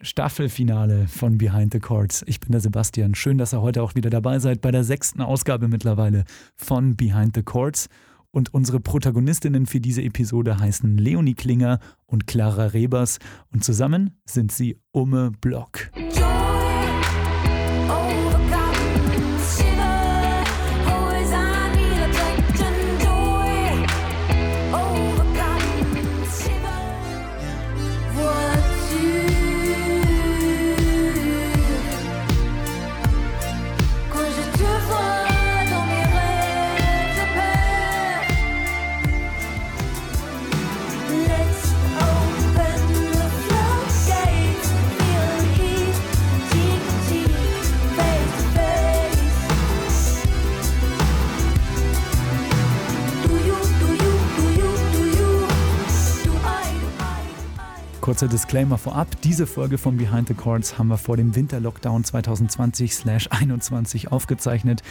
Staffelfinale von Behind the Chords. Ich bin der Sebastian. Schön, dass ihr heute auch wieder dabei seid bei der sechsten Ausgabe mittlerweile von Behind the Chords. Und unsere Protagonistinnen für diese Episode heißen Leonie Klinger und Clara Rebers. Und zusammen sind sie Umme Block. Kurzer Disclaimer vorab. Diese Folge von Behind the Chords haben wir vor dem Winterlockdown 2020-21 aufgezeichnet.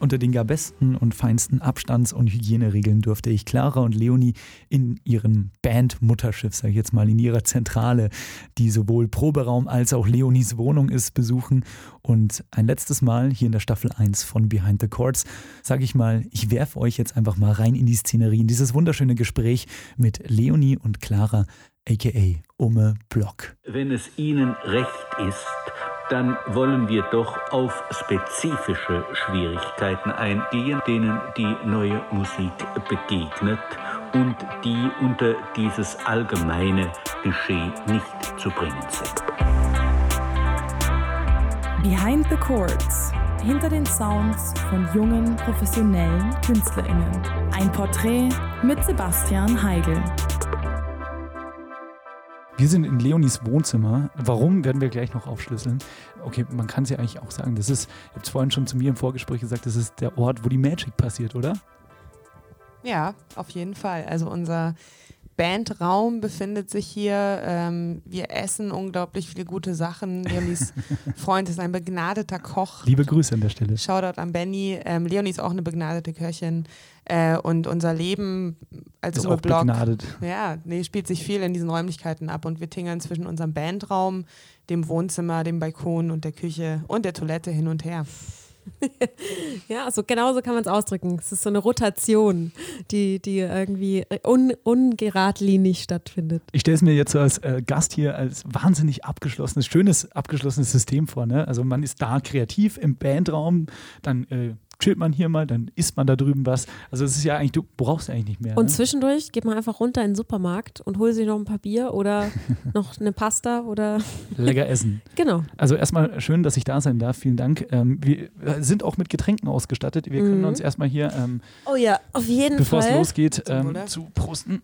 Unter den gar besten und feinsten Abstands- und Hygieneregeln durfte ich Clara und Leonie in ihrem Band-Mutterschiff, sage ich jetzt mal, in ihrer Zentrale, die sowohl Proberaum als auch Leonies Wohnung ist, besuchen. Und ein letztes Mal hier in der Staffel 1 von Behind the Chords sage ich mal, ich werfe euch jetzt einfach mal rein in die Szenerie, in dieses wunderschöne Gespräch mit Leonie und Clara aka Umme Block. Wenn es Ihnen recht ist, dann wollen wir doch auf spezifische Schwierigkeiten eingehen, denen die neue Musik begegnet und die unter dieses allgemeine Geschehen nicht zu bringen sind. Behind the Chords. Hinter den Sounds von jungen, professionellen KünstlerInnen. Ein Porträt mit Sebastian Heigl. Wir sind in Leonis Wohnzimmer. Warum, werden wir gleich noch aufschlüsseln. Okay, man kann es ja eigentlich auch sagen. Das ist, ich habe es vorhin schon zu mir im Vorgespräch gesagt, das ist der Ort, wo die Magic passiert, oder? Ja, auf jeden Fall. Also unser Bandraum befindet sich hier. Ähm, wir essen unglaublich viele gute Sachen. Leonis Freund ist ein begnadeter Koch. Liebe Grüße an der Stelle. Shoutout an Benny. Ähm, Leonie ist auch eine begnadete Köchin. Äh, und unser Leben als ist auch begnadet. Ja, nee, spielt sich viel in diesen Räumlichkeiten ab. Und wir tingeln zwischen unserem Bandraum, dem Wohnzimmer, dem Balkon und der Küche und der Toilette hin und her. ja, also genauso kann man es ausdrücken. Es ist so eine Rotation, die, die irgendwie un, ungeradlinig stattfindet. Ich stelle es mir jetzt so als äh, Gast hier als wahnsinnig abgeschlossenes, schönes abgeschlossenes System vor. Ne? Also man ist da kreativ im Bandraum, dann äh, chillt man hier mal, dann isst man da drüben was. Also es ist ja eigentlich, du brauchst eigentlich nicht mehr. Und ne? zwischendurch geht man einfach runter in den Supermarkt und holt sich noch ein paar Bier oder noch eine Pasta oder lecker essen. genau. Also erstmal schön, dass ich da sein darf. Vielen Dank. Ähm, wir sind auch mit Getränken ausgestattet. Wir können mhm. uns erstmal hier, ähm, oh ja, auf jeden bevor Fall. es losgeht, ähm, zu prosten.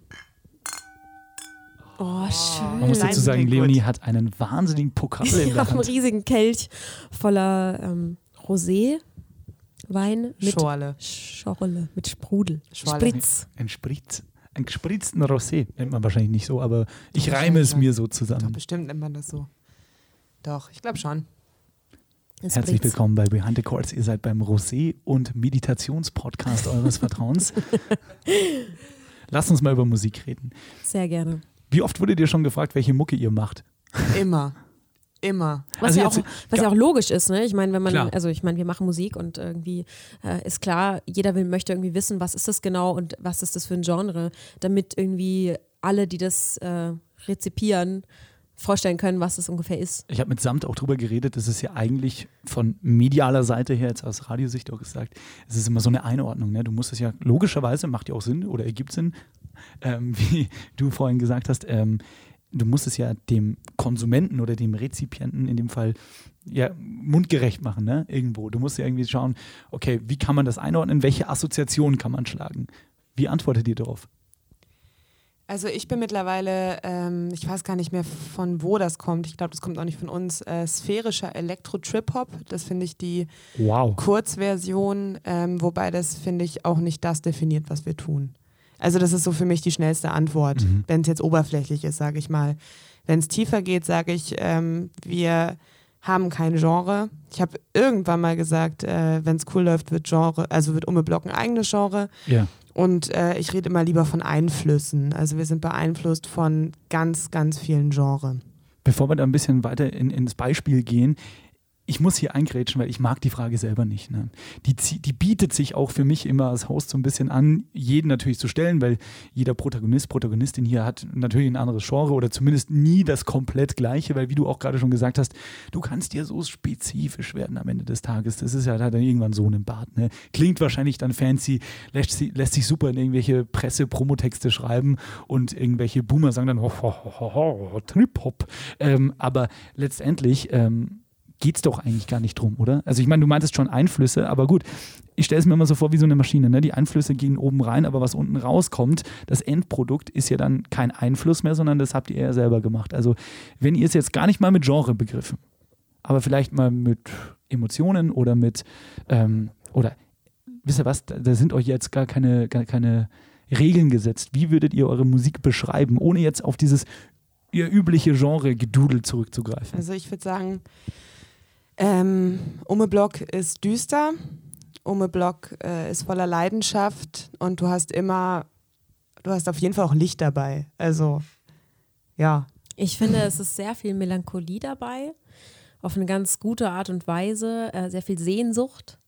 Oh, schön. Man muss dazu sagen, Leonie hat einen wahnsinnigen Pokal in der Hand. Einen riesigen Kelch voller ähm, Rosé Wein mit Schorle. Schorle, mit Sprudel. Schorle. Spritz. Ein Spritz. Ein gespritzten Rosé nennt man wahrscheinlich nicht so, aber ich reime es mir so zusammen. Doch, bestimmt nennt man das so. Doch, ich glaube schon. Es Herzlich Spritz. willkommen bei Behind the Chords. Ihr seid beim Rosé- und Meditationspodcast eures Vertrauens. Lasst uns mal über Musik reden. Sehr gerne. Wie oft wurde dir schon gefragt, welche Mucke ihr macht? Immer. Immer. Was, also ja, auch, was ja auch logisch ist, ne? Ich meine, wenn man, klar. also ich meine, wir machen Musik und irgendwie äh, ist klar, jeder will, möchte irgendwie wissen, was ist das genau und was ist das für ein Genre, damit irgendwie alle, die das äh, rezipieren, vorstellen können, was es ungefähr ist. Ich habe mit Samt auch drüber geredet, das ist ja eigentlich von medialer Seite her, jetzt aus Radiosicht auch gesagt, es ist immer so eine Einordnung. Ne? Du musst es ja logischerweise, macht ja auch Sinn oder ergibt Sinn, ähm, wie du vorhin gesagt hast, ähm, du musst es ja dem Konsumenten oder dem Rezipienten in dem Fall ja mundgerecht machen, ne? Irgendwo. Du musst ja irgendwie schauen, okay, wie kann man das einordnen? Welche Assoziationen kann man schlagen? Wie antwortet ihr darauf? Also ich bin mittlerweile, ähm, ich weiß gar nicht mehr von wo das kommt. Ich glaube, das kommt auch nicht von uns. Äh, sphärischer Elektro-Trip-Hop. Das finde ich die wow. Kurzversion, ähm, wobei das finde ich auch nicht das definiert, was wir tun. Also das ist so für mich die schnellste Antwort, mhm. wenn es jetzt oberflächlich ist, sage ich mal. Wenn es tiefer geht, sage ich, ähm, wir haben kein Genre. Ich habe irgendwann mal gesagt, äh, wenn es cool läuft, wird Genre, also wird Umme Block ein eigenes Genre. Ja. Und äh, ich rede immer lieber von Einflüssen. Also wir sind beeinflusst von ganz, ganz vielen Genres. bevor wir da ein bisschen weiter in, ins Beispiel gehen, ich muss hier eingrätschen, weil ich mag die Frage selber nicht. Ne? Die, die bietet sich auch für mich immer als Host so ein bisschen an, jeden natürlich zu stellen, weil jeder Protagonist, Protagonistin hier hat natürlich ein anderes Genre oder zumindest nie das komplett gleiche, weil wie du auch gerade schon gesagt hast, du kannst dir so spezifisch werden am Ende des Tages. Das ist ja halt dann irgendwann so ein Bart. Ne? Klingt wahrscheinlich dann fancy, lässt, lässt sich super in irgendwelche Presse-Promotexte schreiben und irgendwelche Boomer sagen dann ho, ho, ho, ho, Trip-Hop. Ähm, aber letztendlich ähm, geht es doch eigentlich gar nicht drum, oder? Also ich meine, du meintest schon Einflüsse, aber gut, ich stelle es mir immer so vor wie so eine Maschine. Ne? Die Einflüsse gehen oben rein, aber was unten rauskommt, das Endprodukt ist ja dann kein Einfluss mehr, sondern das habt ihr ja selber gemacht. Also wenn ihr es jetzt gar nicht mal mit Genre begriffen, aber vielleicht mal mit Emotionen oder mit, ähm, oder wisst ihr was, da, sind euch jetzt gar keine, gar keine Regeln gesetzt. Wie würdet ihr eure Musik beschreiben, ohne jetzt auf dieses ihr übliche Genre-Gedudel zurückzugreifen? Also ich würde sagen, ähm, Ume Block ist düster. Ume Block äh, ist voller Leidenschaft und du hast immer, du hast auf jeden Fall auch Licht dabei. Also, ja. Ich finde, es ist sehr viel Melancholie dabei, auf eine ganz gute Art und Weise, äh, sehr viel Sehnsucht.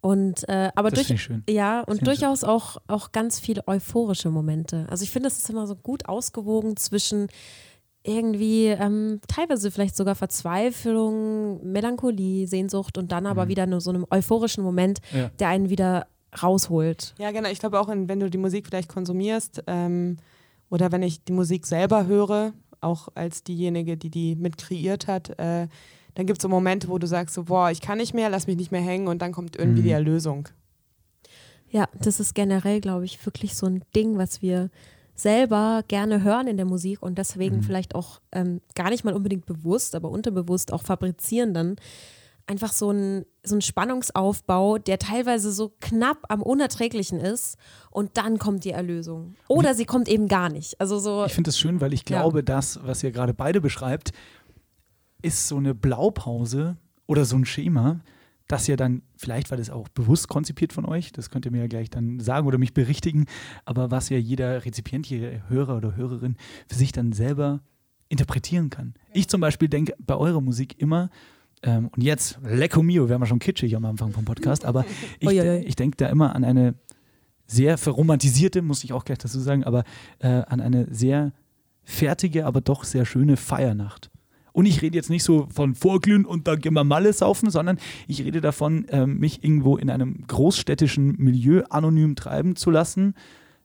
Und äh, aber das durch, ja und durchaus schön. auch, auch ganz viele euphorische Momente. Also ich finde, es ist immer so gut ausgewogen zwischen irgendwie ähm, teilweise vielleicht sogar Verzweiflung, Melancholie, Sehnsucht und dann aber mhm. wieder nur so einem euphorischen Moment, ja. der einen wieder rausholt. Ja, genau. Ich glaube auch, wenn du die Musik vielleicht konsumierst ähm, oder wenn ich die Musik selber höre, auch als diejenige, die die mit kreiert hat, äh, dann gibt es so Momente, wo du sagst so, boah, ich kann nicht mehr, lass mich nicht mehr hängen und dann kommt irgendwie mhm. die Erlösung. Ja, das ist generell, glaube ich, wirklich so ein Ding, was wir selber gerne hören in der Musik und deswegen mhm. vielleicht auch ähm, gar nicht mal unbedingt bewusst, aber unterbewusst auch fabrizieren dann einfach so ein, so ein Spannungsaufbau, der teilweise so knapp am Unerträglichen ist und dann kommt die Erlösung. Oder sie kommt eben gar nicht. Also so, ich finde es schön, weil ich glaube, ja. das, was ihr gerade beide beschreibt, ist so eine Blaupause oder so ein Schema, das ja dann, vielleicht war das auch bewusst konzipiert von euch, das könnt ihr mir ja gleich dann sagen oder mich berichtigen, aber was ja jeder Rezipient, jeder Hörer oder Hörerin für sich dann selber interpretieren kann. Ich zum Beispiel denke bei eurer Musik immer, ähm, und jetzt, Lecco Mio, wir haben ja schon kitschig am Anfang vom Podcast, aber ich, ich denke da immer an eine sehr verromantisierte, muss ich auch gleich dazu sagen, aber äh, an eine sehr fertige, aber doch sehr schöne Feiernacht. Und ich rede jetzt nicht so von Vorglühen und dann gehen wir Malle saufen, sondern ich rede davon, ähm, mich irgendwo in einem großstädtischen Milieu anonym treiben zu lassen,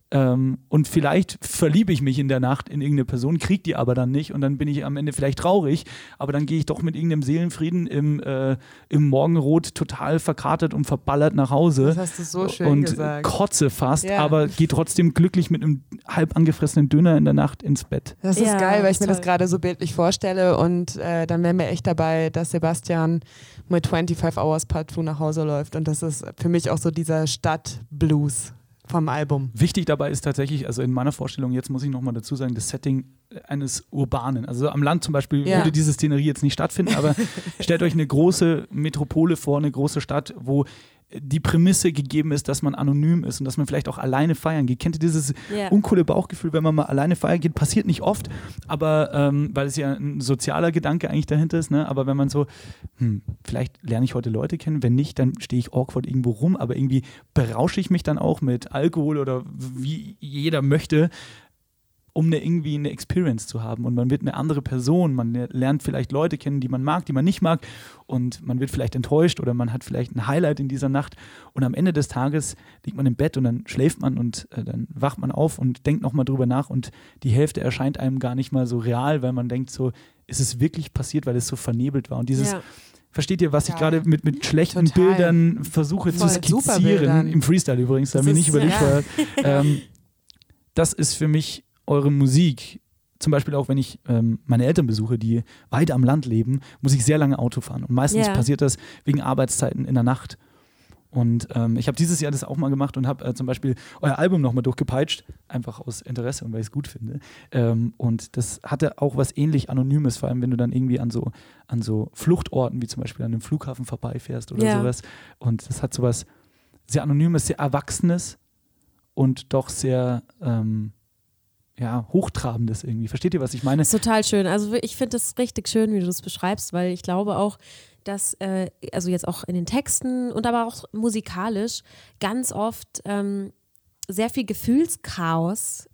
ähm, und vielleicht verliebe ich mich in der Nacht in irgendeine Person, krieg die aber dann nicht und dann bin ich am Ende vielleicht traurig, aber dann gehe ich doch mit irgendeinem Seelenfrieden im, äh, im Morgenrot total verkartet und verballert nach Hause. Das hast du so schön und gesagt. kotze fast, ja. aber gehe trotzdem glücklich mit einem halb angefressenen Döner in der Nacht ins Bett. Das ist ja, geil, weil ich mir das gerade so bildlich vorstelle und äh, dann wären wir echt dabei, dass Sebastian mit 25 Hours Part 2 nach Hause läuft und das ist für mich auch so dieser Stadtblues vom Album. Wichtig dabei ist tatsächlich, also in meiner Vorstellung, jetzt muss ich nochmal dazu sagen, das Setting eines Urbanen. Also am Land zum Beispiel ja. würde diese Szenerie jetzt nicht stattfinden, aber stellt euch eine große Metropole vor, eine große Stadt, wo die Prämisse gegeben ist, dass man anonym ist und dass man vielleicht auch alleine feiern geht. Kennt ihr dieses yeah. uncoole Bauchgefühl, wenn man mal alleine feiern geht? Passiert nicht oft, aber ähm, weil es ja ein sozialer Gedanke eigentlich dahinter ist, ne? aber wenn man so, hm, vielleicht lerne ich heute Leute kennen, wenn nicht, dann stehe ich awkward irgendwo rum, aber irgendwie berausche ich mich dann auch mit Alkohol oder wie jeder möchte um eine, irgendwie eine Experience zu haben. Und man wird eine andere Person, man lernt vielleicht Leute kennen, die man mag, die man nicht mag. Und man wird vielleicht enttäuscht oder man hat vielleicht ein Highlight in dieser Nacht. Und am Ende des Tages liegt man im Bett und dann schläft man und äh, dann wacht man auf und denkt nochmal drüber nach. Und die Hälfte erscheint einem gar nicht mal so real, weil man denkt so, ist es wirklich passiert, weil es so vernebelt war. Und dieses. Ja. Versteht ihr, was ja. ich gerade mit, mit schlechten Total. Bildern versuche Voll zu skizzieren? Im Freestyle übrigens, da wir nicht überlegt ja. ähm, das ist für mich eure Musik, zum Beispiel auch wenn ich ähm, meine Eltern besuche, die weit am Land leben, muss ich sehr lange Auto fahren. Und meistens yeah. passiert das wegen Arbeitszeiten in der Nacht. Und ähm, ich habe dieses Jahr das auch mal gemacht und habe äh, zum Beispiel euer Album nochmal durchgepeitscht, einfach aus Interesse und weil ich es gut finde. Ähm, und das hatte auch was ähnlich Anonymes, vor allem wenn du dann irgendwie an so, an so Fluchtorten wie zum Beispiel an einem Flughafen vorbeifährst oder yeah. sowas. Und das hat so was sehr Anonymes, sehr Erwachsenes und doch sehr ähm, ja, Hochtrabendes irgendwie. Versteht ihr, was ich meine? Das ist total schön. Also ich finde es richtig schön, wie du das beschreibst, weil ich glaube auch, dass, äh, also jetzt auch in den Texten und aber auch musikalisch, ganz oft ähm, sehr viel Gefühlschaos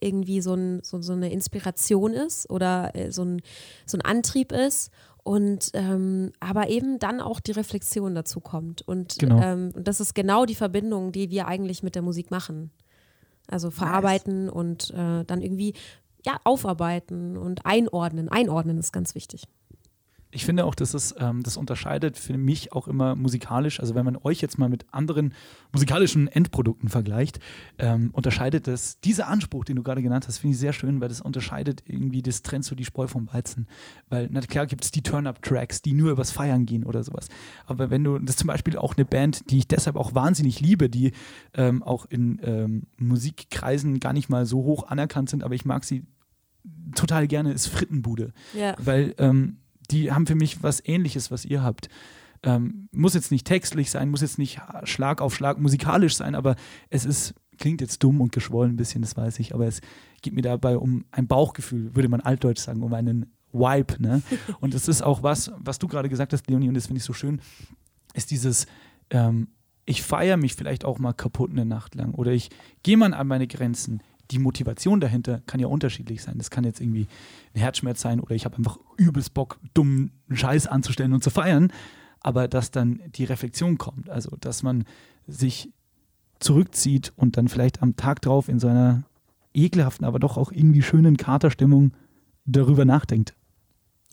irgendwie so, ein, so, so eine Inspiration ist oder äh, so, ein, so ein Antrieb ist und ähm, aber eben dann auch die Reflexion dazu kommt. Und genau. ähm, das ist genau die Verbindung, die wir eigentlich mit der Musik machen. Also verarbeiten nice. und äh, dann irgendwie ja, aufarbeiten und einordnen. Einordnen ist ganz wichtig ich finde auch, dass es, ähm, das unterscheidet für mich auch immer musikalisch, also wenn man euch jetzt mal mit anderen musikalischen Endprodukten vergleicht, ähm, unterscheidet das, dieser Anspruch, den du gerade genannt hast, finde ich sehr schön, weil das unterscheidet irgendwie, das trennt so die Spreu vom Weizen. Weil, na klar gibt es die Turn-Up-Tracks, die nur übers Feiern gehen oder sowas. Aber wenn du, das ist zum Beispiel auch eine Band, die ich deshalb auch wahnsinnig liebe, die ähm, auch in ähm, Musikkreisen gar nicht mal so hoch anerkannt sind, aber ich mag sie total gerne, ist Frittenbude. Ja. Weil, ähm, die haben für mich was Ähnliches, was ihr habt. Ähm, muss jetzt nicht textlich sein, muss jetzt nicht Schlag auf Schlag musikalisch sein, aber es ist, klingt jetzt dumm und geschwollen ein bisschen, das weiß ich, aber es geht mir dabei um ein Bauchgefühl, würde man altdeutsch sagen, um einen Vibe. Ne? Und es ist auch was, was du gerade gesagt hast, Leonie, und das finde ich so schön, ist dieses, ähm, ich feiere mich vielleicht auch mal kaputt eine Nacht lang oder ich gehe mal an meine Grenzen die Motivation dahinter kann ja unterschiedlich sein. Das kann jetzt irgendwie ein Herzschmerz sein oder ich habe einfach übelst Bock, dummen Scheiß anzustellen und zu feiern. Aber dass dann die Reflexion kommt, also dass man sich zurückzieht und dann vielleicht am Tag drauf in seiner ekelhaften, aber doch auch irgendwie schönen Katerstimmung darüber nachdenkt.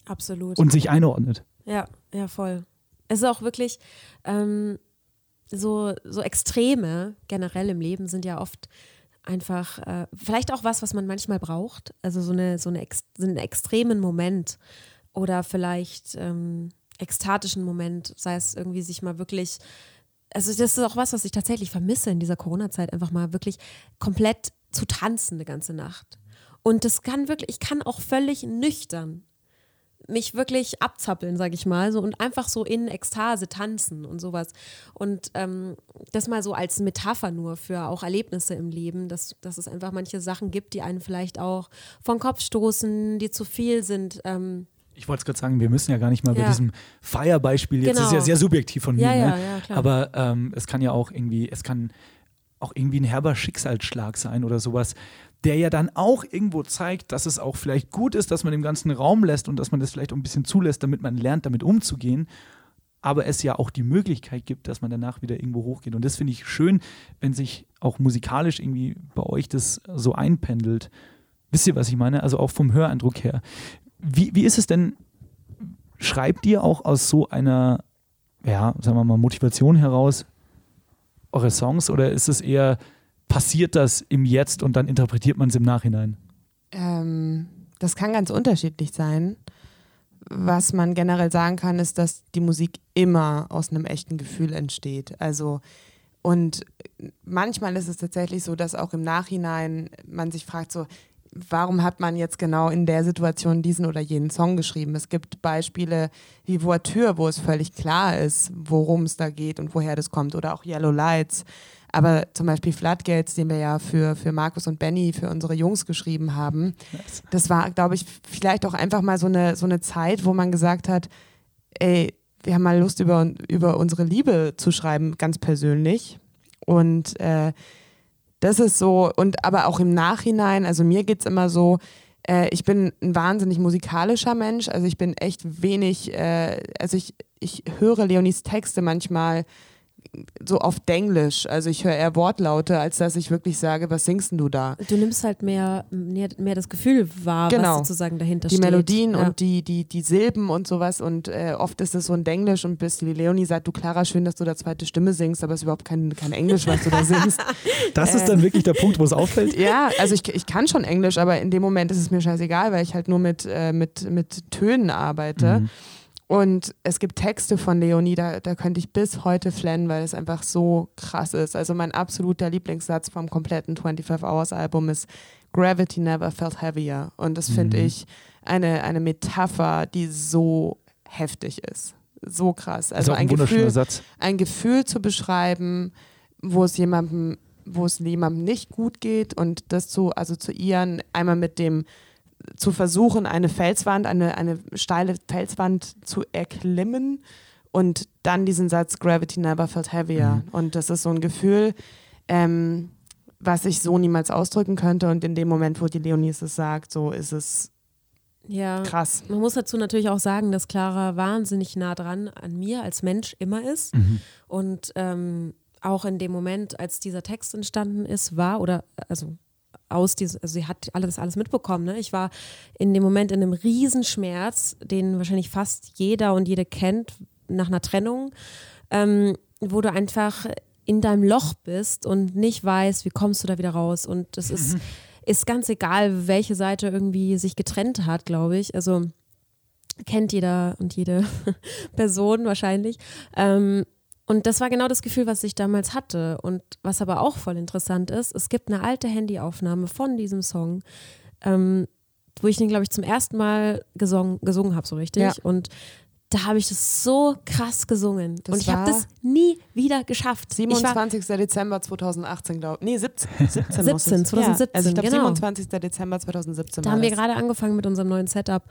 Absolut. Und sich einordnet. Ja, ja, voll. Es ist auch wirklich ähm, so, so Extreme generell im Leben sind ja oft einfach äh, vielleicht auch was, was man manchmal braucht. Also so, eine, so, eine so einen extremen Moment oder vielleicht ähm, ekstatischen Moment, sei es irgendwie sich mal wirklich, also das ist auch was, was ich tatsächlich vermisse in dieser Corona-Zeit, einfach mal wirklich komplett zu tanzen eine ganze Nacht. Und das kann wirklich, ich kann auch völlig nüchtern mich wirklich abzappeln, sag ich mal, so und einfach so in Ekstase tanzen und sowas. Und ähm, das mal so als Metapher nur für auch Erlebnisse im Leben, dass, dass es einfach manche Sachen gibt, die einen vielleicht auch vom Kopf stoßen, die zu viel sind. Ähm, ich wollte es gerade sagen, wir müssen ja gar nicht mal ja. bei diesem Feierbeispiel, jetzt genau. ist ja sehr subjektiv von mir, ja, ja, ne? aber ähm, es kann ja auch irgendwie, es kann auch irgendwie ein herber Schicksalsschlag sein oder sowas, der ja dann auch irgendwo zeigt, dass es auch vielleicht gut ist, dass man dem ganzen Raum lässt und dass man das vielleicht auch ein bisschen zulässt, damit man lernt, damit umzugehen. Aber es ja auch die Möglichkeit gibt, dass man danach wieder irgendwo hochgeht. Und das finde ich schön, wenn sich auch musikalisch irgendwie bei euch das so einpendelt. Wisst ihr, was ich meine? Also auch vom Höreindruck her. Wie, wie ist es denn? Schreibt ihr auch aus so einer, ja, sagen wir mal, Motivation heraus eure Songs oder ist es eher, passiert das im Jetzt und dann interpretiert man es im Nachhinein? Ähm, das kann ganz unterschiedlich sein. Was man generell sagen kann, ist, dass die Musik immer aus einem echten Gefühl entsteht. Also und manchmal ist es tatsächlich so, dass auch im Nachhinein man sich fragt, so, warum hat man jetzt genau in der Situation diesen oder jenen Song geschrieben? Es gibt Beispiele wie Voiture, wo es völlig klar ist, worum es da geht und woher das kommt, oder auch Yellow Lights, aber zum Beispiel Floodgates, den wir ja für, für Markus und Benny, für unsere Jungs geschrieben haben, das war, glaube ich, vielleicht auch einfach mal so eine, so eine Zeit, wo man gesagt hat, ey, wir haben mal Lust, über, über unsere Liebe zu schreiben, ganz persönlich. Und äh, das ist so, und aber auch im Nachhinein, also mir geht es immer so, äh, ich bin ein wahnsinnig musikalischer Mensch, also ich bin echt wenig, äh, also ich, ich höre Leonis Texte manchmal so oft Denglisch. Also ich höre eher Wortlaute, als dass ich wirklich sage, was singst du da? Du nimmst halt mehr, mehr, mehr das Gefühl wahr, genau. was sozusagen dahinter die steht. Die Melodien ja. und die, die, die Silben und sowas. Und äh, oft ist es so ein Denglisch und bis die Leonie sagt, du Clara, schön, dass du da zweite Stimme singst, aber es ist überhaupt kein, kein Englisch, was du da singst. Das äh, ist dann wirklich der Punkt, wo es auffällt? Ja, also ich, ich kann schon Englisch, aber in dem Moment ist es mir scheißegal, weil ich halt nur mit, äh, mit, mit Tönen arbeite. Mhm. Und es gibt Texte von Leonie, da, da könnte ich bis heute flennen, weil es einfach so krass ist. Also mein absoluter Lieblingssatz vom kompletten 25 Hours Album ist Gravity never felt heavier. Und das finde mhm. ich eine, eine Metapher, die so heftig ist. So krass. Also ein, ein, Gefühl, Satz. ein Gefühl zu beschreiben, wo es jemandem wo es jemandem nicht gut geht und das zu assoziieren, einmal mit dem zu versuchen, eine Felswand, eine, eine steile Felswand zu erklimmen und dann diesen Satz Gravity never felt heavier. Mhm. Und das ist so ein Gefühl, ähm, was ich so niemals ausdrücken könnte. Und in dem Moment, wo die Leonie es sagt, so ist es ja, krass. Man muss dazu natürlich auch sagen, dass Clara wahnsinnig nah dran an mir als Mensch immer ist. Mhm. Und ähm, auch in dem Moment, als dieser Text entstanden ist, war oder also aus diesem, also sie hat alles, alles mitbekommen. Ne? Ich war in dem Moment in einem Riesenschmerz, den wahrscheinlich fast jeder und jede kennt nach einer Trennung, ähm, wo du einfach in deinem Loch bist und nicht weißt, wie kommst du da wieder raus. Und das ist, mhm. ist ganz egal, welche Seite irgendwie sich getrennt hat, glaube ich. Also kennt jeder und jede Person wahrscheinlich. Ähm, und das war genau das Gefühl, was ich damals hatte. Und was aber auch voll interessant ist, es gibt eine alte Handyaufnahme von diesem Song, ähm, wo ich den, glaube ich, zum ersten Mal gesungen, gesungen habe, so richtig. Ja. Und da habe ich das so krass gesungen. Das und ich habe das nie wieder geschafft. 27. War, Dezember 2018, glaube ich. Nee, 17. 17, 17 2017. Ja, also ich glaube genau. 27. Dezember 2017. Da haben wir gerade angefangen mit unserem neuen Setup.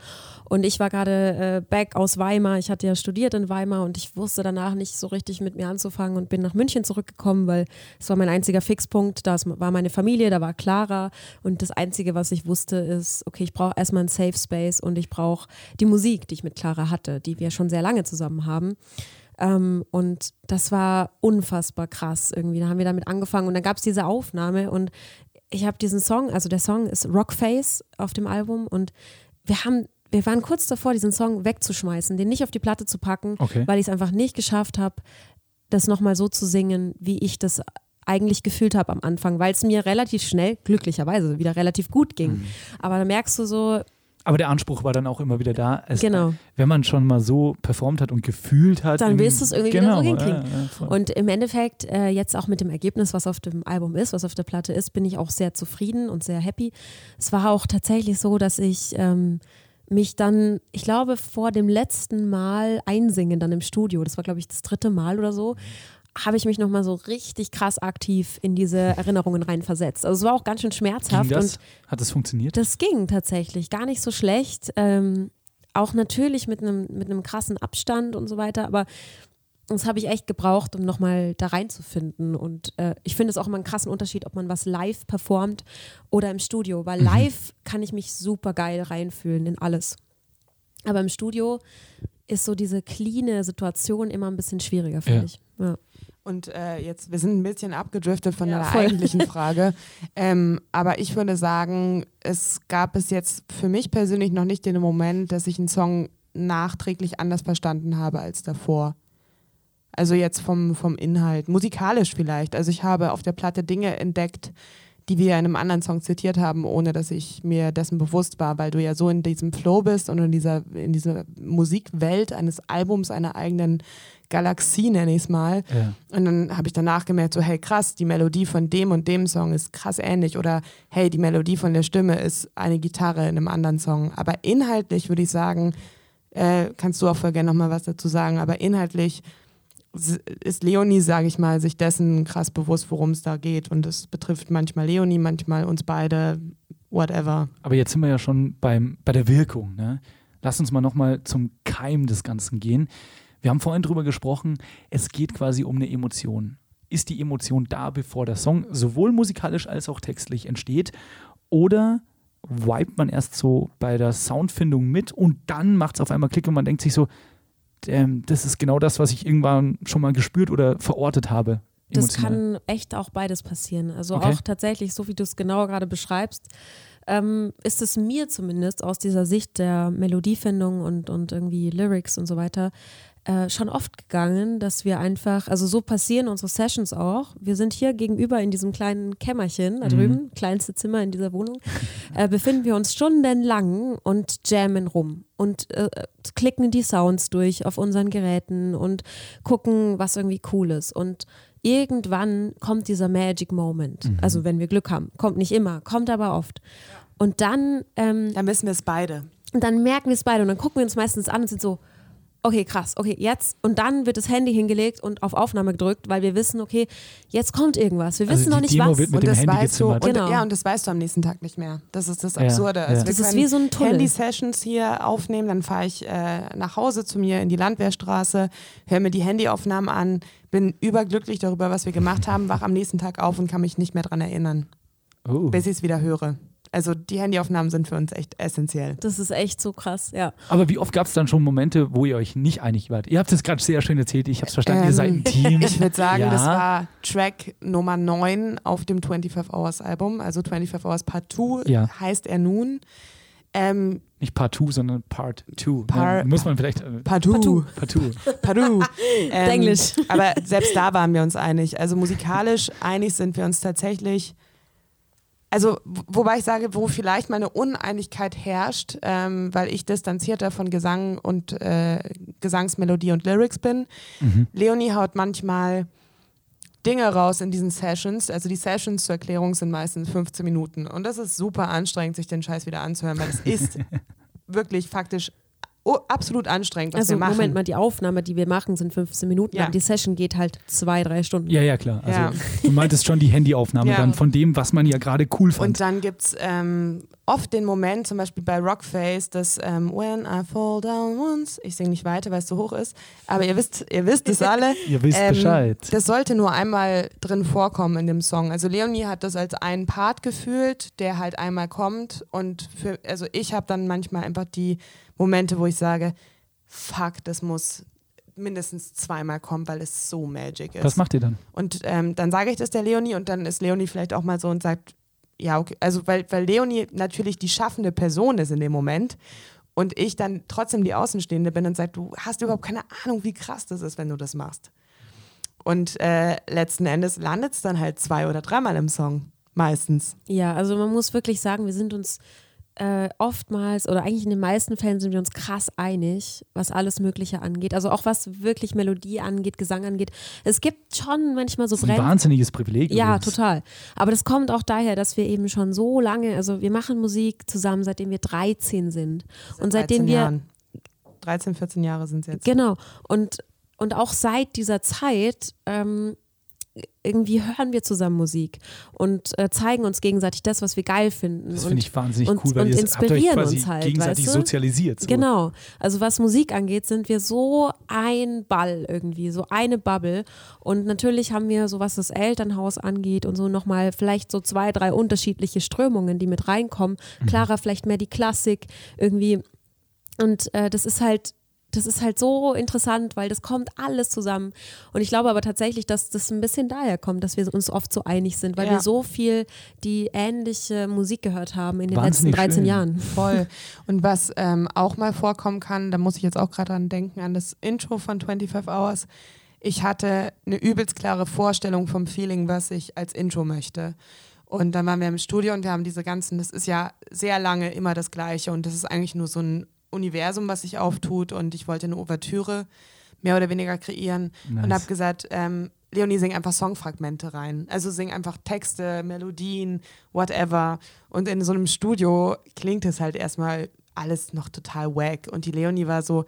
Und ich war gerade äh, back aus Weimar. Ich hatte ja studiert in Weimar und ich wusste danach nicht so richtig mit mir anzufangen und bin nach München zurückgekommen, weil es war mein einziger Fixpunkt. Da war meine Familie, da war Clara. Und das Einzige, was ich wusste, ist, okay, ich brauche erstmal einen Safe Space und ich brauche die Musik, die ich mit Clara hatte, die wir schon sehr lange zusammen haben. Ähm, und das war unfassbar krass irgendwie. Da haben wir damit angefangen und dann gab es diese Aufnahme und ich habe diesen Song, also der Song ist Rockface auf dem Album und wir haben wir waren kurz davor, diesen Song wegzuschmeißen, den nicht auf die Platte zu packen, okay. weil ich es einfach nicht geschafft habe, das nochmal so zu singen, wie ich das eigentlich gefühlt habe am Anfang, weil es mir relativ schnell, glücklicherweise, wieder relativ gut ging. Mhm. Aber da merkst du so, aber der Anspruch war dann auch immer wieder da. Es, genau. Wenn man schon mal so performt hat und gefühlt hat. Dann willst du es irgendwie genau, wieder so hinkriegen. Ja, ja, und im Endeffekt, äh, jetzt auch mit dem Ergebnis, was auf dem Album ist, was auf der Platte ist, bin ich auch sehr zufrieden und sehr happy. Es war auch tatsächlich so, dass ich ähm, mich dann, ich glaube, vor dem letzten Mal einsingen dann im Studio, das war glaube ich das dritte Mal oder so, habe ich mich nochmal so richtig krass aktiv in diese Erinnerungen reinversetzt. Also es war auch ganz schön schmerzhaft. Ging das? Hat das funktioniert? Das ging tatsächlich, gar nicht so schlecht. Ähm, auch natürlich mit einem mit einem krassen Abstand und so weiter, aber das habe ich echt gebraucht, um nochmal da reinzufinden. Und äh, ich finde es auch immer einen krassen Unterschied, ob man was live performt oder im Studio. Weil mhm. live kann ich mich super geil reinfühlen in alles. Aber im Studio ist so diese cleane Situation immer ein bisschen schwieriger, finde ja. ich. Ja. Und äh, jetzt, wir sind ein bisschen abgedriftet von ja, der voll. eigentlichen Frage. ähm, aber ich würde sagen, es gab bis jetzt für mich persönlich noch nicht den Moment, dass ich einen Song nachträglich anders verstanden habe als davor. Also jetzt vom, vom Inhalt, musikalisch vielleicht. Also ich habe auf der Platte Dinge entdeckt, die wir in einem anderen Song zitiert haben, ohne dass ich mir dessen bewusst war, weil du ja so in diesem Flow bist und in dieser, in dieser Musikwelt eines Albums, einer eigenen Galaxie, nenne ich es mal. Ja. Und dann habe ich danach gemerkt, so, hey krass, die Melodie von dem und dem Song ist krass ähnlich. Oder hey, die Melodie von der Stimme ist eine Gitarre in einem anderen Song. Aber inhaltlich würde ich sagen, äh, kannst du auch voll gerne nochmal was dazu sagen, aber inhaltlich ist Leonie, sage ich mal, sich dessen krass bewusst, worum es da geht. Und es betrifft manchmal Leonie, manchmal uns beide, whatever. Aber jetzt sind wir ja schon beim, bei der Wirkung. Ne? Lass uns mal nochmal zum Keim des Ganzen gehen. Wir haben vorhin drüber gesprochen, es geht quasi um eine Emotion. Ist die Emotion da, bevor der Song sowohl musikalisch als auch textlich entsteht? Oder wipet man erst so bei der Soundfindung mit und dann macht es auf einmal Klick und man denkt sich so, das ist genau das, was ich irgendwann schon mal gespürt oder verortet habe. Emotional. Das kann echt auch beides passieren. Also okay. auch tatsächlich, so wie du es genau gerade beschreibst, ähm, ist es mir zumindest aus dieser Sicht der Melodiefindung und, und irgendwie Lyrics und so weiter äh, schon oft gegangen, dass wir einfach, also so passieren unsere Sessions auch. Wir sind hier gegenüber in diesem kleinen Kämmerchen da mhm. drüben, kleinste Zimmer in dieser Wohnung, äh, befinden wir uns stundenlang und jammen rum und äh, klicken die Sounds durch auf unseren Geräten und gucken, was irgendwie cool ist. Und irgendwann kommt dieser Magic Moment. Mhm. Also wenn wir Glück haben. Kommt nicht immer, kommt aber oft. Und dann. Ähm, dann wissen wir es beide. Und dann merken wir es beide und dann gucken wir uns meistens an und sind so, okay, krass, okay, jetzt und dann wird das Handy hingelegt und auf Aufnahme gedrückt, weil wir wissen, okay, jetzt kommt irgendwas. Wir also wissen noch nicht Demo was. Wird mit und dem das Handy weißt du, und, genau. ja, und das weißt du am nächsten Tag nicht mehr. Das ist das Absurde. Ja, also ja. Das ist wie so ein Tunnel. Handy-Sessions hier aufnehmen, dann fahre ich äh, nach Hause zu mir in die Landwehrstraße, höre mir die Handyaufnahmen an, bin überglücklich darüber, was wir gemacht haben, wach am nächsten Tag auf und kann mich nicht mehr daran erinnern, Oh. bis ich es wieder höre. Also die Handyaufnahmen sind für uns echt essentiell. Das ist echt so krass, ja. Aber wie oft gab es dann schon Momente, wo ihr euch nicht einig wart? Ihr habt es gerade sehr schön erzählt, ich habe es verstanden, ihr seid ein Ähm, Team. Ich würde sagen, Ja. das war Track Nummer 9 auf dem 25 Hours Album. Also 25 Hours Part 2 Ja. heißt er nun. Ähm, Nicht Part 2, sondern Part 2. Par- Muss man vielleicht. Äh, Part 2. Part 2. Pardon. Ähm, Englisch. Aber selbst da waren wir uns einig. Also musikalisch einig sind wir uns tatsächlich. Also, wobei ich sage, wo vielleicht meine Uneinigkeit herrscht, ähm, weil ich distanzierter von Gesang und äh, Gesangsmelodie und Lyrics bin. Mhm. Leonie haut manchmal Dinge raus in diesen Sessions. Also die Sessions zur Erklärung sind meistens 15 Minuten. Und das ist super anstrengend, sich den Scheiß wieder anzuhören, weil es ist wirklich faktisch oh, absolut anstrengend, was Also wir machen. Moment mal, die Aufnahme, die wir machen, sind 15 Minuten, Ja. aber die Session geht halt zwei, drei Stunden. Ja, ja, klar. Also, Ja. Du meintest schon die Handyaufnahme Ja. dann von dem, was man ja gerade cool fand. Und dann gibt es ähm, oft den Moment, zum Beispiel bei Rockface, dass ähm, When I fall down once, ich singe nicht weiter, weil es zu hoch ist, aber ihr wisst, ihr wisst es alle. Ihr wisst Bescheid. Das sollte nur einmal drin vorkommen in dem Song. Also Leonie hat das als einen Part gefühlt, der halt einmal kommt und für, also ich habe dann manchmal einfach die Momente, wo ich sage, fuck, das muss mindestens zweimal kommen, weil es so magic ist. Was macht ihr dann? Und ähm, dann sage ich das der Leonie und dann ist Leonie vielleicht auch mal so und sagt, ja, okay, also weil, weil Leonie natürlich die schaffende Person ist in dem Moment und ich dann trotzdem die Außenstehende bin und sage, du hast überhaupt keine Ahnung, wie krass das ist, wenn du das machst. Und äh, letzten Endes landet es dann halt zwei oder dreimal im Song, meistens. Ja, also man muss wirklich sagen, wir sind uns äh, oftmals oder eigentlich in den meisten Fällen sind wir uns krass einig, was alles Mögliche angeht. Also auch was wirklich Melodie angeht, Gesang angeht. Es gibt schon manchmal so Das ist ein wahnsinniges Privileg. Ja, übrigens. total. Aber das kommt auch daher, dass wir eben schon so lange, also wir machen Musik zusammen, seitdem wir 13 sind. Und seitdem 13 wir, Jahren. 13, 14 Jahre sind es jetzt. genau, und, und auch seit dieser Zeit ähm, irgendwie hören wir zusammen Musik und äh, zeigen uns gegenseitig das, was wir geil finden. Das finde ich wahnsinnig und- cool, weil und ihr habt euch inspirieren quasi uns halt, gegenseitig weißt du? sozialisiert. So. Genau. Also was Musik angeht, sind wir so ein Ball irgendwie, so eine Bubble. Und natürlich haben wir so, was das Elternhaus angeht und so nochmal vielleicht so zwei, drei unterschiedliche Strömungen, die mit reinkommen. Mhm. Clara vielleicht mehr die Klassik irgendwie. Und äh, das ist halt, das ist halt so interessant, weil das kommt alles zusammen. Und ich glaube aber tatsächlich, dass das ein bisschen daher kommt, dass wir uns oft so einig sind, weil Ja. wir so viel die ähnliche Musik gehört haben in den Wahnsinnig letzten 13 schön. Jahren. Voll. Und was ähm, auch mal vorkommen kann, da muss ich jetzt auch gerade dran denken, an das Intro von 25 Hours. Ich hatte eine übelst klare Vorstellung vom Feeling, was ich als Intro möchte. Und dann waren wir im Studio und wir haben diese ganzen, das ist ja sehr lange immer das Gleiche und das ist eigentlich nur so ein Universum, was sich auftut und ich wollte eine Ouvertüre mehr oder weniger kreieren und Nice. habe gesagt, ähm, Leonie, sing einfach Songfragmente rein. Also sing einfach Texte, Melodien, whatever. Und in so einem Studio klingt es halt erstmal alles noch total wack. Und die Leonie war so,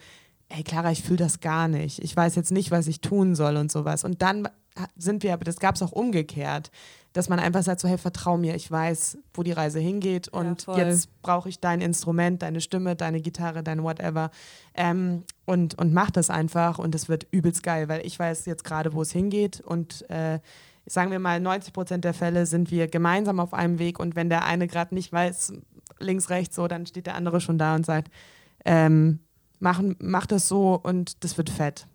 ey Clara, ich fühle das gar nicht. Ich weiß jetzt nicht, was ich tun soll und sowas. Und dann sind wir, aber das gab es auch umgekehrt, dass man einfach sagt so, hey, vertrau mir, ich weiß, wo die Reise hingeht und voll. jetzt brauche ich dein Instrument, deine Stimme, deine Gitarre, dein whatever ähm, und, und mach das einfach und es wird übelst geil, weil ich weiß jetzt gerade, wo es hingeht und äh, sagen wir mal, 90 Prozent der Fälle sind wir gemeinsam auf einem Weg und wenn der eine gerade nicht weiß, links, rechts so, dann steht der andere schon da und sagt, ähm, machen, mach das so und das wird fett.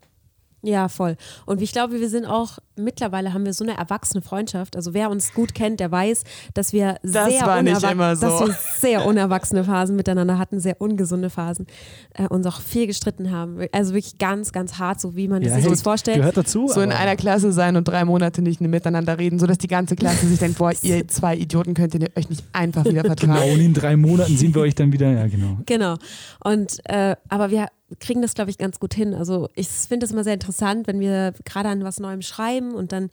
Ja, voll. Und ich glaube, wir sind auch, mittlerweile haben wir so eine erwachsene Freundschaft. Also wer uns gut kennt, der weiß, dass wir Das sehr, so. dass wir sehr unerwachsene Phasen miteinander hatten, sehr ungesunde Phasen, äh, uns auch viel gestritten haben. Also wirklich ganz, ganz hart, so wie man Ja, sich hey, das vorstellt. Gehört dazu. So in einer Klasse sein und drei Monate nicht miteinander reden, sodass die ganze Klasse sich denkt, boah, ihr zwei Idioten könnt ihr euch nicht einfach wieder Genau, vertragen. und in drei Monaten sehen wir euch dann wieder. Ja, genau. Genau. Und äh, aber wir kriegen das, glaube ich, ganz gut hin. Also ich finde es immer sehr interessant, wenn wir gerade an was Neuem schreiben und dann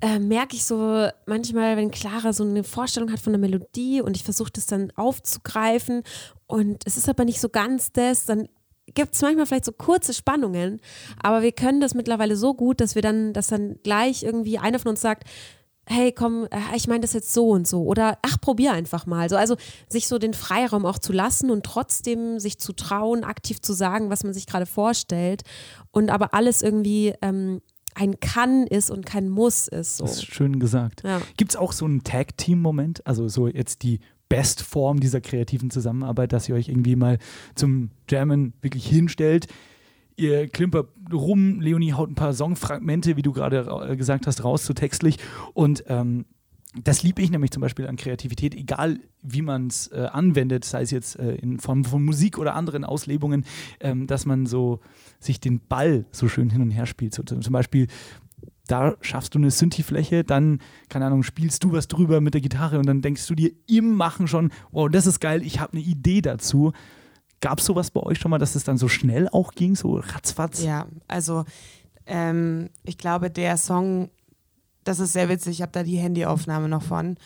äh, merke ich so manchmal, wenn Clara so eine Vorstellung hat von der Melodie und ich versuche das dann aufzugreifen und es ist aber nicht so ganz das, dann gibt es manchmal vielleicht so kurze Spannungen, aber wir können das mittlerweile so gut, dass wir dann, dass dann gleich irgendwie einer von uns sagt, hey, komm, äh, ich meine das jetzt so und so oder ach, probier einfach mal. So, also sich so den Freiraum auch zu lassen und trotzdem sich zu trauen, aktiv zu sagen, was man sich gerade vorstellt und aber alles irgendwie ähm, ein Kann ist und kein Muss ist. So. Das ist schön gesagt. Ja. Gibt es auch so einen Tag-Team-Moment? Also so jetzt die Bestform dieser kreativen Zusammenarbeit, dass ihr euch irgendwie mal zum Jammen wirklich hinstellt. Ihr klimpert rum, Leonie haut ein paar Songfragmente, wie du gerade äh, gesagt hast, raus, so textlich. Und ähm, das liebe ich nämlich zum Beispiel an Kreativität, egal wie man es äh, anwendet, sei es jetzt äh, in Form von Musik oder anderen Auslebungen, ähm, dass man so sich den Ball so schön hin und her spielt. So, zum Beispiel da schaffst du eine Synthi-Fläche, dann, keine Ahnung, spielst du was drüber mit der Gitarre und dann denkst du dir im Machen schon, wow, das ist geil, ich habe eine Idee dazu. Gab es sowas bei euch schon mal, dass es dann so schnell auch ging, so ratzfatz? Ja, also ähm, ich glaube, der Song, das ist sehr witzig, ich habe da die Handyaufnahme noch von.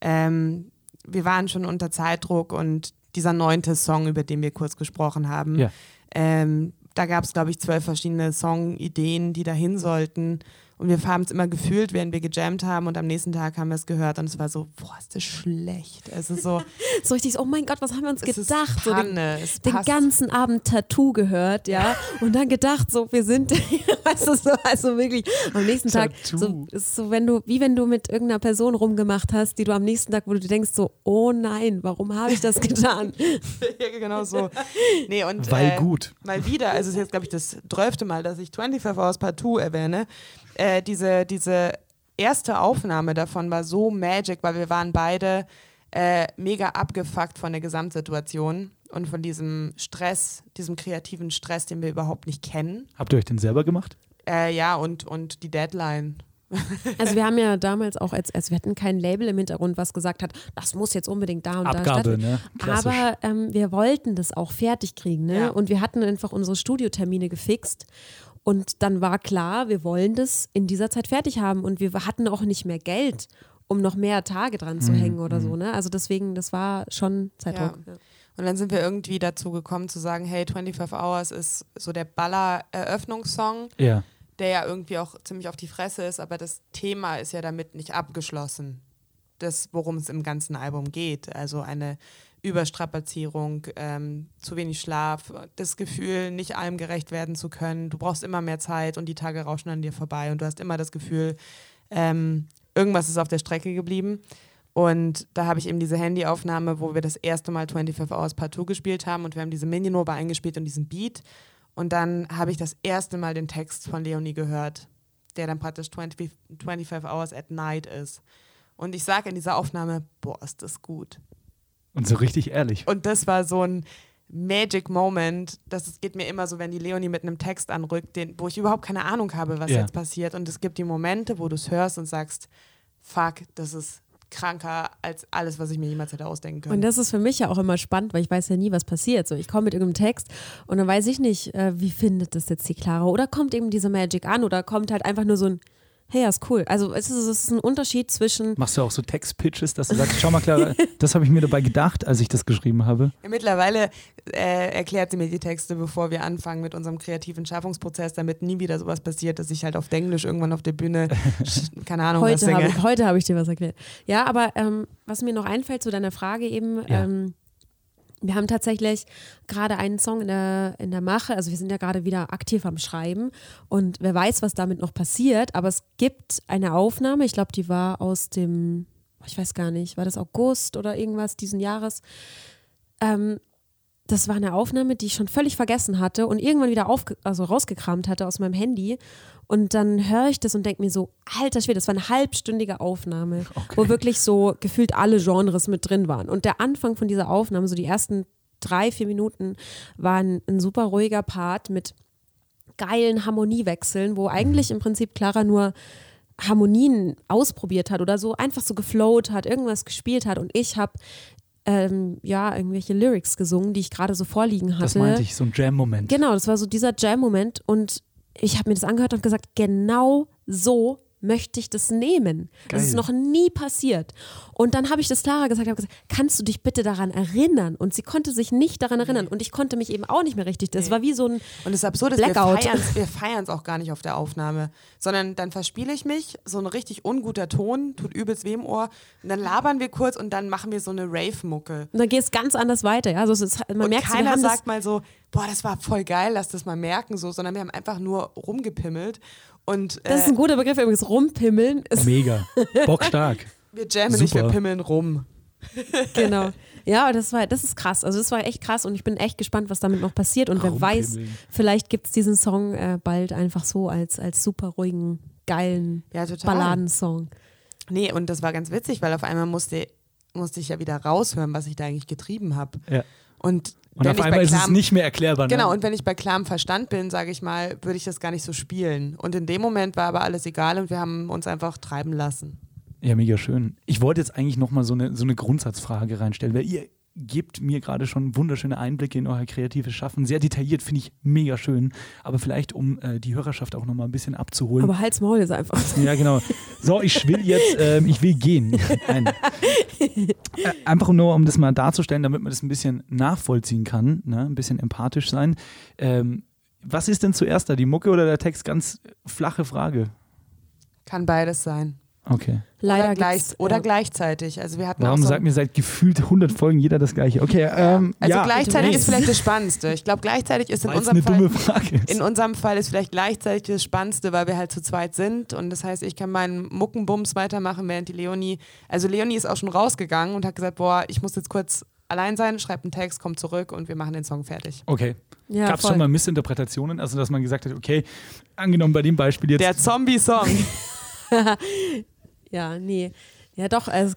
Ähm, wir waren schon unter Zeitdruck und dieser neunte Song, über den wir kurz gesprochen haben, ja. ähm, da gab es, glaube ich, zwölf verschiedene Songideen, die dahin sollten. Und wir haben es immer gefühlt, während wir gejammt haben und am nächsten Tag haben wir es gehört und es war so, boah, ist das schlecht. Es ist so, so richtig, oh mein Gott, was haben wir uns gedacht? So den, den, ganzen Abend Tattoo gehört, ja. Und dann gedacht, so, wir sind, weißt du, so, also wirklich am nächsten Tag, so, ist so, wenn du, wie wenn du mit irgendeiner Person rumgemacht hast, die du am nächsten Tag, wo du denkst, so, oh nein, warum habe ich das getan? ja, genau so. Nee, und, Weil äh, gut. Mal wieder, also es ist jetzt, glaube ich, das zwölfte Mal, dass ich 25 Hours Partout erwähne äh, diese, diese erste Aufnahme davon war so magic, weil wir waren beide äh, mega abgefuckt von der Gesamtsituation und von diesem Stress, diesem kreativen Stress, den wir überhaupt nicht kennen. Habt ihr euch den selber gemacht? Äh, ja, und, und die Deadline. Also wir haben ja damals auch, als, als wir hatten kein Label im Hintergrund, was gesagt hat, das muss jetzt unbedingt da und Abgabe, da stattfinden. Ne? Aber ähm, wir wollten das auch fertig kriegen. Ne? Ja. Und wir hatten einfach unsere Studiotermine gefixt. Und dann war klar, wir wollen das in dieser Zeit fertig haben und wir hatten auch nicht mehr Geld, um noch mehr Tage dran zu mhm. hängen oder so. Mhm. Ne? Also deswegen, das war schon Zeitdruck. Ja. Und dann sind wir irgendwie dazu gekommen zu sagen, hey, 25 Hours ist so der Baller-Eröffnungssong, ja. der ja irgendwie auch ziemlich auf die Fresse ist, aber das Thema ist ja damit nicht abgeschlossen. Das, worum es im ganzen Album geht. Also eine Überstrapazierung, ähm, zu wenig Schlaf, das Gefühl, nicht allem gerecht werden zu können. Du brauchst immer mehr Zeit und die Tage rauschen an dir vorbei und du hast immer das Gefühl, ähm, irgendwas ist auf der Strecke geblieben. Und da habe ich eben diese Handyaufnahme, wo wir das erste Mal 25 Hours Partout gespielt haben und wir haben diese Mininobe eingespielt und diesen Beat. Und dann habe ich das erste Mal den Text von Leonie gehört, der dann praktisch 20, 25 Hours at Night ist. Und ich sage in dieser Aufnahme, boah, ist das gut. Und so richtig ehrlich. Und das war so ein Magic Moment. Das geht mir immer so, wenn die Leonie mit einem Text anrückt, den, wo ich überhaupt keine Ahnung habe, was ja. jetzt passiert. Und es gibt die Momente, wo du es hörst und sagst, fuck, das ist kranker als alles, was ich mir jemals hätte ausdenken können. Und das ist für mich ja auch immer spannend, weil ich weiß ja nie, was passiert. So, ich komme mit irgendeinem Text und dann weiß ich nicht, äh, wie findet das jetzt die Clara? Oder kommt eben diese Magic an oder kommt halt einfach nur so ein hey, ja, ist cool. Also es ist, es ist ein Unterschied zwischen. Machst du auch so Textpitches, dass du sagst, schau mal, Clara, das habe ich mir dabei gedacht, als ich das geschrieben habe? Mittlerweile äh, erklärt sie mir die Texte, bevor wir anfangen mit unserem kreativen Schaffungsprozess, damit nie wieder sowas passiert, dass ich halt auf Englisch irgendwann auf der Bühne, keine Ahnung, heute was singe. Hab ich, heute habe ich dir was erklärt. Ja, aber ähm, was mir noch einfällt zu deiner Frage eben, ja. ähm, wir haben tatsächlich gerade einen Song in der, in der Mache, also wir sind ja gerade wieder aktiv am Schreiben. Und wer weiß, was damit noch passiert, aber es gibt eine Aufnahme, ich glaube, die war aus dem, ich weiß gar nicht, war das August oder irgendwas diesen Jahres. Ähm, das war eine Aufnahme, die ich schon völlig vergessen hatte und irgendwann wieder aufge also rausgekramt hatte aus meinem Handy. Und dann höre ich das und denke mir so, alter Schwede, das war eine halbstündige Aufnahme, okay. wo wirklich so gefühlt alle Genres mit drin waren. Und der Anfang von dieser Aufnahme, so die ersten drei, vier Minuten, war ein, ein super ruhiger Part mit geilen Harmoniewechseln, wo eigentlich im Prinzip Clara nur Harmonien ausprobiert hat oder so, einfach so geflowt hat, irgendwas gespielt hat und ich habe ähm, ja, irgendwelche Lyrics gesungen, die ich gerade so vorliegen hatte. Das meinte ich, so ein Jam-Moment. Genau, das war so dieser Jam-Moment und ich habe mir das angehört und gesagt, genau so möchte ich das nehmen. Geil. Das ist noch nie passiert. Und dann habe ich das Clara gesagt, habe gesagt, kannst du dich bitte daran erinnern? Und sie konnte sich nicht daran erinnern. Und ich konnte mich eben auch nicht mehr richtig. Das nee. war wie so ein Und das Absurde ist, wir feiern es auch gar nicht auf der Aufnahme, sondern dann verspiele ich mich, so ein richtig unguter Ton, tut übelst weh im Ohr. Und dann labern wir kurz und dann machen wir so eine Rave-Mucke. Und dann geht es ganz anders weiter. Ja? Also ist, man und merkt, keiner sagt mal so, boah, das war voll geil, lass das mal merken, so, sondern wir haben einfach nur rumgepimmelt. Und, äh, das ist ein guter Begriff übrigens, rumpimmeln. Mega, bockstark. wir jammen Super. nicht, wir pimmeln rum. genau. Ja, das war, das ist krass. Also das war echt krass und ich bin echt gespannt, was damit noch passiert. Und wer weiß, vielleicht gibt es diesen Song äh, bald einfach so als, als super ruhigen, geilen ja, Balladensong. Nee, und das war ganz witzig, weil auf einmal musste, musste ich ja wieder raushören, was ich da eigentlich getrieben habe. Ja. Und und auf einmal ist es nicht mehr erklärbar. Ne? Genau, und wenn ich bei klarem Verstand bin, sage ich mal, würde ich das gar nicht so spielen. Und in dem Moment war aber alles egal und wir haben uns einfach treiben lassen. Ja, mega schön. Ich wollte jetzt eigentlich nochmal so eine, so eine Grundsatzfrage reinstellen, weil ihr gebt mir gerade schon wunderschöne Einblicke in euer kreatives Schaffen. Sehr detailliert, finde ich mega schön. Aber vielleicht, um äh, die Hörerschaft auch nochmal ein bisschen abzuholen. Aber halt's Maul ist einfach. Ja, genau. So, ich will jetzt, äh, ich will gehen. Nein. Äh, einfach nur, um das mal darzustellen, damit man das ein bisschen nachvollziehen kann, ne? ein bisschen empathisch sein. Ähm, was ist denn zuerst da, die Mucke oder der Text? Ganz flache Frage. Kann beides sein. Okay. Leider oder, gleich, oder gleichzeitig. Also wir hatten Warum so sagt mir seit gefühlt 100 Folgen jeder das Gleiche? Okay, ähm, Also ja. gleichzeitig ist vielleicht das Spannendste. Ich glaube, gleichzeitig ist in Weil's unserem eine Fall. Dumme Frage ist. In unserem Fall ist vielleicht gleichzeitig das Spannendste, weil wir halt zu zweit sind. Und das heißt, ich kann meinen Muckenbums weitermachen, während die Leonie. Also Leonie ist auch schon rausgegangen und hat gesagt, boah, ich muss jetzt kurz allein sein, schreibt einen Text, kommt zurück und wir machen den Song fertig. Okay. Ja, Gab es schon mal Missinterpretationen? Also, dass man gesagt hat, okay, angenommen bei dem Beispiel jetzt. Der Zombie-Song. Ja, nee. Ja, doch. Also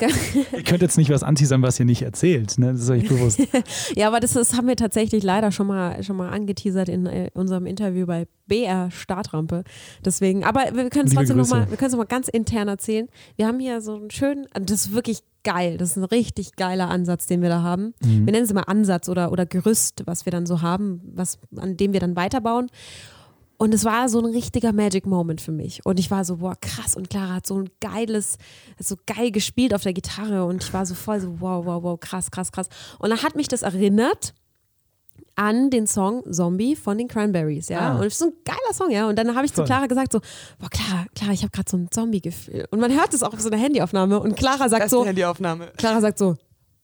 ihr könnt jetzt nicht was anteasern, was ihr nicht erzählt, ne? Das ist euch bewusst. ja, aber das, das, haben wir tatsächlich leider schon mal, schon mal angeteasert in äh, unserem Interview bei BR Startrampe. Deswegen, aber wir können es trotzdem nochmal, nochmal ganz intern erzählen. Wir haben hier so einen schönen, also das ist wirklich geil. Das ist ein richtig geiler Ansatz, den wir da haben. Mhm. Wir nennen es immer Ansatz oder, oder Gerüst, was wir dann so haben, was, an dem wir dann weiterbauen. Und es war so ein richtiger Magic Moment für mich. Und ich war so, boah, krass. Und Clara hat so ein geiles, so geil gespielt auf der Gitarre. Und ich war so voll so, wow, wow, wow, krass, krass, krass. Und dann hat mich das erinnert an den Song Zombie von den Cranberries, ja. Ah. Und so ein geiler Song, ja. Und dann habe ich voll. zu Clara gesagt so, boah, Clara, Clara, ich habe gerade so ein Zombie-Gefühl. Und man hört es auch auf so einer Handyaufnahme. Und Clara sagt so, Handyaufnahme. Clara sagt so,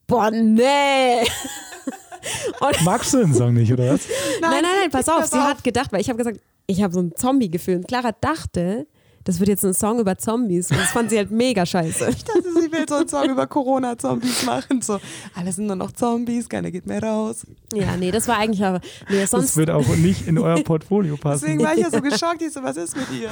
boah, nee. Magst du den Song nicht, oder was? Nein, nein, nein, pass auf. Sie hat gedacht, weil ich habe gesagt, ich habe so ein Zombie-Gefühl. Und Clara dachte, das wird jetzt ein Song über Zombies. Und das fand sie halt mega scheiße. Ich dachte, sie will so einen Song über Corona-Zombies machen. So, alle sind nur noch Zombies, keiner geht mehr raus. Ja, nee, das war eigentlich aber. Nee, sonst das wird auch nicht in euer Portfolio passen. Deswegen war ich ja so geschockt. Ich so, was ist mit ihr?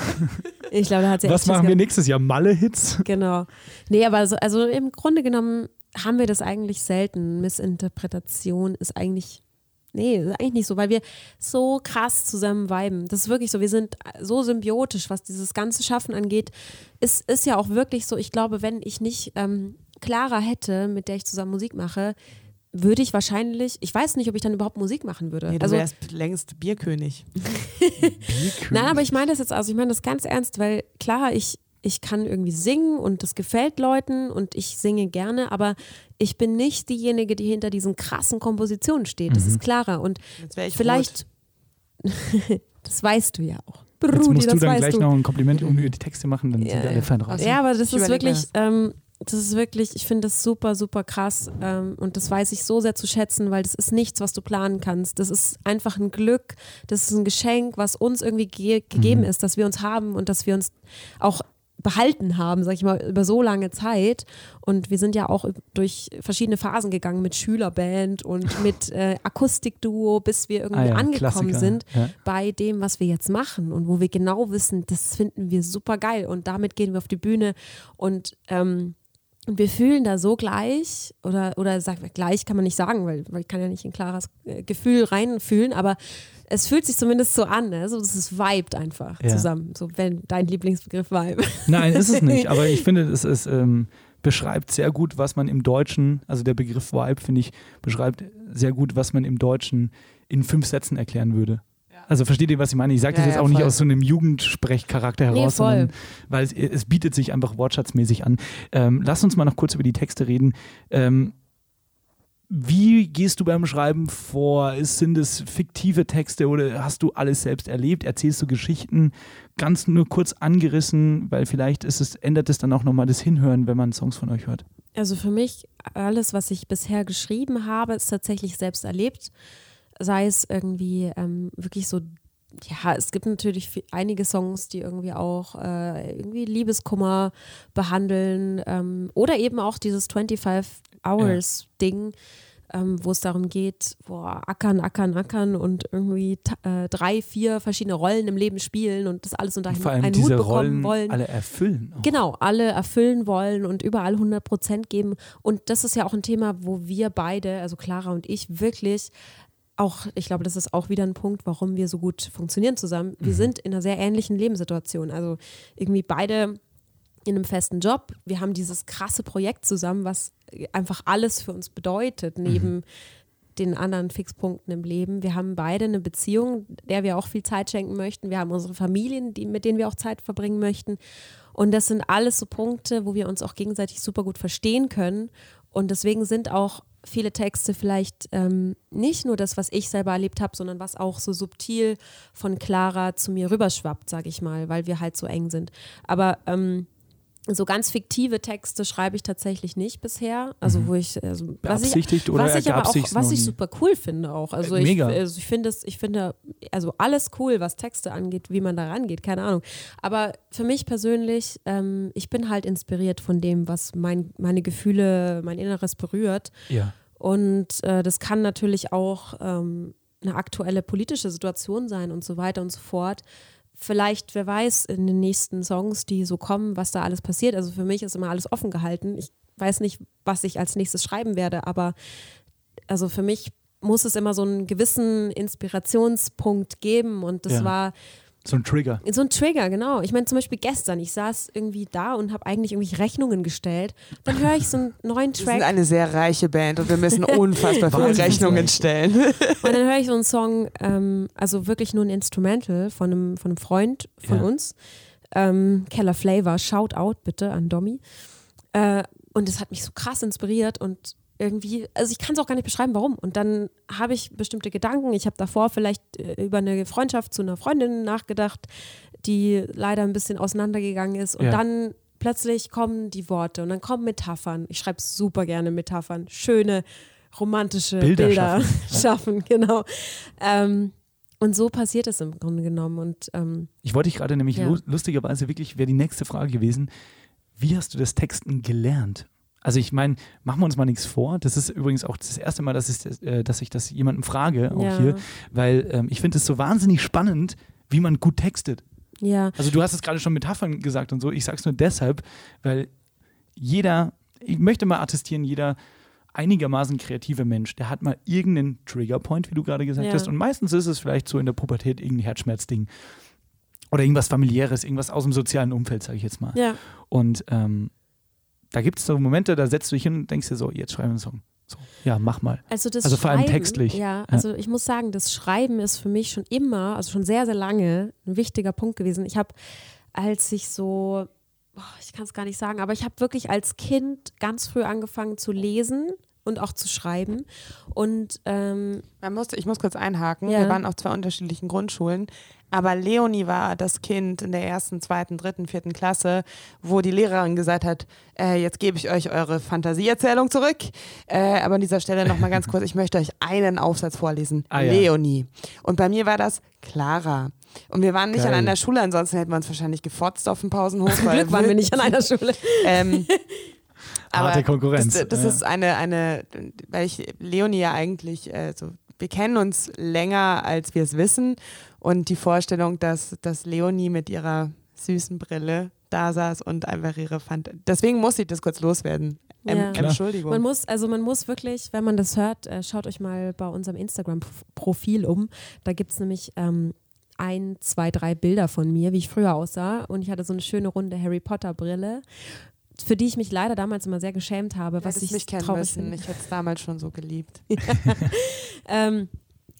Ich glaube, da hat sie Was machen wir nächstes Jahr? Malle-Hits? Genau. Nee, aber so, also im Grunde genommen haben wir das eigentlich selten. Missinterpretation ist eigentlich Nee, ist eigentlich nicht so, weil wir so krass zusammen viben. Das ist wirklich so. Wir sind so symbiotisch, was dieses ganze Schaffen angeht. Es ist ja auch wirklich so, ich glaube, wenn ich nicht ähm, Clara hätte, mit der ich zusammen Musik mache, würde ich wahrscheinlich, ich weiß nicht, ob ich dann überhaupt Musik machen würde. Nee, du also, wärst längst Bierkönig. Bierkönig. Nein, aber ich meine das jetzt, also ich meine das ganz ernst, weil klar, ich, ich kann irgendwie singen und das gefällt Leuten und ich singe gerne, aber ich bin nicht diejenige, die hinter diesen krassen Kompositionen steht. Das mhm. ist klarer. Und vielleicht, das weißt du ja auch. Brudi, Jetzt musst du dann gleich du. noch ein Kompliment um die Texte machen, dann ja, sind alle Fan raus. Ja, aber das ich ist wirklich, ähm, das ist wirklich, ich finde das super, super krass ähm, und das weiß ich so sehr zu schätzen, weil das ist nichts, was du planen kannst. Das ist einfach ein Glück, das ist ein Geschenk, was uns irgendwie ge gegeben mhm. ist, dass wir uns haben und dass wir uns auch behalten haben, sag ich mal, über so lange Zeit. Und wir sind ja auch durch verschiedene Phasen gegangen mit Schülerband und mit äh, Akustikduo, bis wir irgendwie ah ja, angekommen Klassiker. sind ja. bei dem, was wir jetzt machen und wo wir genau wissen, das finden wir super geil. Und damit gehen wir auf die Bühne und ähm, und wir fühlen da so gleich, oder, oder sag, gleich kann man nicht sagen, weil, weil ich kann ja nicht in klares äh, Gefühl reinfühlen, aber es fühlt sich zumindest so an, ne? so, es ist vibed einfach ja. zusammen, so wenn dein Lieblingsbegriff Vibe. Nein, ist es nicht, aber ich finde, es ist, ähm, beschreibt sehr gut, was man im Deutschen, also der Begriff Vibe, finde ich, beschreibt sehr gut, was man im Deutschen in fünf Sätzen erklären würde. Also versteht ihr, was ich meine? Ich sage das ja, jetzt auch ja, nicht aus so einem Jugendsprechcharakter heraus, nee, sondern weil es, es, bietet sich einfach wortschatzmäßig an. Ähm, lass uns mal noch kurz über die Texte reden. Ähm, wie gehst du beim Schreiben vor? Sind es fiktive Texte oder hast du alles selbst erlebt? Erzählst du Geschichten ganz nur kurz angerissen, weil vielleicht ist es, ändert es dann auch nochmal das Hinhören, wenn man Songs von euch hört? Also für mich, alles, was ich bisher geschrieben habe, ist tatsächlich selbst erlebt. Sei es irgendwie ähm, wirklich so ja, es gibt natürlich einige Songs, die irgendwie auch äh, irgendwie Liebeskummer behandeln ähm, oder eben auch dieses 25 Hours Ding, ähm, wo es darum geht, boah, ackern, ackern, ackern und irgendwie äh, drei, vier verschiedene Rollen im Leben spielen und das alles unter einen, vor allem einen diese Hut bekommen Rollen wollen. Alle erfüllen. Auch. Genau, alle erfüllen wollen und überall 100 Prozent geben. Und das ist ja auch ein Thema, wo wir beide, also Clara und ich, wirklich auch, ich glaube, das ist auch wieder ein Punkt, warum wir so gut funktionieren zusammen. Wir mhm. sind in einer sehr ähnlichen Lebenssituation. Also irgendwie beide in einem festen Job. Wir haben dieses krasse Projekt zusammen, was einfach alles für uns bedeutet, mhm. neben mhm. den anderen Fixpunkten im Leben. Wir haben beide eine Beziehung, der wir auch viel Zeit schenken möchten. Wir haben unsere Familien, die, mit denen wir auch Zeit verbringen möchten. Und das sind alles so Punkte, wo wir uns auch gegenseitig super gut verstehen können. Und deswegen sind auch viele Texte vielleicht ähm, nicht nur das, was ich selber erlebt habe, sondern was auch so subtil von Clara zu mir rüberschwappt, sage ich mal, weil wir halt so eng sind. Aber ähm, so ganz fiktive Texte schreibe ich tatsächlich nicht bisher. Also mhm. wo ich also, was ich, oder was ich aber auch, was ich super cool finde auch. Also äh, ich, also ich finde es, ich finde also alles cool, was Texte angeht, wie man da rangeht, keine Ahnung. Aber für mich persönlich, ähm, ich bin halt inspiriert von dem, was mein, meine Gefühle, mein Inneres berührt. Ja. Und äh, das kann natürlich auch ähm, eine aktuelle politische Situation sein und so weiter und so fort vielleicht, wer weiß, in den nächsten Songs, die so kommen, was da alles passiert. Also für mich ist immer alles offen gehalten. Ich weiß nicht, was ich als nächstes schreiben werde, aber also für mich muss es immer so einen gewissen Inspirationspunkt geben und das ja. war so ein Trigger. So ein Trigger, genau. Ich meine, zum Beispiel gestern, ich saß irgendwie da und habe eigentlich irgendwelche Rechnungen gestellt. Dann höre ich so einen neuen Track. Wir sind eine sehr reiche Band und wir müssen unfassbar viele Rechnungen stellen. Und dann höre ich so einen Song, ähm, also wirklich nur ein Instrumental von einem, von einem Freund von ja. uns. Ähm, Keller Flavor, Shout out bitte an Domi. Äh, und das hat mich so krass inspiriert und irgendwie, also ich kann es auch gar nicht beschreiben, warum. Und dann habe ich bestimmte Gedanken. Ich habe davor vielleicht äh, über eine Freundschaft zu einer Freundin nachgedacht, die leider ein bisschen auseinandergegangen ist. Und ja. dann plötzlich kommen die Worte und dann kommen Metaphern. Ich schreibe super gerne Metaphern. Schöne, romantische Bilder, Bilder schaffen, schaffen genau. Ähm, und so passiert es im Grunde genommen. Und, ähm, ich wollte dich gerade nämlich ja. lustigerweise wirklich, wäre die nächste Frage gewesen, wie hast du das Texten gelernt? Also ich meine, machen wir uns mal nichts vor. Das ist übrigens auch das erste Mal, dass ich, äh, dass ich das jemandem frage, auch ja. hier, weil ähm, ich finde es so wahnsinnig spannend, wie man gut textet. Ja. Also du hast es gerade schon Metaphern gesagt und so. Ich sage es nur deshalb, weil jeder, ich möchte mal attestieren, jeder einigermaßen kreative Mensch, der hat mal irgendeinen Triggerpoint, wie du gerade gesagt ja. hast. Und meistens ist es vielleicht so in der Pubertät irgendein Herzschmerzding. Oder irgendwas familiäres, irgendwas aus dem sozialen Umfeld, sage ich jetzt mal. Ja. Und ähm, da gibt es so Momente, da setzt du dich hin und denkst dir so, jetzt schreiben wir einen Song. So, ja, mach mal. Also, das also vor allem textlich. Ja, also ja. ich muss sagen, das Schreiben ist für mich schon immer, also schon sehr, sehr lange ein wichtiger Punkt gewesen. Ich habe, als ich so, oh, ich kann es gar nicht sagen, aber ich habe wirklich als Kind ganz früh angefangen zu lesen und auch zu schreiben. Und ähm, Man muss, ich muss kurz einhaken. Ja. Wir waren auf zwei unterschiedlichen Grundschulen. Aber Leonie war das Kind in der ersten, zweiten, dritten, vierten Klasse, wo die Lehrerin gesagt hat, äh, jetzt gebe ich euch eure Fantasieerzählung zurück. Äh, aber an dieser Stelle nochmal ganz kurz, ich möchte euch einen Aufsatz vorlesen. Ah, Leonie. Ja. Und bei mir war das Clara. Und wir waren nicht Geil. an einer Schule, ansonsten hätten wir uns wahrscheinlich gefotzt auf dem Pausenhof. Zum Glück waren wir nicht an einer Schule. ähm, aber Harte Konkurrenz. Das, das ja. ist eine, eine, weil ich Leonie ja eigentlich äh, so wir kennen uns länger, als wir es wissen. Und die Vorstellung, dass, dass Leonie mit ihrer süßen Brille da saß und einfach ihre fand. Deswegen muss ich das kurz loswerden. Ähm, ja. Entschuldigung. Man muss, also man muss wirklich, wenn man das hört, äh, schaut euch mal bei unserem Instagram-Profil um. Da gibt es nämlich ähm, ein, zwei, drei Bilder von mir, wie ich früher aussah. Und ich hatte so eine schöne runde Harry Potter-Brille für die ich mich leider damals immer sehr geschämt habe, was ich mich kennen traurig müssen. Finde. Ich hätte es damals schon so geliebt. ähm,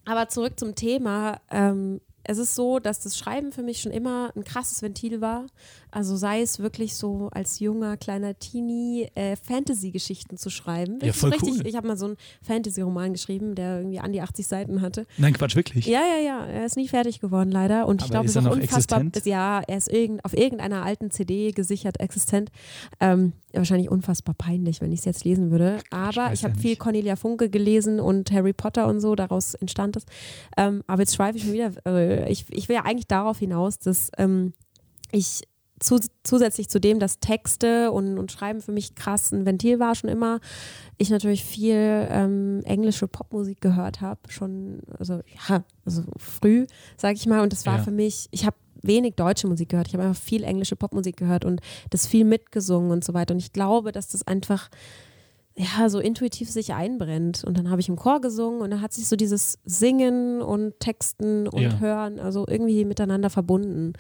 aber zurück zum Thema. Ähm, es ist so, dass das Schreiben für mich schon immer ein krasses Ventil war. Also sei es wirklich so als junger, kleiner Teenie äh, Fantasy-Geschichten zu schreiben. Ja, voll richtig, cool. Ich habe mal so einen Fantasy-Roman geschrieben, der irgendwie an die 80 Seiten hatte. Nein, Quatsch, wirklich? Ja, ja, ja. Er ist nie fertig geworden, leider. Und ich glaube, ist es er noch unfassbar. existent? Ja, er ist irgend, auf irgendeiner alten CD gesichert existent. Ähm, wahrscheinlich unfassbar peinlich, wenn ich es jetzt lesen würde. Aber weiß ich habe ja viel. Cornelia Funke gelesen und Harry Potter und so, daraus entstand es. Ähm, aber jetzt schweife ich schon wieder. Äh, ich, ich will ja eigentlich darauf hinaus, dass ähm, ich zu, zusätzlich zu dem, dass Texte und, und Schreiben für mich krass ein Ventil war schon immer, ich natürlich viel ähm, englische Popmusik gehört habe, schon, also ja, also früh, sag ich mal. Und das war Ja. für mich, ich habe wenig deutsche Musik gehört, ich habe einfach viel englische Popmusik gehört und das viel mitgesungen und so weiter. Und ich glaube, dass das einfach ja, so intuitiv sich einbrennt. Und dann habe ich im Chor gesungen und dann hat sich so dieses Singen und Texten und Ja. Hören, also irgendwie miteinander verbunden.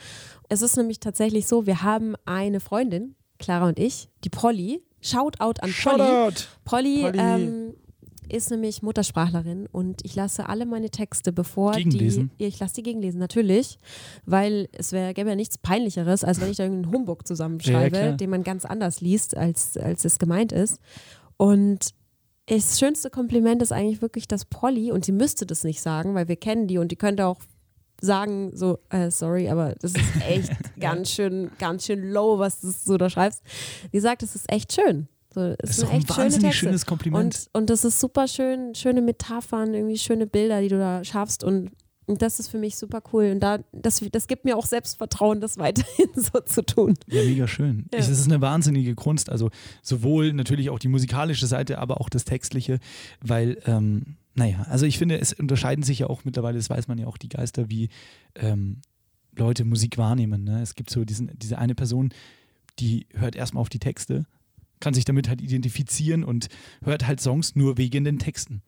Es ist nämlich tatsächlich so, wir haben eine Freundin, Clara und ich, die Polly. Shoutout an Polly. Shoutout! Polly, Polly. Ähm, ist nämlich Muttersprachlerin und ich lasse alle meine Texte, bevor Gegenlesen? die. Ich lasse die gegenlesen, natürlich, weil es wär, gäbe ja nichts Peinlicheres, als wenn ich da irgendeinen Humbug zusammenschreibe, klar. den man ganz anders liest, als, als es gemeint ist. Und das schönste Kompliment ist eigentlich wirklich, dass Polly, und sie müsste das nicht sagen, weil wir kennen die und die könnte auch sagen, so, äh, sorry, aber das ist echt ganz schön, ganz schön low, was du so da schreibst. Die sagt, es ist echt schön. So, es Das ist ein wahnsinnig Texte. schönes Kompliment. Und, und das ist super schön, schöne Metaphern, irgendwie schöne Bilder, die du da schaffst und, und das ist für mich super cool. Und da, das, das gibt mir auch Selbstvertrauen, das weiterhin so zu tun. Ja, mega schön. Ja. Es ist eine wahnsinnige Kunst. Also sowohl natürlich auch die musikalische Seite, aber auch das Textliche, weil, ähm, naja, also ich finde, es unterscheiden sich ja auch mittlerweile, das weiß man ja auch, die Geister, wie ähm, Leute Musik wahrnehmen. Ne? Es gibt so diesen, diese eine Person, die hört erstmal auf die Texte, kann sich damit halt identifizieren und hört halt Songs nur wegen den Texten.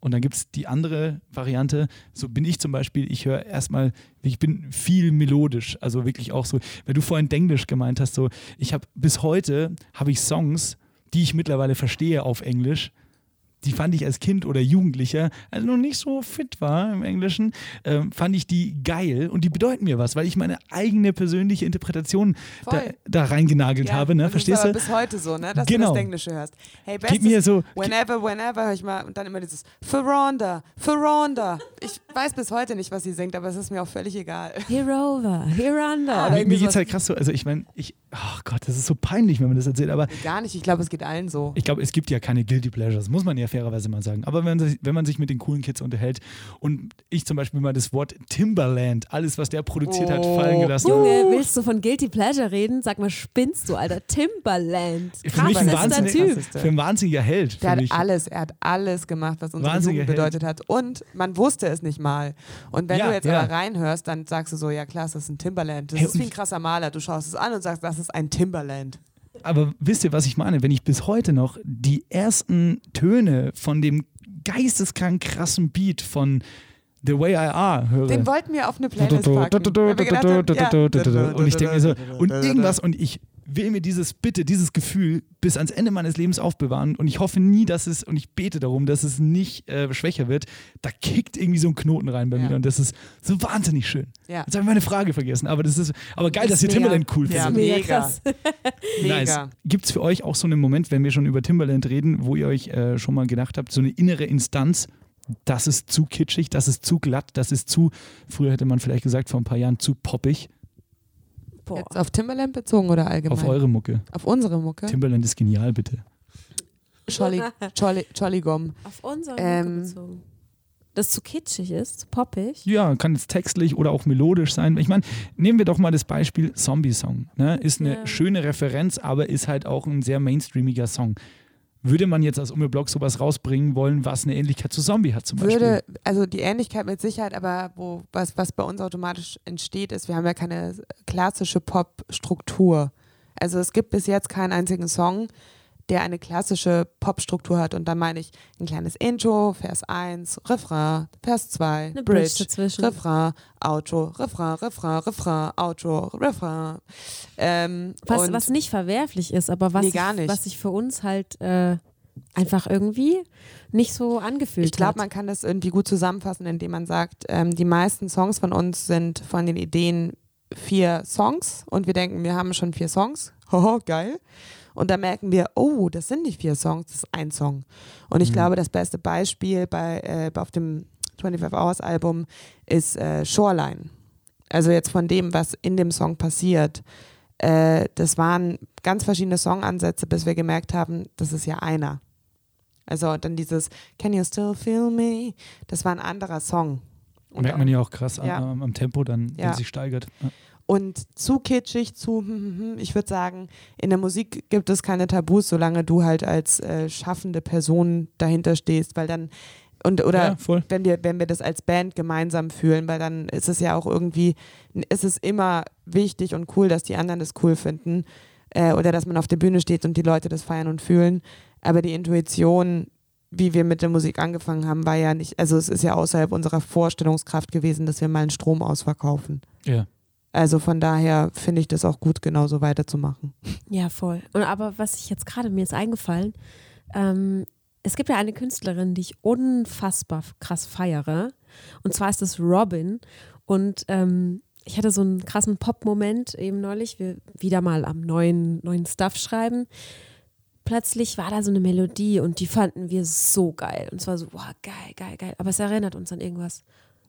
Und dann gibt es die andere Variante, so bin ich zum Beispiel, ich höre erstmal, ich bin viel melodisch, also wirklich auch so, weil du vorhin Denglisch gemeint hast, so, ich habe bis heute, habe ich Songs, die ich mittlerweile verstehe auf Englisch, die fand ich als Kind oder Jugendlicher, also noch nicht so fit war im Englischen, ähm, fand ich die geil und die bedeuten mir was, weil ich meine eigene persönliche Interpretation da, da reingenagelt habe, ne? das Verstehst du? bis heute so, ne? dass Genau. du das Englische hörst. Hey, Gib mir bestes, so, whenever, whenever höre ich mal und dann immer dieses Ferronda, Ferronda. Ich weiß bis heute nicht, was sie singt, aber es ist mir auch völlig egal. Here over, here under. Ah, mir, geht's sowas. halt krass so, also ich meine, ich, oh Gott, das ist so peinlich, wenn man das erzählt, aber Gar nicht, ich glaube, es geht allen so. ich glaube, es gibt ja keine Guilty Pleasures, muss man ja fairerweise mal sagen. Aber wenn, sich- wenn man sich mit den coolen Kids unterhält und ich zum Beispiel mal das Wort Timberland, alles, was der produziert hat, Oh. fallen gelassen Junge, willst du von Guilty Pleasure reden? Sag mal, spinnst du, Alter? Timberland. Für mich ein, wahnsinnig, Typ. Für ein wahnsinniger Held. Der hat mich. alles, er hat alles gemacht, was unsere Wahnsinniger Jugend bedeutet hat. Und man wusste es nicht mal. Und wenn Ja, du jetzt ja. aber reinhörst, dann sagst du so, ja klar, das ist ein Timberland. Das Hey, ist wie ein krasser Maler. Du schaust es an und sagst, das ist ein Timberland. Aber wisst ihr, was ich meine? Wenn ich bis heute noch die ersten Töne von dem geisteskrank krassen Beat von The Way I Are höre. Den wollten wir auf eine Playlist packen. Und ich denke mir so, und irgendwas, und ich will mir dieses Bitte, dieses Gefühl bis ans Ende meines Lebens aufbewahren und ich hoffe nie, dass es, und ich bete darum, dass es nicht äh, schwächer wird, da kickt irgendwie so ein Knoten rein bei Ja. mir und das ist so wahnsinnig schön. Ja. Jetzt habe ich meine Frage vergessen, aber das ist, aber geil, Das dass ihr ist Timberland cool Ja, findet. Mega mega. krass. Mega. Gibt es für euch auch so einen Moment, wenn wir schon über Timberland reden, wo ihr euch äh, schon mal gedacht habt, so eine innere Instanz, das ist zu kitschig, das ist zu glatt, das ist zu, früher hätte man vielleicht gesagt, vor ein paar Jahren zu poppig Boah. Jetzt auf Timberland bezogen oder allgemein? auf eure Mucke. Auf unsere Mucke? Timberland ist genial, bitte. Scholli, Scholli, Scholli Gom. Auf unsere Ähm, Mucke bezogen. Das zu kitschig ist, zu poppig. Ja, kann jetzt textlich oder auch melodisch sein. Ich meine, nehmen wir doch mal das Beispiel Zombie Song. Ne? Ist eine Ja. schöne Referenz, aber ist halt auch ein sehr mainstreamiger Song. Würde man jetzt als Ummelblock sowas rausbringen wollen, was eine Ähnlichkeit zu Zombie hat zum Beispiel? Würde, also die Ähnlichkeit mit Sicherheit, aber wo, was, was bei uns automatisch entsteht, ist, wir haben ja keine klassische Pop-Struktur. Also es gibt bis jetzt keinen einzigen Song, der eine klassische Pop-Struktur hat. Und da meine ich ein kleines Intro, Vers 1, Refrain, Vers 2, Eine Bridge Bridge, dazwischen. Refrain, Outro, Refrain, Refrain, Refrain, Outro, Refrain. Ähm, Was, was nicht verwerflich ist, aber was, Nee, ich, was ich für uns halt äh, einfach irgendwie nicht so angefühlt Ich glaube, man kann das irgendwie gut zusammenfassen, indem man sagt, ähm, die meisten Songs von uns sind von den Ideen vier Songs und wir denken, wir haben schon vier Songs. Hoho, geil. Und dann merken wir, oh, das sind nicht vier Songs, das ist ein Song. Und ich mhm. glaube, das beste Beispiel bei, äh, auf dem 25 Hours Album ist äh, Shoreline. Also jetzt von dem, was in dem Song passiert. Äh, das waren ganz verschiedene Songansätze, bis wir gemerkt haben, das ist ja einer. Also dann dieses Can you still feel me? Das war ein anderer Song. Und merkt man ja auch krass ja. am, am, Tempo, dann, ja. wenn sich steigert. Ja. Und zu kitschig, zu, hm, hm, hm, ich würde sagen, in der Musik gibt es keine Tabus, solange du halt als äh, schaffende Person dahinter stehst, weil dann und oder ja, wenn wir wenn wir das als Band gemeinsam fühlen, weil dann ist es ja auch irgendwie ist es immer wichtig und cool, dass die anderen das cool finden äh, oder dass man auf der Bühne steht und die Leute das feiern und fühlen. Aber die Intuition, wie wir mit der Musik angefangen haben, war ja nicht, also es ist ja außerhalb unserer Vorstellungskraft gewesen, dass wir mal einen Strom ausverkaufen. Ja. Also von daher finde ich das auch gut, genauso weiterzumachen. Ja, voll. Und aber was ich jetzt gerade mir ist eingefallen, ähm, es gibt ja eine Künstlerin, die ich unfassbar krass feiere. Und zwar ist es Robin. Und ähm, ich hatte so einen krassen Pop-Moment eben neulich, wir wieder mal am neuen, neuen Stuff schreiben. Plötzlich war da so eine Melodie und die fanden wir so geil. Und zwar so, boah, geil, geil, geil. Aber es erinnert uns an irgendwas.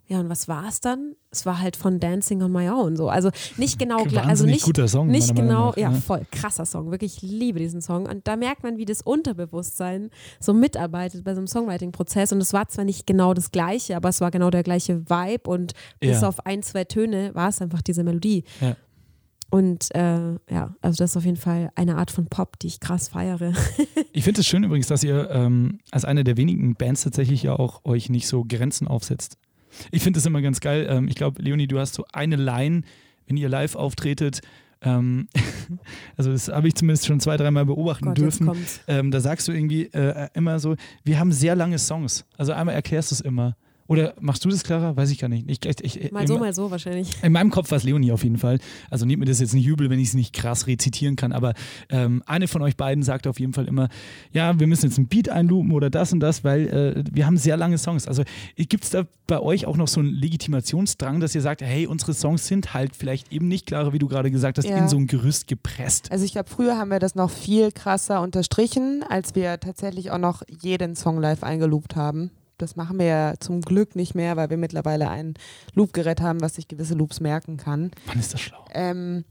Ja, und was war es dann? Es war halt von Dancing on My Own so. Also nicht genau gleich. Also nicht, guter Song, nicht genau, nach, ja, ne? voll krasser Song. Wirklich, ich liebe diesen Song. Und da merkt man, wie das Unterbewusstsein so mitarbeitet bei so einem Songwriting-Prozess. Und es war zwar nicht genau das Gleiche, aber es war genau der gleiche Vibe. Und bis ja. auf ein, zwei Töne war es einfach diese Melodie. Ja. Und äh, ja, also das ist auf jeden Fall eine Art von Pop, die ich krass feiere. ich finde es schön übrigens, dass ihr ähm, als eine der wenigen Bands tatsächlich ja auch euch nicht so Grenzen aufsetzt. Ich finde das immer ganz geil. Ähm, ich glaube, Leonie, du hast so eine Line, wenn ihr live auftretet. Ähm, also das habe ich zumindest schon zwei, dreimal beobachten Gott, dürfen. Ähm, da sagst du irgendwie äh, immer so, wir haben sehr lange Songs. Also einmal erklärst du es immer. Oder machst du das, Clara? Weiß ich gar nicht. Ich, ich, mal so, in, mal so wahrscheinlich. In meinem Kopf war es Leonie auf jeden Fall. Also nehmt mir das jetzt nicht übel, wenn ich es nicht krass rezitieren kann, aber ähm, eine von euch beiden sagt auf jeden Fall immer, ja, wir müssen jetzt ein Beat einloopen oder das und das, weil äh, wir haben sehr lange Songs. Also gibt es da bei euch auch noch so einen Legitimationsdrang, dass ihr sagt, hey, unsere Songs sind halt vielleicht eben nicht, Clara, wie du gerade gesagt hast, ja. in so ein Gerüst gepresst. Also ich glaube, früher haben wir das noch viel krasser unterstrichen, als wir tatsächlich auch noch jeden Song live eingeloopt haben. Das machen wir ja zum Glück nicht mehr, weil wir mittlerweile ein Loop-Gerät haben, was sich gewisse Loops merken kann. Wann ist das schlau? Ähm,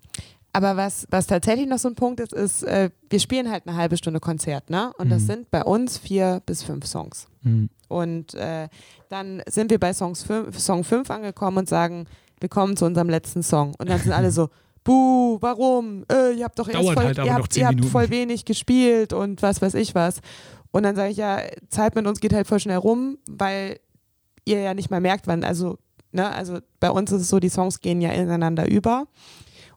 aber was, was tatsächlich noch so ein Punkt ist, ist, äh, wir spielen halt eine halbe Stunde Konzert, ne? Und mhm. das sind bei uns vier bis fünf Songs. Mhm. Und äh, dann sind wir bei Songs fünf, Song 5 angekommen und sagen, wir kommen zu unserem letzten Song. Und dann sind alle so, Buh, warum? Äh, ihr habt doch erst voll, halt ihr habt, ihr habt voll wenig gespielt und was weiß ich was. Und dann sage ich ja, Zeit mit uns geht halt voll schnell rum, weil ihr ja nicht mal merkt, wann, also, ne, also bei uns ist es so, die Songs gehen ja ineinander über.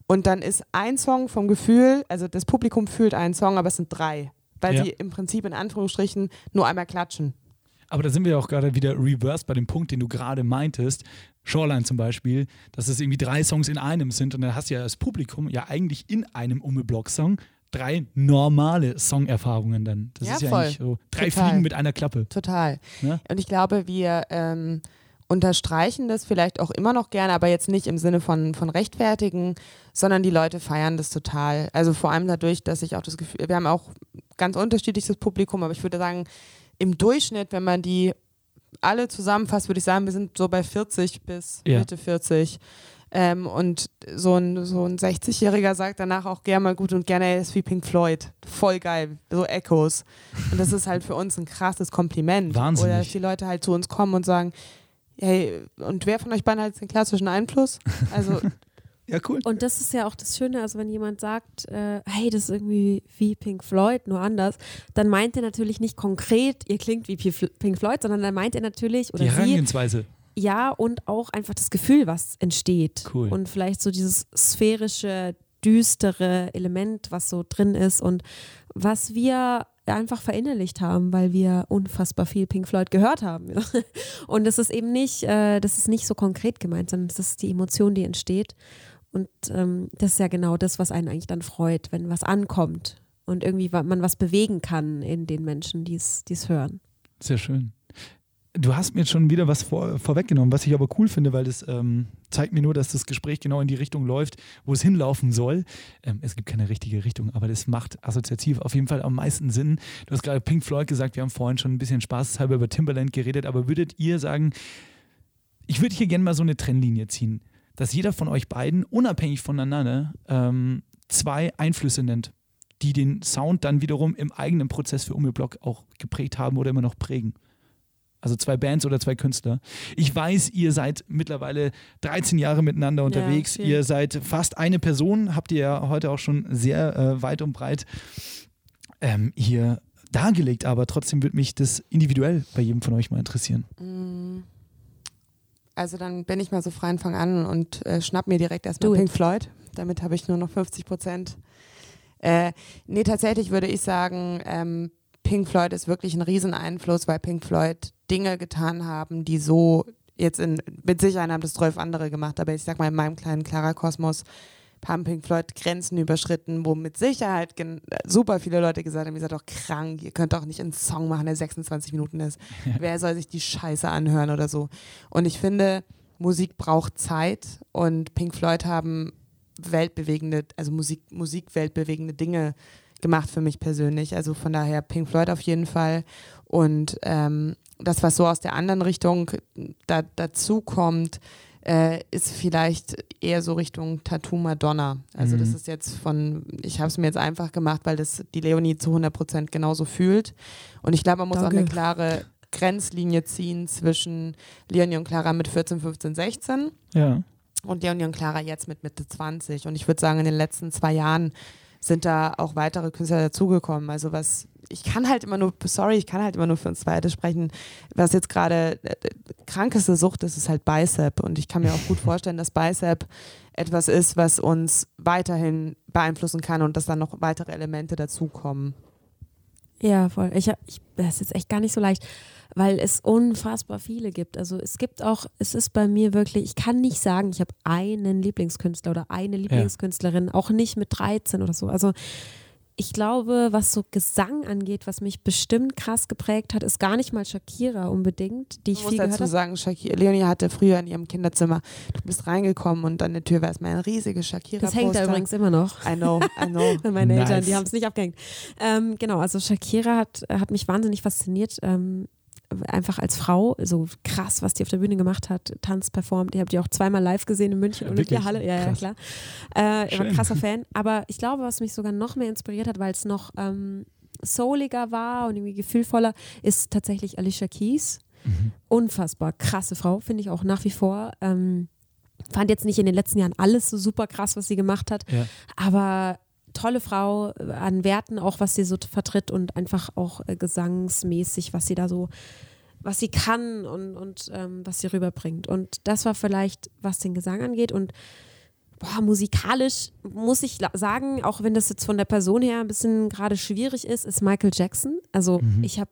Und dann ist ein Song vom Gefühl, also das Publikum fühlt einen Song, aber es sind drei, weil ja. sie im Prinzip in Anführungsstrichen nur einmal klatschen. Aber da sind wir auch gerade wieder reversed bei dem Punkt, den du gerade meintest. Shoreline zum Beispiel, dass es irgendwie drei Songs in einem sind und dann hast du ja das Publikum ja eigentlich in einem Umme-Block-Song drei normale Songerfahrungen dann. Das ja, ist ja voll. eigentlich so drei Total. Fliegen mit einer Klappe. Total. Ne? Und ich glaube, wir ähm, unterstreichen das vielleicht auch immer noch gerne, aber jetzt nicht im Sinne von, von rechtfertigen, sondern die Leute feiern das total. Also vor allem dadurch, dass ich auch das Gefühl, wir haben auch ganz unterschiedliches Publikum, aber ich würde sagen, im Durchschnitt, wenn man die alle zusammenfasst, würde ich sagen, wir sind so bei 40 bis ja. Mitte 40. Ähm, und so ein, so ein 60-Jähriger sagt danach auch gerne mal gut und gerne, er ist wie Pink Floyd. Voll geil. So Echos. Und das ist halt für uns ein krasses Kompliment. Wahnsinnig. Oder dass die Leute halt zu uns kommen und sagen, hey, und wer von euch beiden hat den klassischen Einfluss? Also. ja, cool. Und das ist ja auch das Schöne, also wenn jemand sagt, äh, hey, das ist irgendwie wie Pink Floyd, nur anders, dann meint er natürlich nicht konkret, ihr klingt wie Pink Floyd, sondern dann meint er natürlich, oder die Herangehensweise. Ja, und auch einfach das Gefühl, was entsteht. Cool. Und vielleicht so dieses sphärische, düstere Element, was so drin ist und was wir einfach verinnerlicht haben, weil wir unfassbar viel Pink Floyd gehört haben. Und das ist eben nicht, äh, das ist nicht so konkret gemeint, sondern das ist die Emotion, die entsteht. Und ähm, das ist ja genau das, was einen eigentlich dann freut, wenn was ankommt und irgendwie man was bewegen kann in den Menschen, die es hören. Sehr schön. Du hast mir jetzt schon wieder was vor, vorweggenommen, was ich aber cool finde, weil das ähm, zeigt mir nur, dass das Gespräch genau in die Richtung läuft, wo es hinlaufen soll. Ähm, es gibt keine richtige Richtung, aber das macht assoziativ auf jeden Fall am meisten Sinn. Du hast gerade Pink Floyd gesagt, wir haben vorhin schon ein bisschen spaßhalber über Timberland geredet, aber würdet ihr sagen, ich würde hier gerne mal so eine Trennlinie ziehen, dass jeder von euch beiden unabhängig voneinander ähm, zwei Einflüsse nennt, die den Sound dann wiederum im eigenen Prozess für Umgeblock auch geprägt haben oder immer noch prägen. Also zwei Bands oder zwei Künstler. Ich weiß, ihr seid mittlerweile 13 Jahre miteinander unterwegs. Ja, ihr seid fast eine Person, habt ihr ja heute auch schon sehr äh, weit und breit ähm, hier dargelegt. Aber trotzdem würde mich das individuell bei jedem von euch mal interessieren. Mm. Also dann bin ich mal so frei und fang an und äh, schnapp mir direkt erstmal Pink Floyd. Damit habe ich nur noch 50 Prozent. Äh, nee, tatsächlich würde ich sagen, ähm, Pink Floyd ist wirklich ein Rieseneinfluss, weil Pink Floyd Dinge getan haben, die so jetzt in, mit Sicherheit haben das zwölf andere gemacht, aber ich sag mal, in meinem kleinen Clara-Kosmos haben Pink Floyd Grenzen überschritten, wo mit Sicherheit super viele Leute gesagt haben, ihr seid doch krank, ihr könnt doch nicht einen Song machen, der 26 Minuten ist. Wer soll sich die Scheiße anhören oder so? Und ich finde, Musik braucht Zeit und Pink Floyd haben weltbewegende, also Musik, Musik weltbewegende Dinge gemacht für mich persönlich. Also von daher Pink Floyd auf jeden Fall. Und ähm, das, was so aus der anderen Richtung da, dazu kommt, äh, ist vielleicht eher so Richtung Tattoo Madonna. Also mhm. das ist jetzt von, ich habe es mir jetzt einfach gemacht, weil das die Leonie zu 100 Prozent genauso fühlt. Und ich glaube, man muss Danke. auch eine klare Grenzlinie ziehen zwischen Leonie und Clara mit 14, 15, 16. Ja. Und Leonie und Clara jetzt mit Mitte 20. Und ich würde sagen, in den letzten zwei Jahren sind da auch weitere Künstler dazugekommen. Also was, ich kann halt immer nur, sorry, ich kann halt immer nur für uns beide sprechen. Was jetzt gerade äh, krankeste Sucht ist, ist halt Bicep. Und ich kann mir auch gut vorstellen, dass Bicep etwas ist, was uns weiterhin beeinflussen kann und dass dann noch weitere Elemente dazukommen. Ja, voll. Ich, ich, das ist jetzt echt gar nicht so leicht weil es unfassbar viele gibt. Also es gibt auch, es ist bei mir wirklich, ich kann nicht sagen, ich habe einen Lieblingskünstler oder eine Lieblingskünstlerin, ja. auch nicht mit 13 oder so. Also ich glaube, was so Gesang angeht, was mich bestimmt krass geprägt hat, ist gar nicht mal Shakira unbedingt, die ich, ich viel muss dazu sagen, Shakira, Leonie hatte früher in ihrem Kinderzimmer, du bist reingekommen und an der Tür war erstmal ein riesiges Shakira. Das hängt da übrigens immer noch. I know, I know. Meine nice. Eltern, die haben es nicht abgehängt. Ähm, genau, also Shakira hat, hat mich wahnsinnig fasziniert. Ähm, einfach als Frau, so krass, was die auf der Bühne gemacht hat, Tanz performt. Ihr habt die auch zweimal live gesehen in München, ja, Olympiahalle. Ja, ja, klar. Äh, ich war ein krasser Fan. Aber ich glaube, was mich sogar noch mehr inspiriert hat, weil es noch ähm, souliger war und irgendwie gefühlvoller, ist tatsächlich Alicia Keys. Mhm. Unfassbar krasse Frau, finde ich auch nach wie vor. Ähm, fand jetzt nicht in den letzten Jahren alles so super krass, was sie gemacht hat, ja. aber tolle Frau äh, an Werten, auch was sie so vertritt und einfach auch äh, gesangsmäßig, was sie da so, was sie kann und, und ähm, was sie rüberbringt. Und das war vielleicht, was den Gesang angeht. Und boah, musikalisch muss ich sagen, auch wenn das jetzt von der Person her ein bisschen gerade schwierig ist, ist Michael Jackson. Also mhm. ich habe,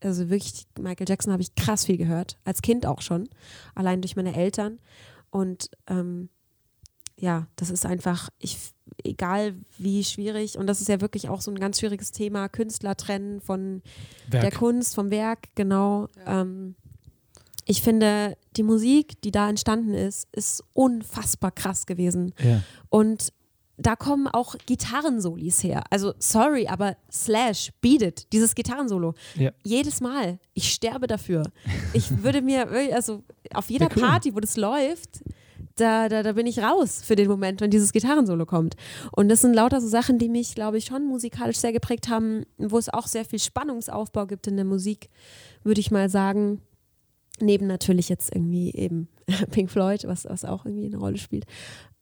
also wirklich, Michael Jackson habe ich krass viel gehört, als Kind auch schon, allein durch meine Eltern. Und ähm, ja, das ist einfach, ich, egal wie schwierig, und das ist ja wirklich auch so ein ganz schwieriges Thema, Künstler trennen von Werk. der Kunst, vom Werk, genau. Ja. Ähm, ich finde, die Musik, die da entstanden ist, ist unfassbar krass gewesen. Ja. Und da kommen auch Gitarrensolis her. Also sorry, aber Slash, Beat It, dieses Gitarrensolo. Ja. Jedes Mal. Ich sterbe dafür. Ich würde mir, also auf jeder cool. Party, wo das läuft, da, da, da bin ich raus für den Moment, wenn dieses Gitarrensolo kommt. Und das sind lauter so Sachen, die mich, glaube ich, schon musikalisch sehr geprägt haben, wo es auch sehr viel Spannungsaufbau gibt in der Musik, würde ich mal sagen. Neben natürlich jetzt irgendwie eben Pink Floyd, was, was auch irgendwie eine Rolle spielt.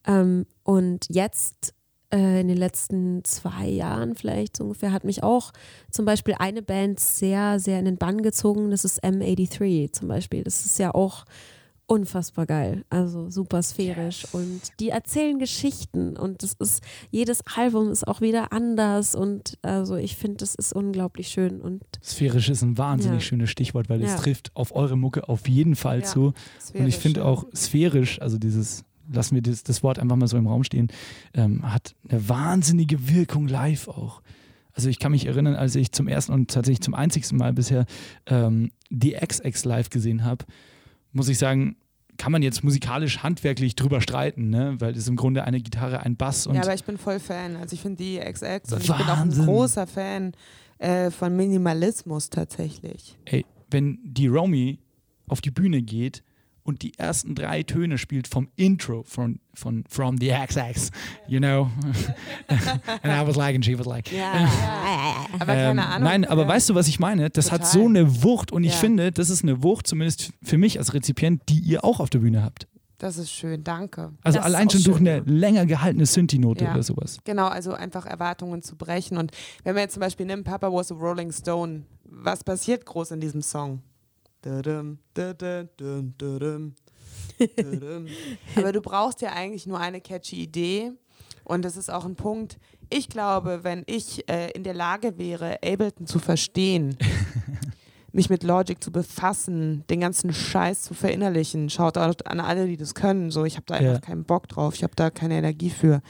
Ähm, und jetzt äh, in den letzten zwei Jahren vielleicht so ungefähr hat mich auch zum Beispiel eine Band sehr, sehr in den Bann gezogen. Das ist M83 zum Beispiel. Das ist ja auch unfassbar geil. Also super sphärisch. Yes. Und die erzählen Geschichten und das ist, jedes Album ist auch wieder anders und also ich finde, das ist unglaublich schön. Und Sphärisch ist ein wahnsinnig ja. schönes Stichwort, weil ja. es trifft auf eure Mucke auf jeden Fall ja. zu. Sphärisch, und ich finde auch sphärisch, also dieses lassen wir das, das, Wort einfach mal so im Raum stehen, ähm, hat eine wahnsinnige Wirkung live auch. Also ich kann mich erinnern, als ich zum ersten und tatsächlich zum einzigsten Mal bisher ähm, die XX live gesehen habe, muss ich sagen, kann man jetzt musikalisch handwerklich drüber streiten, ne? weil es im Grunde eine Gitarre, ein Bass und. Ja, aber ich bin voll Fan. Also ich finde die XX und ich bin auch ein großer Fan äh, von Minimalismus tatsächlich. Ey, wenn die Romy auf die Bühne geht und die ersten drei Töne spielt vom Intro von, von From the XX, you know. and I was like, and she was like. Ja, ja. aber keine ähm, Ahnung. Nein, aber ja. weißt du, was ich meine? Das Total. hat so eine Wucht und ich finde, das ist eine Wucht, zumindest für mich als Rezipient, die ihr auch auf der Bühne habt. Das ist schön, danke. Also das allein schon durch eine länger gehaltene Synthi-Note ja. oder sowas. Genau, also einfach Erwartungen zu brechen. Und wenn wir jetzt zum Beispiel nehmen, Papa was a Rolling Stone, was passiert groß in diesem Song? Aber du brauchst ja eigentlich nur eine catchy Idee. Und das ist auch ein Punkt. Ich glaube, wenn ich äh, in der Lage wäre, Ableton zu verstehen, mich mit Logic zu befassen, den ganzen Scheiß zu verinnerlichen, schaut an alle, die das können. So, ich habe da ja. einfach keinen Bock drauf, ich habe da keine Energie für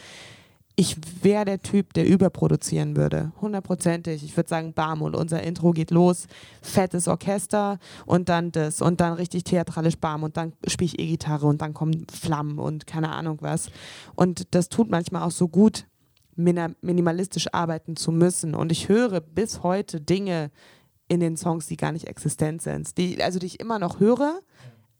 ich wäre der Typ, der überproduzieren würde. Hundertprozentig. Ich würde sagen, bam, und unser Intro geht los. Fettes Orchester und dann das. Und dann richtig theatralisch bam. Und dann spiele ich E-Gitarre und dann kommen Flammen und keine Ahnung was. Und das tut manchmal auch so gut, minimalistisch arbeiten zu müssen. Und ich höre bis heute Dinge in den Songs, die gar nicht existent sind. Die, also die ich immer noch höre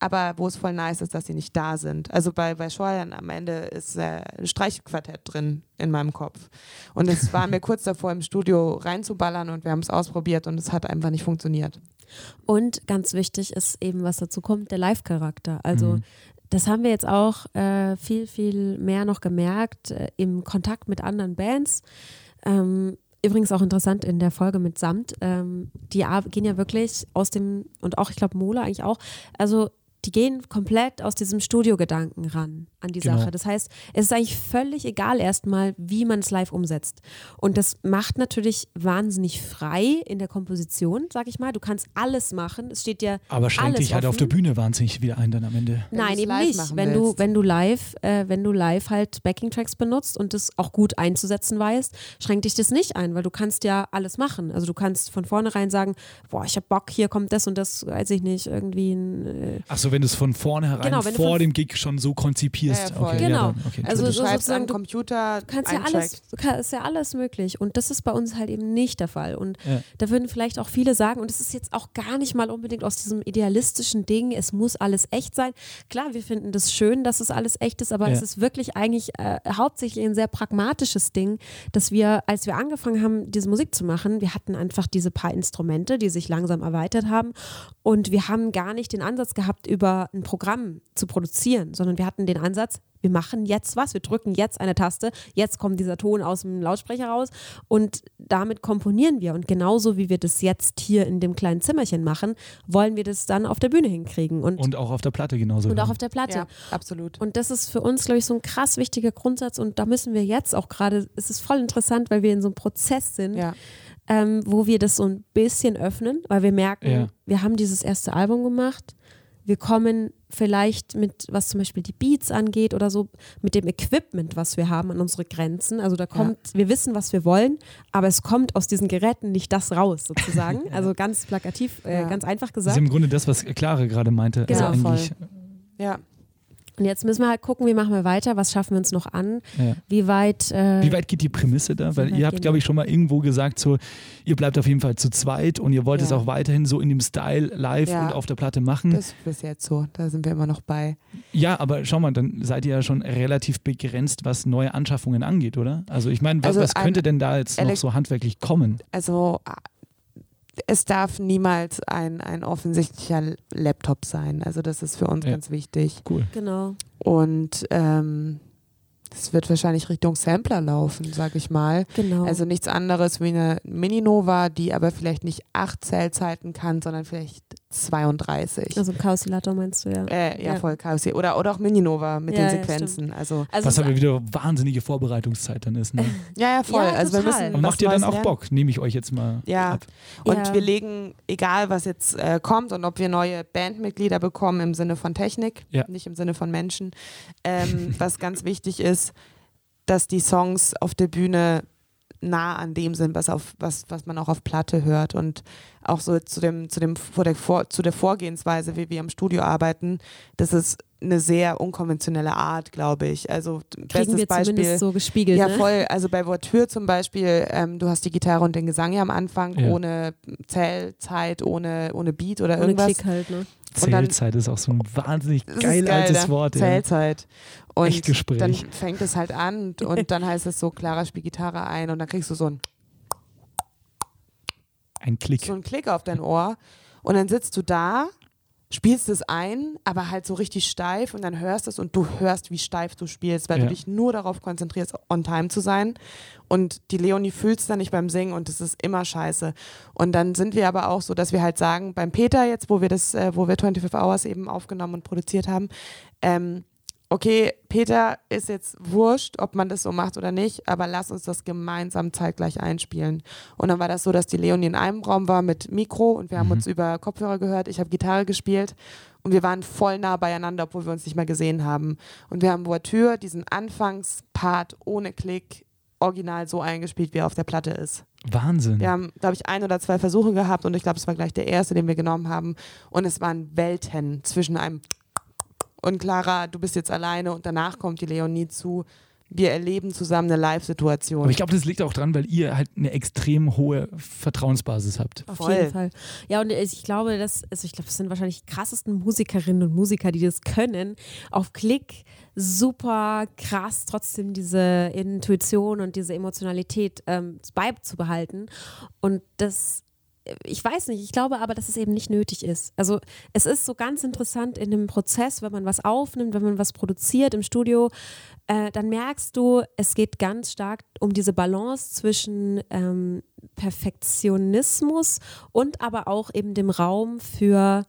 aber wo es voll nice ist, dass sie nicht da sind. Also bei, bei Scheuern am Ende ist äh, ein Streichquartett drin in meinem Kopf. Und es war mir kurz davor, im Studio reinzuballern und wir haben es ausprobiert und es hat einfach nicht funktioniert. Und ganz wichtig ist eben, was dazu kommt, der Live-Charakter. Also mhm. das haben wir jetzt auch äh, viel, viel mehr noch gemerkt äh, im Kontakt mit anderen Bands. Ähm, Übrigens auch interessant in der Folge mit Samt, ähm, die gehen ja wirklich aus dem, und auch, ich glaube, Mola eigentlich auch, also die gehen komplett aus diesem Studiogedanken ran an die genau. Sache. Das heißt, es ist eigentlich völlig egal erstmal, wie man es live umsetzt. Und das macht natürlich wahnsinnig frei in der Komposition, sag ich mal. Du kannst alles machen. Es steht dir Aber schränkt dich halt offen. auf der Bühne wahnsinnig wieder ein dann am Ende. Nein, eben nicht. Wenn du, wenn du live, äh, wenn du live halt Backing-Tracks benutzt und das auch gut einzusetzen weißt, schränkt dich das nicht ein, weil du kannst ja alles machen. Also du kannst von vornherein sagen, boah, ich hab Bock, hier kommt das und das, weiß ich nicht, irgendwie ein. Äh Ach wenn du es von vornherein genau, vor dem Gig schon so konzipierst. Ja, okay, genau. Ja, okay. Also du schreibst am Computer, du kannst ja alles, kann, ist ja alles möglich. Und das ist bei uns halt eben nicht der Fall. Und ja. da würden vielleicht auch viele sagen, und es ist jetzt auch gar nicht mal unbedingt aus diesem idealistischen Ding, es muss alles echt sein. Klar, wir finden das schön, dass es alles echt ist, aber es ist wirklich eigentlich äh, hauptsächlich ein sehr pragmatisches Ding, dass wir, als wir angefangen haben, diese Musik zu machen, wir hatten einfach diese paar Instrumente, die sich langsam erweitert haben. Und wir haben gar nicht den Ansatz gehabt, über über ein Programm zu produzieren, sondern wir hatten den Ansatz, wir machen jetzt was, wir drücken jetzt eine Taste, jetzt kommt dieser Ton aus dem Lautsprecher raus und damit komponieren wir. Und genauso wie wir das jetzt hier in dem kleinen Zimmerchen machen, wollen wir das dann auf der Bühne hinkriegen. Und, und auch auf der Platte genauso. Und auch auf der Platte. Ja, absolut. Und das ist für uns, glaube ich, so ein krass wichtiger Grundsatz und da müssen wir jetzt auch gerade, es ist voll interessant, weil wir in so einem Prozess sind. Ja. Ähm, wo wir das so ein bisschen öffnen, weil wir merken, ja. wir haben dieses erste Album gemacht wir kommen vielleicht mit, was zum Beispiel die Beats angeht oder so, mit dem Equipment, was wir haben, an unsere Grenzen. Also da kommt, ja. wir wissen, was wir wollen, aber es kommt aus diesen Geräten nicht das raus, sozusagen. Also ganz plakativ, äh, ja. ganz einfach gesagt. Das ist im Grunde das, was Clara gerade meinte. Genau, also voll. Ja. Und jetzt müssen wir halt gucken, wie machen wir weiter, was schaffen wir uns noch an, ja. wie weit. Äh, wie weit geht die Prämisse da? Weil ihr habt, glaube ich, schon mal irgendwo gesagt, so, ihr bleibt auf jeden Fall zu zweit und ihr wollt ja. es auch weiterhin so in dem Style live ja. und auf der Platte machen. Das ist bis jetzt so, da sind wir immer noch bei. Ja, aber schau mal, dann seid ihr ja schon relativ begrenzt, was neue Anschaffungen angeht, oder? Also ich meine, was, also was könnte denn da jetzt noch so handwerklich kommen? Also es darf niemals ein, ein offensichtlicher Laptop sein. Also das ist für uns ja. ganz wichtig. Cool. Genau. Und ähm, es wird wahrscheinlich Richtung Sampler laufen, sag ich mal. Genau. Also nichts anderes wie eine Mini-Nova, die aber vielleicht nicht acht Zellzeiten kann, sondern vielleicht 32. Also Chaosilator meinst du, ja. Äh, ja, ja, voll Chaos. Oder, oder auch Mini-Nova mit ja, den Sequenzen. Ja, also, also Was aber wieder wahnsinnige Vorbereitungszeit dann ist. Ne? ja, ja, voll. also wir müssen Und macht ihr dann auch lernen. Bock? Nehme ich euch jetzt mal Ja. Ab. Und wir legen, egal was jetzt äh, kommt und ob wir neue Bandmitglieder bekommen im Sinne von Technik, nicht im Sinne von Menschen, ähm, was ganz wichtig ist, dass die Songs auf der Bühne nah an dem sind, was, auf, was, was man auch auf Platte hört und auch so zu dem, zu dem vor der, vor, zu der Vorgehensweise, wie wir im Studio arbeiten, das ist eine sehr unkonventionelle Art, glaube ich. Also Kriegen bestes wir Beispiel. so gespiegelt. Ja, ne? voll. Also bei Voiture zum Beispiel, ähm, du hast die Gitarre und den Gesang ja am Anfang, ja. ohne Zählzeit, ohne, ohne Beat oder ohne irgendwas. Klick halt, ne? Zählzeit ist auch so ein wahnsinnig geil, geil altes ne? Wort. Zählzeit. Und Echt Gespräch. dann fängt es halt an und, und dann heißt es so, Clara spielt Gitarre ein und dann kriegst du so ein ein Klick. So ein Klick auf dein Ohr und dann sitzt du da spielst es ein, aber halt so richtig steif und dann hörst es und du hörst, wie steif du spielst, weil ja. du dich nur darauf konzentrierst, on time zu sein. Und die Leonie fühlt es dann nicht beim Singen und es ist immer scheiße. Und dann sind wir aber auch so, dass wir halt sagen, beim Peter jetzt, wo wir das, äh, wo wir 25 Hours eben aufgenommen und produziert haben, ähm, okay, Peter ist jetzt wurscht, ob man das so macht oder nicht, aber lass uns das gemeinsam zeitgleich einspielen. Und dann war das so, dass die Leonie in einem Raum war mit Mikro und wir haben mhm. uns über Kopfhörer gehört, ich habe Gitarre gespielt und wir waren voll nah beieinander, obwohl wir uns nicht mehr gesehen haben. Und wir haben Voiture, diesen Anfangspart ohne Klick, original so eingespielt, wie er auf der Platte ist. Wahnsinn. Wir haben, glaube ich, ein oder zwei Versuche gehabt und ich glaube, es war gleich der erste, den wir genommen haben. Und es waren Welten zwischen einem und Clara, du bist jetzt alleine und danach kommt die Leonie zu. Wir erleben zusammen eine Live-Situation. Aber ich glaube, das liegt auch daran, weil ihr halt eine extrem hohe Vertrauensbasis habt. Auf Voll. jeden Fall. Ja, und ich glaube, das, also ich glaube, das sind wahrscheinlich die krassesten Musikerinnen und Musiker, die das können. Auf Klick super krass trotzdem diese Intuition und diese Emotionalität ähm, beizubehalten. Und das ich weiß nicht, ich glaube aber, dass es eben nicht nötig ist. Also es ist so ganz interessant in dem Prozess, wenn man was aufnimmt, wenn man was produziert im Studio, äh, dann merkst du, es geht ganz stark um diese Balance zwischen ähm, Perfektionismus und aber auch eben dem Raum für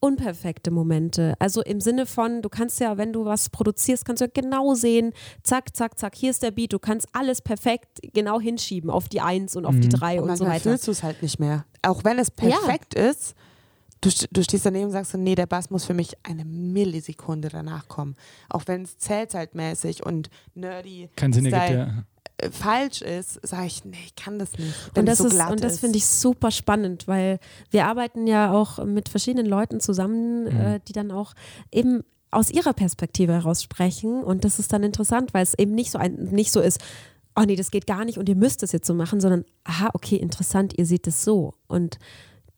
unperfekte Momente. Also im Sinne von, du kannst ja, wenn du was produzierst, kannst du ja genau sehen, zack, zack, zack, hier ist der Beat, du kannst alles perfekt genau hinschieben auf die Eins und auf mhm. die Drei und, und so weiter. fühlst du es halt nicht mehr. Auch wenn es perfekt ja. ist, du, du stehst daneben und sagst, nee, der Bass muss für mich eine Millisekunde danach kommen. Auch wenn es zählzeitmäßig und nerdy Keinen Sinn ergibt, ja falsch ist, sage ich, nee, ich kann das nicht. Und das, so ist, und das finde ich super spannend, weil wir arbeiten ja auch mit verschiedenen Leuten zusammen, mhm. äh, die dann auch eben aus ihrer Perspektive heraus sprechen. Und das ist dann interessant, weil es eben nicht so, ein, nicht so ist, oh nee, das geht gar nicht und ihr müsst es jetzt so machen, sondern, aha, okay, interessant, ihr seht es so. Und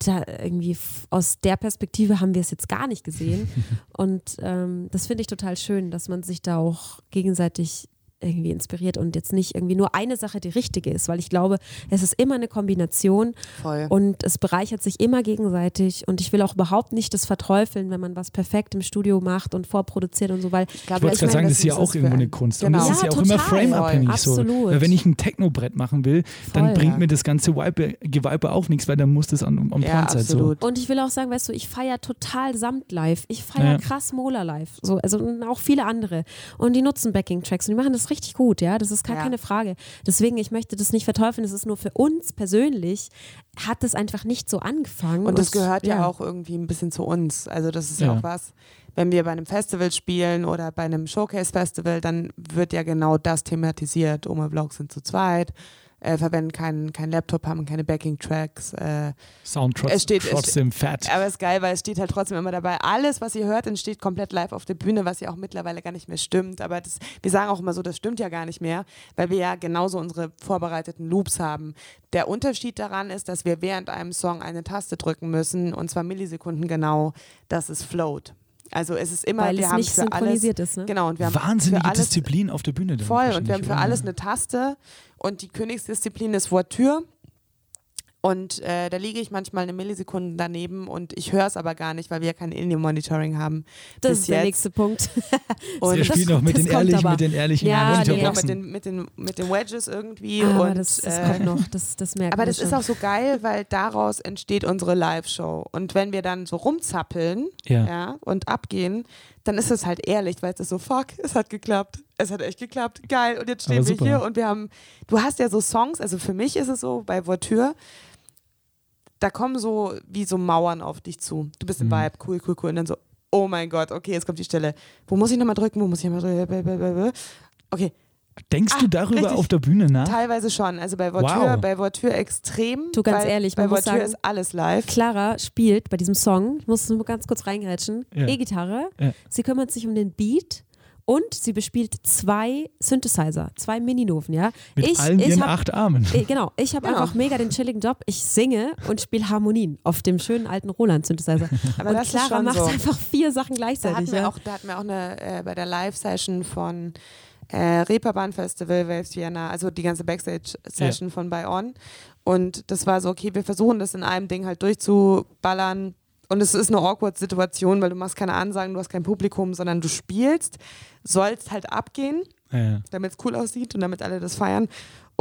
da irgendwie aus der Perspektive haben wir es jetzt gar nicht gesehen. Und ähm, das finde ich total schön, dass man sich da auch gegenseitig irgendwie inspiriert und jetzt nicht irgendwie nur eine Sache die richtige ist, weil ich glaube, es ist immer eine Kombination Voll. und es bereichert sich immer gegenseitig und ich will auch überhaupt nicht das verteufeln, wenn man was perfekt im Studio macht und vorproduziert und so, weil ich, glaube, ich wollte gerade sagen, das ist ja auch irgendwo eine Kunst genau. und das ist ja, ja auch immer frameabhängig so. Weil wenn ich ein Techno-Brett machen will, dann Voll, bringt ja. mir das ganze Gewipe auch nichts, weil dann muss das an, am ja, sein. So. Und ich will auch sagen, weißt du, ich feiere total Samt live, ich feiere ja. krass Mola live, so, also auch viele andere und die nutzen Backing-Tracks und die machen das richtig gut, ja, das ist gar ja. keine Frage. Deswegen, ich möchte das nicht verteufeln, es ist nur für uns persönlich, hat es einfach nicht so angefangen. Und das gehört ja. ja. auch irgendwie ein bisschen zu uns. Also das ist ja, ja auch was, wenn wir bei einem Festival spielen oder bei einem Showcase-Festival, dann wird ja genau das thematisiert. Oma Vlogs sind zu zweit, äh, verwenden keinen kein Laptop, haben keine Backing-Tracks. Äh, Sound trotz, es steht, trotzdem es, fett. Aber es ist geil, weil es steht halt trotzdem immer dabei. Alles, was ihr hört, entsteht komplett live auf der Bühne, was ja auch mittlerweile gar nicht mehr stimmt. Aber das, wir sagen auch immer so, das stimmt ja gar nicht mehr, weil wir ja genauso unsere vorbereiteten Loops haben. Der Unterschied daran ist, dass wir während einem Song eine Taste drücken müssen und zwar Millisekunden genau, dass es float. Also es ist immer, Weil wir es haben nicht für alles, ist, ne? genau und wir haben wahnsinnige alles, Disziplin auf der Bühne. Voll und wir haben für alles eine Taste und die Königsdisziplin ist Voiture und äh, da liege ich manchmal eine Millisekunde daneben und ich höre es aber gar nicht, weil wir ja kein Indie-Monitoring haben. Das ist der jetzt. nächste Punkt. und wir spielen noch mit den, ehrlichen, mit den ehrlichen ja, nee, mit den, mit, den, mit den Wedges irgendwie. Ah, und, das, das äh, kommt noch, das, das merkt Aber das schon. ist auch so geil, weil daraus entsteht unsere Live-Show. Und wenn wir dann so rumzappeln ja. ja. und abgehen, dann ist es halt ehrlich, weil es ist so, fuck, es hat geklappt. Es hat echt geklappt. Geil. Und jetzt stehen wir hier und wir haben, du hast ja so Songs, also für mich ist es so bei Voiture, da kommen so wie so Mauern auf dich zu. Du bist im mhm. Vibe, cool, cool, cool. Und dann so, oh mein Gott, okay, jetzt kommt die Stelle. Wo muss ich nochmal drücken? Wo muss ich nochmal drücken? Okay, Denkst du darüber richtig, auf der Bühne nach? Teilweise schon. Also bei Voiture, wow. bei Voiture extrem. Du ganz ehrlich, bei Voiture ist alles live. Clara spielt bei diesem Song, ich muss nur ganz kurz reingrätschen, ja. E-Gitarre. Ja. Sie kümmert sich um den Beat und sie bespielt zwei Synthesizer, zwei Mininoven, ja. Mit ich, allen ihren hab, acht Armen. Ich, genau, ich habe genau. einfach mega den chilligen Job. Ich singe und spiele Harmonien auf dem schönen alten Roland-Synthesizer. Aber und Clara macht so. einfach vier Sachen gleichzeitig. Da hatten wir ja. auch, da hatten wir auch eine, äh, bei der Live-Session von äh, Reeperbahn Festival, Waves Vienna, also die ganze Backstage-Session ja. von By On. Und das war so, okay, wir versuchen das in einem Ding halt durchzuballern. Und es ist eine awkward Situation, weil du machst keine Ansagen, du hast kein Publikum, sondern du spielst, sollst halt abgehen, ja. damit es cool aussieht und damit alle das feiern.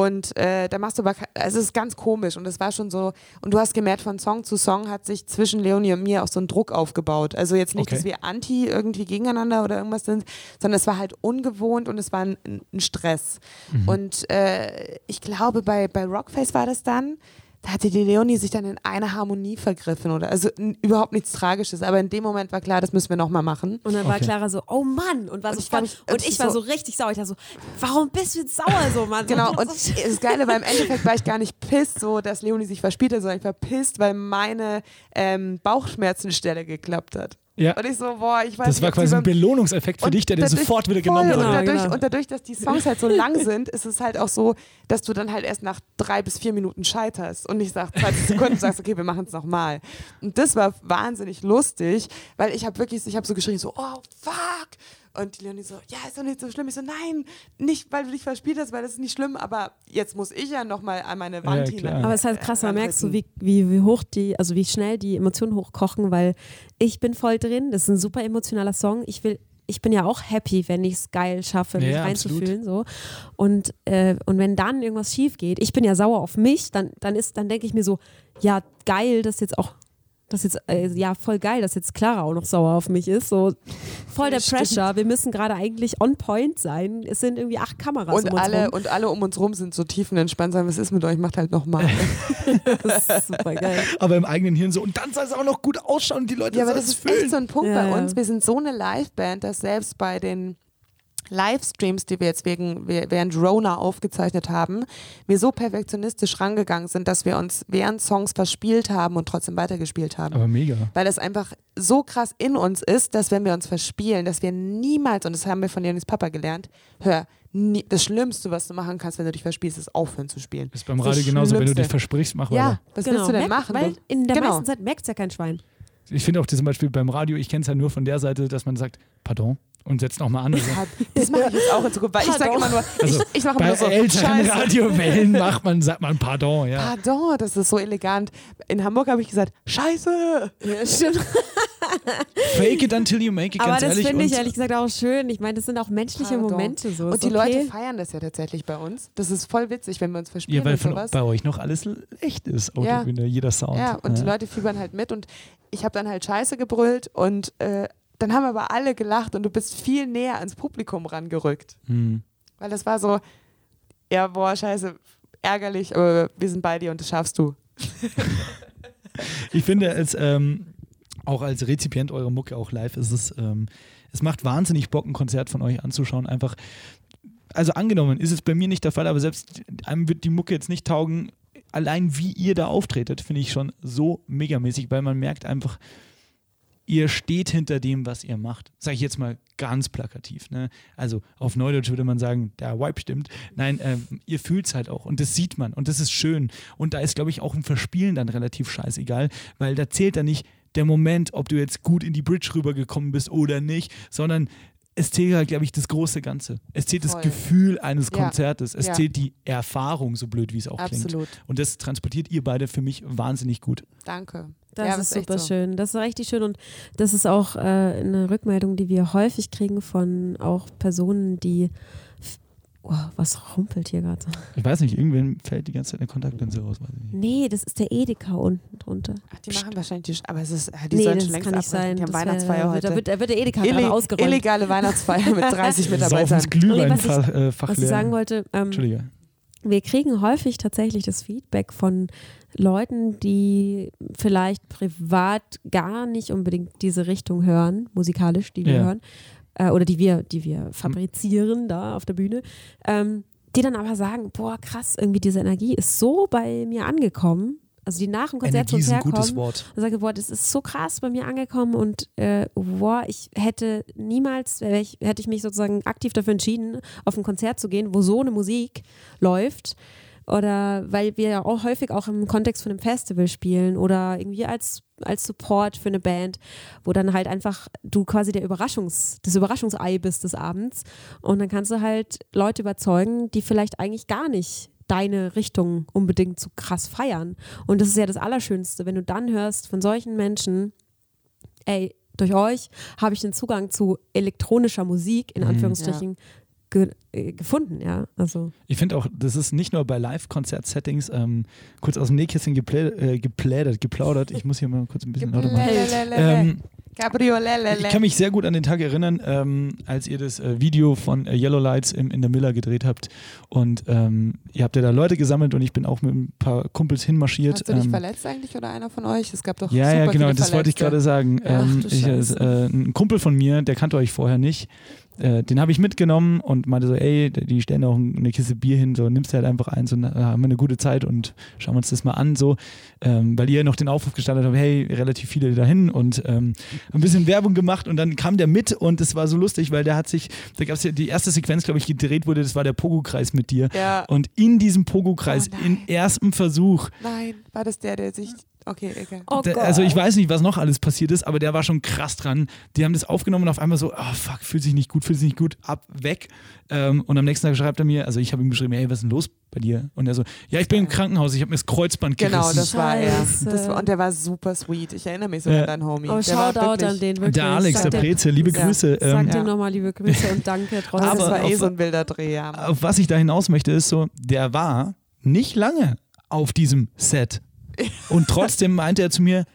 Und äh, da machst du aber, also es ist ganz komisch und es war schon so, und du hast gemerkt, von Song zu Song hat sich zwischen Leonie und mir auch so ein Druck aufgebaut. Also jetzt nicht, okay. dass wir anti irgendwie gegeneinander oder irgendwas sind, sondern es war halt ungewohnt und es war ein, ein Stress. Mhm. Und äh, ich glaube, bei, bei Rockface war das dann, da hatte die Leonie sich dann in eine Harmonie vergriffen oder also überhaupt nichts Tragisches, aber in dem Moment war klar, das müssen wir nochmal machen. Und dann war okay. Clara so, oh Mann, und war so voll, und ich war so richtig sauer. Ich war so, warum bist du jetzt sauer so, Mann? genau, und das Geile war im Endeffekt war ich gar nicht pisst, so dass Leonie sich verspielt hat, sondern ich war pisst, weil meine ähm, Bauchschmerzenstelle geklappt hat. Ja. Und ich so, boah, ich weiß Das war quasi ein Belohnungseffekt für dich, der dir sofort wieder genommen wurde. Und dadurch, genau. und dadurch, dass die Songs halt so lang sind, ist es halt auch so, dass du dann halt erst nach drei bis vier Minuten scheiterst und nicht nach 20 Sekunden sagst, okay, wir machen es nochmal. Und das war wahnsinnig lustig, weil ich habe wirklich, ich habe so geschrien, so, oh, fuck. Und die Leonie so, ja, ist doch nicht so schlimm. Ich so, nein, nicht, weil du dich verspielt hast, weil das ist nicht schlimm, aber jetzt muss ich ja nochmal an meine Wand ja, hinein. Aber es ist halt krass, man merkst du, wie, wie, wie hoch die, also wie schnell die Emotionen hochkochen, weil ich bin voll drin, das ist ein super emotionaler Song. Ich will ich bin ja auch happy, wenn ich es geil schaffe, mich ja, reinzufühlen. So. Und, äh, und wenn dann irgendwas schief geht, ich bin ja sauer auf mich, dann, dann, dann denke ich mir so, ja, geil, dass jetzt auch das ist jetzt, äh, ja, voll geil, dass jetzt Clara auch noch sauer auf mich ist. So voll der Pressure. Wir müssen gerade eigentlich on point sein. Es sind irgendwie acht Kameras und um uns alle, rum. Und alle um uns rum sind so tiefenentspannt sein. Was ist mit euch? Macht halt nochmal. das ist super geil. Aber im eigenen Hirn so. Und dann soll es auch noch gut ausschauen und die Leute Ja, aber das ist fühlen. echt so ein Punkt ja, bei uns. Wir sind so eine Liveband, dass selbst bei den Livestreams, die wir jetzt wegen, während Rona aufgezeichnet haben, wir so perfektionistisch rangegangen sind, dass wir uns während Songs verspielt haben und trotzdem weitergespielt haben. Aber mega. Weil es einfach so krass in uns ist, dass wenn wir uns verspielen, dass wir niemals, und das haben wir von Janis Papa gelernt, hör, nie, das Schlimmste, was du machen kannst, wenn du dich verspielst, ist aufhören zu spielen. Ist beim Radio genauso, wenn du dich versprichst, mach weiter. Ja, was genau. willst du denn machen? Weil in der genau. meisten Zeit merkt es ja kein Schwein. Ich finde auch zum Beispiel beim Radio, ich kenne es ja nur von der Seite, dass man sagt, pardon, und setzt nochmal an. das mache ich jetzt auch in Zukunft, weil ich sage immer nur, also, ich, ich mache immer so, älteren Radiowellen macht man, sagt man Pardon, ja. Pardon, das ist so elegant. In Hamburg habe ich gesagt, Scheiße. Ja, stimmt. Fake it until you make it, Aber das finde ich ehrlich gesagt auch schön. Ich meine, das sind auch menschliche Pardon. Momente. So. Und die okay. Leute feiern das ja tatsächlich bei uns. Das ist voll witzig, wenn wir uns verspielen Ja, weil von, bei euch noch alles echt ist, Autobühne, ja. jeder Sound. Ja, und ja. die Leute fiebern halt mit und ich habe dann halt Scheiße gebrüllt und äh, dann haben aber alle gelacht und du bist viel näher ans Publikum rangerückt. Mhm. Weil das war so, ja, boah, scheiße, ärgerlich, aber wir sind bei dir und das schaffst du. ich finde, als, ähm, auch als Rezipient eurer Mucke, auch live, ist es, ähm, es macht wahnsinnig Bock, ein Konzert von euch anzuschauen. Einfach, also angenommen, ist es bei mir nicht der Fall, aber selbst einem wird die Mucke jetzt nicht taugen. Allein wie ihr da auftretet, finde ich schon so megamäßig, weil man merkt einfach, ihr steht hinter dem, was ihr macht. Sage ich jetzt mal ganz plakativ. Ne? Also auf Neudeutsch würde man sagen, der Vibe stimmt. Nein, ähm, ihr fühlt es halt auch und das sieht man und das ist schön. Und da ist, glaube ich, auch ein Verspielen dann relativ scheißegal, weil da zählt dann nicht der Moment, ob du jetzt gut in die Bridge rübergekommen bist oder nicht, sondern es zählt halt, glaube ich, das große Ganze. Es zählt Voll. das Gefühl eines ja. Konzertes. Es ja. zählt die Erfahrung, so blöd wie es auch Absolut. klingt. Und das transportiert ihr beide für mich wahnsinnig gut. Danke. Das ja, ist super so. schön. Das ist richtig schön und das ist auch äh, eine Rückmeldung, die wir häufig kriegen von auch Personen, die Oh, was rumpelt hier gerade? Ich weiß nicht, irgendwann fällt die ganze Zeit eine Kontaktlinse raus. Weiß ich nicht. Nee, das ist der Edeka unten drunter. Ach, die machen wahrscheinlich die, aber es ist, die nee, sollen schon längst kann nicht sein. Die haben Weihnachtsfeier heute. Da wird, da wird der Edeka Illeg gerade ausgerollt. Illegale Weihnachtsfeier mit 30 Mitarbeitern. Glühwein nee, was, ich, äh, was ich sagen wollte, ähm, Entschuldige. wir kriegen häufig tatsächlich das Feedback von Leuten, die vielleicht privat gar nicht unbedingt diese Richtung hören, musikalisch, die wir ja. hören, äh, oder die wir, die wir fabrizieren da auf der Bühne, ähm, die dann aber sagen, boah, krass, irgendwie diese Energie ist so bei mir angekommen. Also die nach dem Konzert Energie ist ein herkommen gutes Wort. und sage, boah, das ist so krass bei mir angekommen und äh, boah, ich hätte niemals, hätte ich mich sozusagen aktiv dafür entschieden, auf ein Konzert zu gehen, wo so eine Musik läuft. Oder weil wir ja auch häufig auch im Kontext von einem Festival spielen oder irgendwie als, als Support für eine Band, wo dann halt einfach du quasi der Überraschungs, das Überraschungsei bist des Abends. Und dann kannst du halt Leute überzeugen, die vielleicht eigentlich gar nicht deine Richtung unbedingt so krass feiern. Und das ist ja das Allerschönste, wenn du dann hörst von solchen Menschen, ey, durch euch habe ich den Zugang zu elektronischer Musik, in Anführungsstrichen, ge äh, gefunden, ja. Also. Ich finde auch, das ist nicht nur bei Live-Konzert-Settings, ähm, kurz aus dem Nähkästchen geplä äh, geplädert, geplaudert. Ich muss hier mal kurz ein bisschen lauter machen. Ähm, ich kann mich sehr gut an den Tag erinnern, ähm, als ihr das äh, Video von äh, Yellow Lights im, in der Miller gedreht habt. Und ähm, ihr habt ja da Leute gesammelt und ich bin auch mit ein paar Kumpels hinmarschiert. Hast du dich ähm, verletzt eigentlich oder einer von euch? Es gab doch ja, super ja, genau, viele das wollte ich gerade sagen. Ach, ähm, du ich, Scheiße. äh, ein Kumpel von mir, der kannte euch vorher nicht. Äh, den habe ich mitgenommen und meinte so, ey, die stellen auch eine Kiste Bier hin, so nimmst du halt einfach eins und äh, haben wir eine gute Zeit und schauen wir uns das mal an, so, ähm, weil ihr noch den Aufruf gestartet habt, hey, relativ viele dahin und ähm, ein bisschen Werbung gemacht und dann kam der mit und es war so lustig, weil der hat sich, da gab es ja die erste Sequenz, glaube ich, gedreht wurde, das war der Pogo-Kreis mit dir Ja. und in diesem Pogo-Kreis, Oh im ersten Versuch, Nein, war das der, der sich. Okay, okay. Oh der, also ich weiß nicht, was noch alles passiert ist, aber der war schon krass dran. Die haben das aufgenommen und auf einmal so, oh fuck, fühlt sich nicht gut, fühlt sich nicht gut, ab, weg. Ähm, und am nächsten Tag schreibt er mir, also ich habe ihm geschrieben, ey, was ist denn los bei dir? Und er so, ja, ich bin im Krankenhaus, ich habe mir das Kreuzband gerissen. Genau, das war er. Das war, und der war super sweet. Ich erinnere mich so Ja. an deinen Homie. Oh, der war Shoutout wirklich, an den wirklich. der Alex, Sag der Breze, liebe Ja. Grüße. Sag Ähm, dem nochmal liebe Grüße und danke trotzdem. Das Aber war eh auf- so ein wilder Dreh, ja. auf was ich da hinaus möchte, ist so, der war nicht lange auf diesem Set. Und trotzdem meinte er zu mir,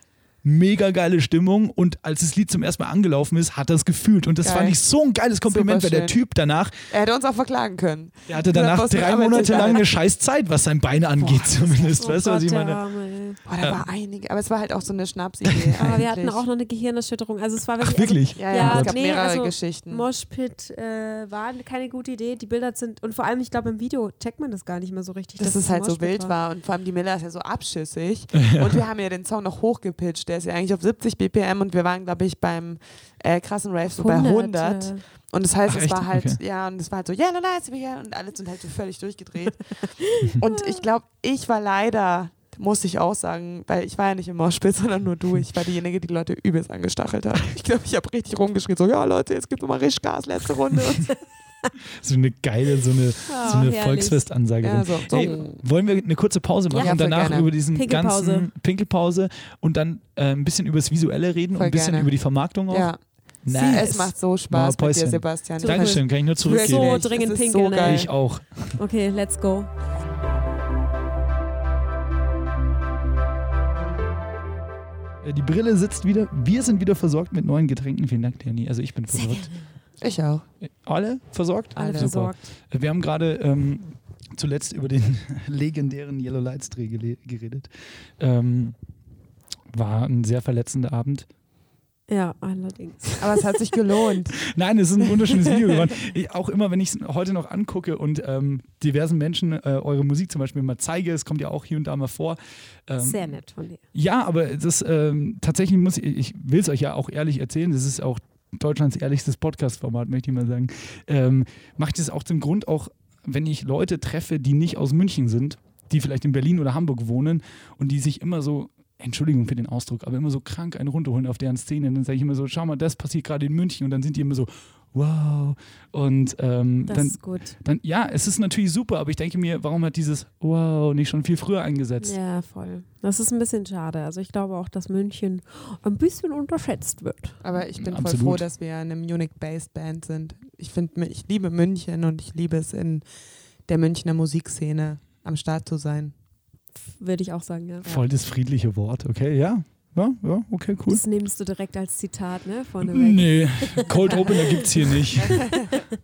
mega geile Stimmung und als das Lied zum ersten Mal angelaufen ist, hat er es gefühlt. Und das Geil. fand ich so ein geiles Kompliment, weil der. Typ danach, Er hätte uns auch verklagen können. der hatte danach drei Monate lang eine scheiß Zeit, was sein Bein angeht das ist zumindest. Oh weißt du, was ich meine? Boah, da Ja. war einige. Aber es war halt auch so eine Schnapsidee. Aber wir hatten auch noch eine Gehirnerschütterung. Also es war Ach, wirklich. wirklich? Ja, Ja, ja, es gab nee, mehrere also Geschichten. Also, Moshpit äh, war keine gute Idee. Die Bilder sind. Und vor allem, ich glaube, im Video checkt man das gar nicht mehr so richtig. dass dass es halt so wild war. und vor allem die Miller ist ja so abschüssig und wir haben ja den Song noch hochgepitcht, der ist ja eigentlich auf 70 BPM und wir waren glaube ich beim äh, krassen Rave so bei 100 und das heißt Ach, es war halt Okay. ja und es war halt so yeah, no, nice, yeah, und alle sind halt so völlig durchgedreht und ich glaube ich war leider muss ich auch sagen, weil ich war ja nicht im Moshpit, sondern nur du. Ich war diejenige, die die Leute übelst angestachelt hat. Ich glaube, ich habe richtig rumgeschrien, so, ja Leute, jetzt gibt nochmal richtig Gas, letzte Runde. Und So eine geile, so eine, Ah, so eine herrlich. Volksfestansage. Ja, so. Hey, wollen wir eine kurze Pause machen Ja, und danach gerne. über diesen Pinkelpause. ganzen Pinkelpause und dann äh, ein bisschen über das Visuelle reden und Voll ein bisschen gerne. über die Vermarktung auch? ja, Nice. es macht so Spaß mal mit dir. Sebastian. So Dankeschön, kann ich nur zurückgeben. So dringend pinkeln, so geil. Ich auch. Okay, let's go. Äh, Die Brille sitzt wieder. Wir sind wieder versorgt mit neuen Getränken. Vielen Dank, Danny. Also ich bin versorgt. Ich auch. Alle versorgt? Alle Alle. versorgt. Wir haben gerade ähm, zuletzt über den legendären Yellow Lights Dreh geredet. Ähm, war ein sehr verletzender Abend. Ja, allerdings. Aber es hat sich gelohnt. Nein, es ist ein wunderschönes Video geworden. Ich, auch immer, wenn ich es heute noch angucke und ähm, diversen Menschen äh, eure Musik zum Beispiel mal zeige, es kommt ja auch hier und da mal vor. Ähm, Sehr nett von dir. Ja, aber das ähm, tatsächlich muss ich, ich will es euch ja auch ehrlich erzählen, das ist auch Deutschlands ehrlichstes Podcast-Format, möchte ich mal sagen. Ähm, macht es auch zum Grund, auch wenn ich Leute treffe, die nicht aus München sind, die vielleicht in Berlin oder Hamburg wohnen und die sich immer so, Entschuldigung für den Ausdruck, aber immer so krank einen runterholen auf deren Szene. Dann sage ich immer so, schau mal, das passiert gerade in München und dann sind die immer so, wow. Und ähm, Das dann, ist gut. dann, ja, es ist natürlich super, aber ich denke mir, warum hat dieses wow nicht schon viel früher eingesetzt? Ja, voll. Das ist ein bisschen schade. Also ich glaube auch, dass München ein bisschen unterschätzt wird. Aber ich bin voll Absolut. froh, dass wir eine Munich-based Band sind. Ich finde, ich liebe München und ich liebe es in der Münchner Musikszene am Start zu sein. Würde ich auch sagen, ja. Voll das friedliche Wort, okay, ja. Ja, ja, okay, cool. Das nimmst du direkt als Zitat, ne? Vorneweg. Nee, Cold Opener gibt's hier nicht.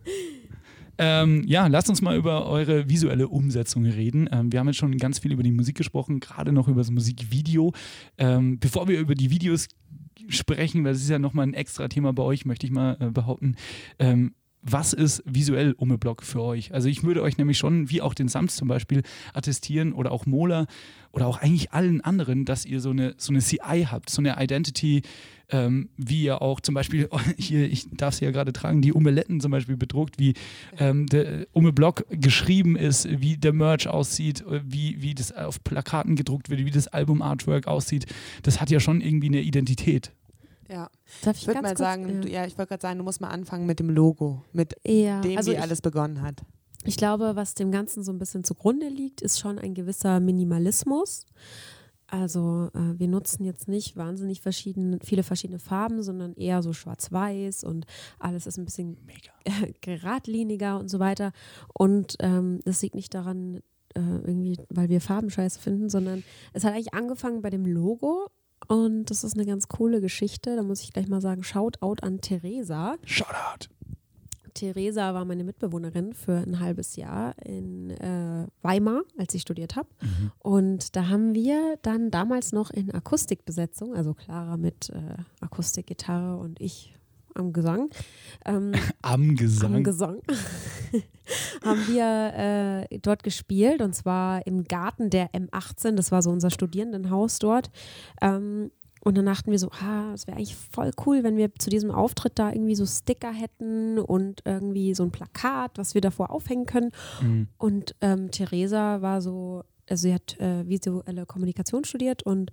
ähm, ja, lasst uns mal über eure visuelle Umsetzung reden. Ähm, wir haben jetzt schon ganz viel über die Musik gesprochen, gerade noch über das Musikvideo. Ähm, bevor wir über die Videos sprechen, weil es ist ja nochmal ein extra Thema bei euch, möchte ich mal äh, behaupten. Ähm, was ist visuell Umme-Block für euch? Also ich würde euch nämlich schon, wie auch den Sams zum Beispiel, attestieren oder auch Mola oder auch eigentlich allen anderen, dass ihr so eine, so eine CI habt, so eine Identity, ähm, wie ihr auch zum Beispiel hier, ich darf sie ja gerade tragen, die Umeletten zum Beispiel bedruckt, wie ähm, der Umme-Block geschrieben ist, wie der Merch aussieht, wie, wie das auf Plakaten gedruckt wird, wie das Album-Artwork aussieht. Das hat ja schon irgendwie eine Identität. Ja. Darf ich, ich würde mal kurz, sagen, ja, du, ja ich wollte gerade sagen, du musst mal anfangen mit dem Logo, mit ja, dem, also wie ich, alles begonnen hat. Ich glaube, was dem Ganzen so ein bisschen zugrunde liegt, ist schon ein gewisser Minimalismus. Also äh, wir nutzen jetzt nicht wahnsinnig verschiedene, viele verschiedene Farben, sondern eher so schwarz-weiß und alles ist ein bisschen geradliniger und so weiter. Und ähm, das liegt nicht daran, äh, irgendwie, weil wir Farben scheiße finden, sondern es hat eigentlich angefangen bei dem Logo und das ist eine ganz coole Geschichte. Da muss ich gleich mal sagen, Shoutout an Theresa. Shoutout. Theresa war meine Mitbewohnerin für ein halbes Jahr in äh, Weimar, als ich studiert habe. Mhm. Und da haben wir dann damals noch in Akustikbesetzung, also Clara mit äh, Akustikgitarre und ich am Gesang. Ähm, am Gesang. Am Gesang. haben wir äh, dort gespielt und zwar im Garten der M18. Das war so unser Studierendenhaus dort. Ähm, und dann dachten wir so, ah, es wäre eigentlich voll cool, wenn wir zu diesem Auftritt da irgendwie so Sticker hätten und irgendwie so ein Plakat, was wir davor aufhängen können. Mhm. Und ähm, Theresa war so, also sie hat äh, visuelle Kommunikation studiert und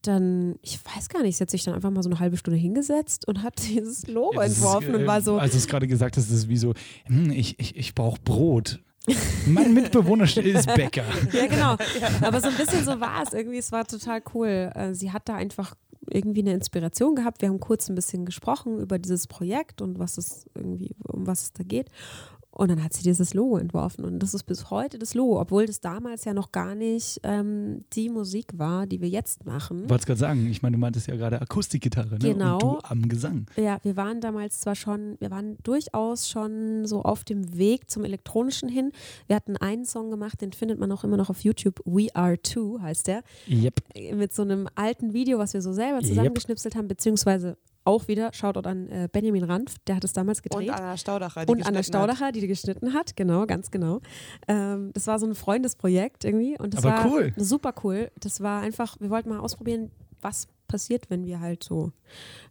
dann, ich weiß gar nicht, sie hat sich dann einfach mal so eine halbe Stunde hingesetzt und hat dieses Logo ja, entworfen ist, und war so. Also es gerade gesagt hast, ist wie so, hm, ich, ich, ich brauche Brot. Mein Mitbewohner ist Bäcker. ja, genau. Aber so ein bisschen so war es irgendwie. Es war total cool. Äh, sie hat da einfach irgendwie eine Inspiration gehabt. Wir haben kurz ein bisschen gesprochen über dieses Projekt und was es irgendwie, um was es da geht. Und dann hat sie dieses Logo entworfen und das ist bis heute das Logo, obwohl das damals ja noch gar nicht ähm, die Musik war, die wir jetzt machen. Ich wollte gerade sagen, ich meine, du meintest ja gerade Akustikgitarre, ne? Genau. Und du am Gesang. Ja, wir waren damals zwar schon, wir waren durchaus schon so auf dem Weg zum Elektronischen hin. Wir hatten einen Song gemacht, den findet man auch immer noch auf YouTube, We Are Two heißt der. Yep. Mit so einem alten Video, was wir so selber zusammengeschnipselt yep. haben, beziehungsweise auch wieder, Shoutout an äh, Benjamin Ranf, der hat es damals gedreht. Und Anna Staudacher, die Und Anna Staudacher, hat. die, die geschnitten hat, genau, ganz genau. Ähm, das war so ein Freundesprojekt irgendwie. Und das Aber war cool. super cool. Das war einfach, wir wollten mal ausprobieren, was passiert, wenn wir halt so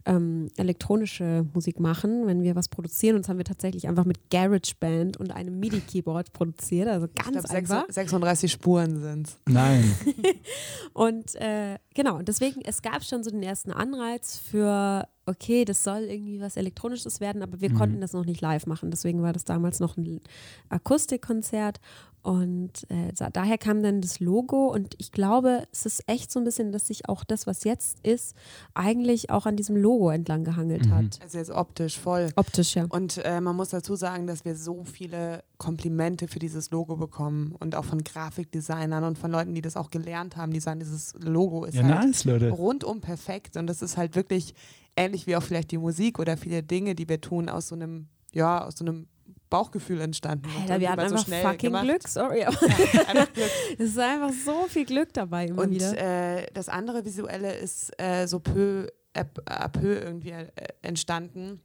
ähm, elektronische Musik machen, wenn wir was produzieren. Und das haben wir tatsächlich einfach mit GarageBand und einem MIDI-Keyboard produziert. Also ganz ich glaub, einfach. 36 Spuren sind es. Nein. und äh, genau, deswegen, es gab schon so den ersten Anreiz für okay, das soll irgendwie was Elektronisches werden, aber wir mhm. konnten das noch nicht live machen. Deswegen war das damals noch ein Akustikkonzert und äh, daher kam dann das Logo und ich glaube, es ist echt so ein bisschen, dass sich auch das, was jetzt ist, eigentlich auch an diesem Logo entlang gehangelt mhm. hat. Also jetzt optisch voll. Optisch, ja. Und äh, man muss dazu sagen, dass wir so viele Komplimente für dieses Logo bekommen und auch von Grafikdesignern und von Leuten, die das auch gelernt haben, die sagen, dieses Logo ist ja, halt nice, Leute. rundum perfekt und das ist halt wirklich ähnlich wie auch vielleicht die Musik oder viele Dinge, die wir tun, aus so einem, ja, aus so einem Bauchgefühl entstanden. Alter, wir hatten einfach so fucking gemacht. Glück, sorry. Ja, es ist einfach so viel Glück dabei immer und, wieder. Äh, das andere Visuelle ist äh, so peu à peu irgendwie äh, entstanden.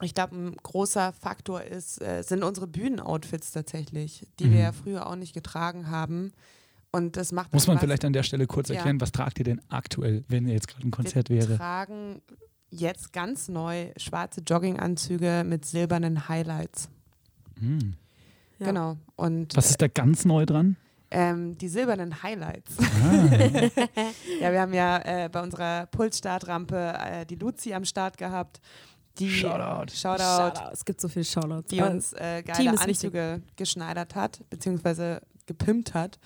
Ich glaube, ein großer Faktor ist, äh, sind unsere Bühnenoutfits tatsächlich, die mhm. wir ja früher auch nicht getragen haben. Und das macht Muss man vielleicht an der Stelle kurz erklären, ja. was tragt ihr denn aktuell, wenn jetzt gerade ein Konzert wir wäre? Wir tragen jetzt ganz neu schwarze Jogginganzüge mit silbernen Highlights. Mhm. Ja. Genau. Und, Was ist da ganz neu dran? Ähm, die silbernen Highlights. Ah. ja, wir haben ja äh, bei unserer Pulsstartrampe äh, die Luzi am Start gehabt. Die, Shoutout. Shoutout. Shoutout. Es gibt so viele Shoutouts. Die uns äh, geile Anzüge wichtig. geschneidert hat, beziehungsweise gepimpt hat.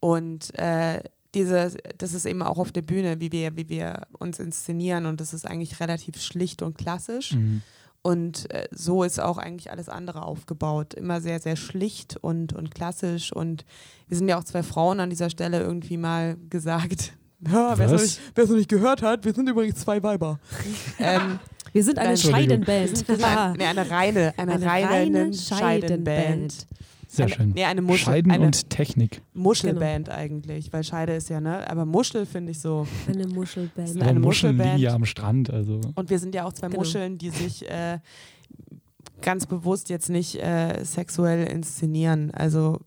Und äh, diese, das ist eben auch auf der Bühne, wie wir, wie wir uns inszenieren und das ist eigentlich relativ schlicht und klassisch. Mhm. Und äh, so ist auch eigentlich alles andere aufgebaut. Immer sehr, sehr schlicht und, und klassisch. Und wir sind ja auch zwei Frauen an dieser Stelle irgendwie mal gesagt. Ja, wer es noch, noch, nicht gehört hat, wir sind übrigens zwei Weiber. ähm, wir sind eine Scheidenband. nee, eine reine, eine, eine reine, reine Scheidenband. Sehr eine, schön. Nee, eine Muschel, Scheiden eine und Technik. Muschelband genau. eigentlich, weil Scheide ist ja, ne? Aber Muschel finde ich so. Eine Muschelband. Eine Aber Muscheln liegen ja am Strand. Also. Und wir sind ja auch zwei genau. Muscheln, die sich äh, ganz bewusst jetzt nicht äh, sexuell inszenieren. Also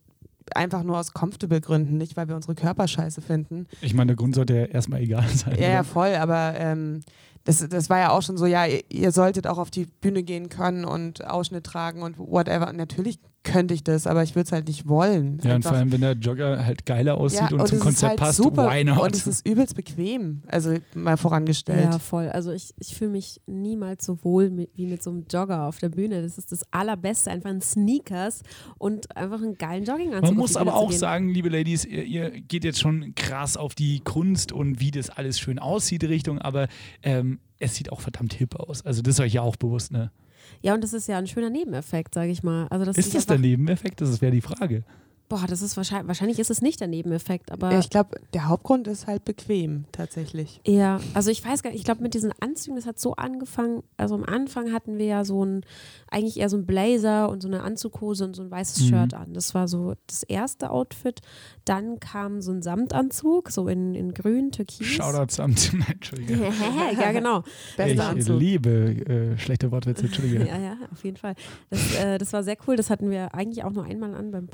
einfach nur aus comfortable Gründen, nicht weil wir unsere Körper scheiße finden. Ich meine, der Grund sollte ja erstmal egal sein. Ja, ja voll, aber ähm, das, das war ja auch schon so, ja, ihr, ihr, solltet auch auf die Bühne gehen können und Ausschnitt tragen und whatever. natürlich könnte ich das, aber ich würde es halt nicht wollen. Ja, Einfach. und vor allem, wenn der Jogger halt geiler aussieht ja, und, und zum Konzept halt passt, super. why not? Und es ist übelst bequem, also mal vorangestellt. Ja, voll. Also ich, ich fühle mich niemals so wohl mit, wie mit so einem Jogger auf der Bühne. Das ist das Allerbeste, einfach ein Sneakers und einfach einen geilen Jogginganzug. Man muss aber auch sagen, liebe Ladies, ihr, ihr, geht jetzt schon krass auf die Kunst und wie das alles schön aussieht Richtung, aber ähm, es sieht auch verdammt hip aus. Also das ist euch ja auch bewusst, ne? Ja, und das ist ja ein schöner Nebeneffekt, sage ich mal. Also das ist das der Nebeneffekt? Das wäre die Frage. Boah, das ist wahrscheinlich, wahrscheinlich ist es nicht der Nebeneffekt, aber. Ja, ich glaube, der Hauptgrund ist halt bequem, tatsächlich. Ja, also ich weiß gar nicht, ich glaube, mit diesen Anzügen, das hat so angefangen, also am Anfang hatten wir ja so ein, eigentlich eher so ein Blazer und so eine Anzughose und so ein weißes mhm. Shirt an. Das war so das erste Outfit. Dann kam so ein Samtanzug, so in, in grün, türkis. Shoutout Samt, nein, Entschuldige. ja, genau. Bester ich Anzug. liebe äh, schlechte Wortwitze, Entschuldige. ja, ja, auf jeden Fall. Das, äh, das war sehr cool, das hatten wir eigentlich auch nur einmal an beim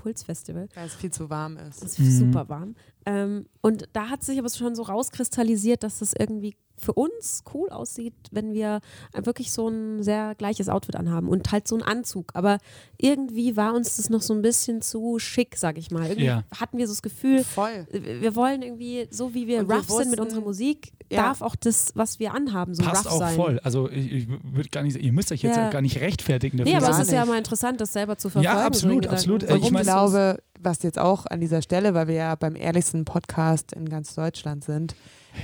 Weil es viel zu warm ist. Es ist mhm. super warm. Ähm, und da hat sich aber schon so rauskristallisiert, dass das irgendwie für uns cool aussieht, wenn wir wirklich so ein sehr gleiches Outfit anhaben und halt so einen Anzug. Aber irgendwie war uns das noch so ein bisschen zu schick, sag ich mal. Irgendwie ja. hatten wir so das Gefühl, Voll. wir wollen irgendwie, so wie wir und rough wir wussten, sind mit unserer Musik, ja. darf auch das, was wir anhaben, so Passt rough auch sein. voll. Also ich, ich würde gar nicht, ihr müsst euch jetzt ja. gar nicht rechtfertigen dafür. Nee, aber es ist ja mal interessant, das selber zu verfolgen. Ja, absolut, absolut. ich, ich glaube, was jetzt auch an dieser Stelle, weil wir ja beim ehrlichsten Podcast in ganz Deutschland sind,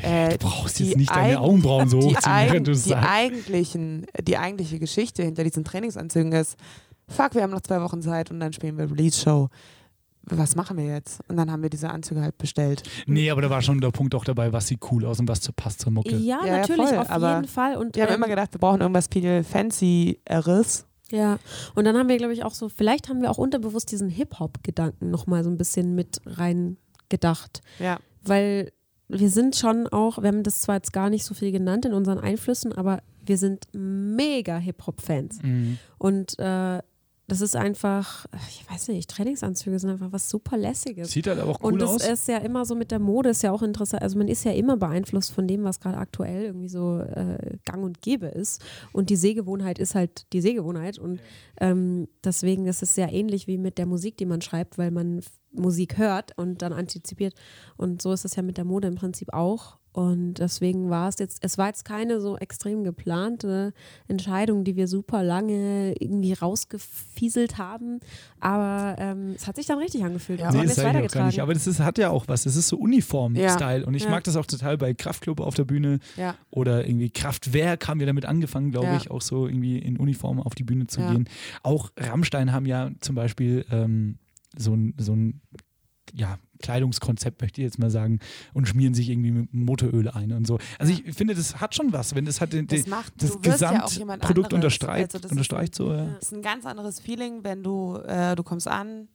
äh, du brauchst jetzt nicht deine Augenbrauen so hochziehen, während du die eigentlichen, Die eigentliche Geschichte hinter diesen Trainingsanzügen ist, fuck, wir haben noch zwei Wochen Zeit und dann spielen wir Release-Show. Was machen wir jetzt? Und dann haben wir diese Anzüge halt bestellt. Nee, aber da war schon der Punkt auch dabei, was sieht cool aus und was passt zur Mucke. Ja, ja natürlich, ja, auf jeden Fall. Und, wir ähm, haben immer gedacht, wir brauchen irgendwas viel fancy-eres. Ja, und dann haben wir, glaube ich, auch so, vielleicht haben wir auch unterbewusst diesen Hip-Hop-Gedanken nochmal so ein bisschen mit rein gedacht. Ja. Weil wir sind schon auch, wir haben das zwar jetzt gar nicht so viel genannt in unseren Einflüssen, aber wir sind mega Hip-Hop-Fans. Mhm. Und äh, das ist einfach, ich weiß nicht, Trainingsanzüge sind einfach was super lässiges. Sieht halt auch cool aus. Und das ist ja immer so mit der Mode, ist ja auch interessant. Also man ist ja immer beeinflusst von dem, was gerade aktuell irgendwie so äh, gang und gäbe ist. Und die Sehgewohnheit ist halt die Sehgewohnheit. Und ähm, deswegen ist es sehr ähnlich wie mit der Musik, die man schreibt, weil man Musik hört und dann antizipiert. Und so ist es ja mit der Mode im Prinzip auch. Und deswegen war es jetzt, es war jetzt keine so extrem geplante Entscheidung, die wir super lange irgendwie rausgefieselt haben. Aber ähm, es hat sich dann richtig angefühlt. Ja, nee, das weitergetragen. Nicht. Aber das ist, hat ja auch was. Das ist so Uniform-Style. Ja. Und ich ja. mag das auch total bei Kraftclub auf der Bühne. Ja. Oder irgendwie Kraftwerk haben wir damit angefangen, glaube ich, auch so irgendwie in Uniform auf die Bühne zu gehen. Auch Rammstein haben ja zum Beispiel ähm, so ein, so ein ja, Kleidungskonzept, möchte ich jetzt mal sagen, und schmieren sich irgendwie mit Motoröl ein und so. Also ich finde, das hat schon was, wenn das hat den, das, macht, das Gesamtprodukt ja unterstreicht, also unterstreicht ist, so. Ja. Das ist ein ganz anderes Feeling, wenn du, äh, du kommst an,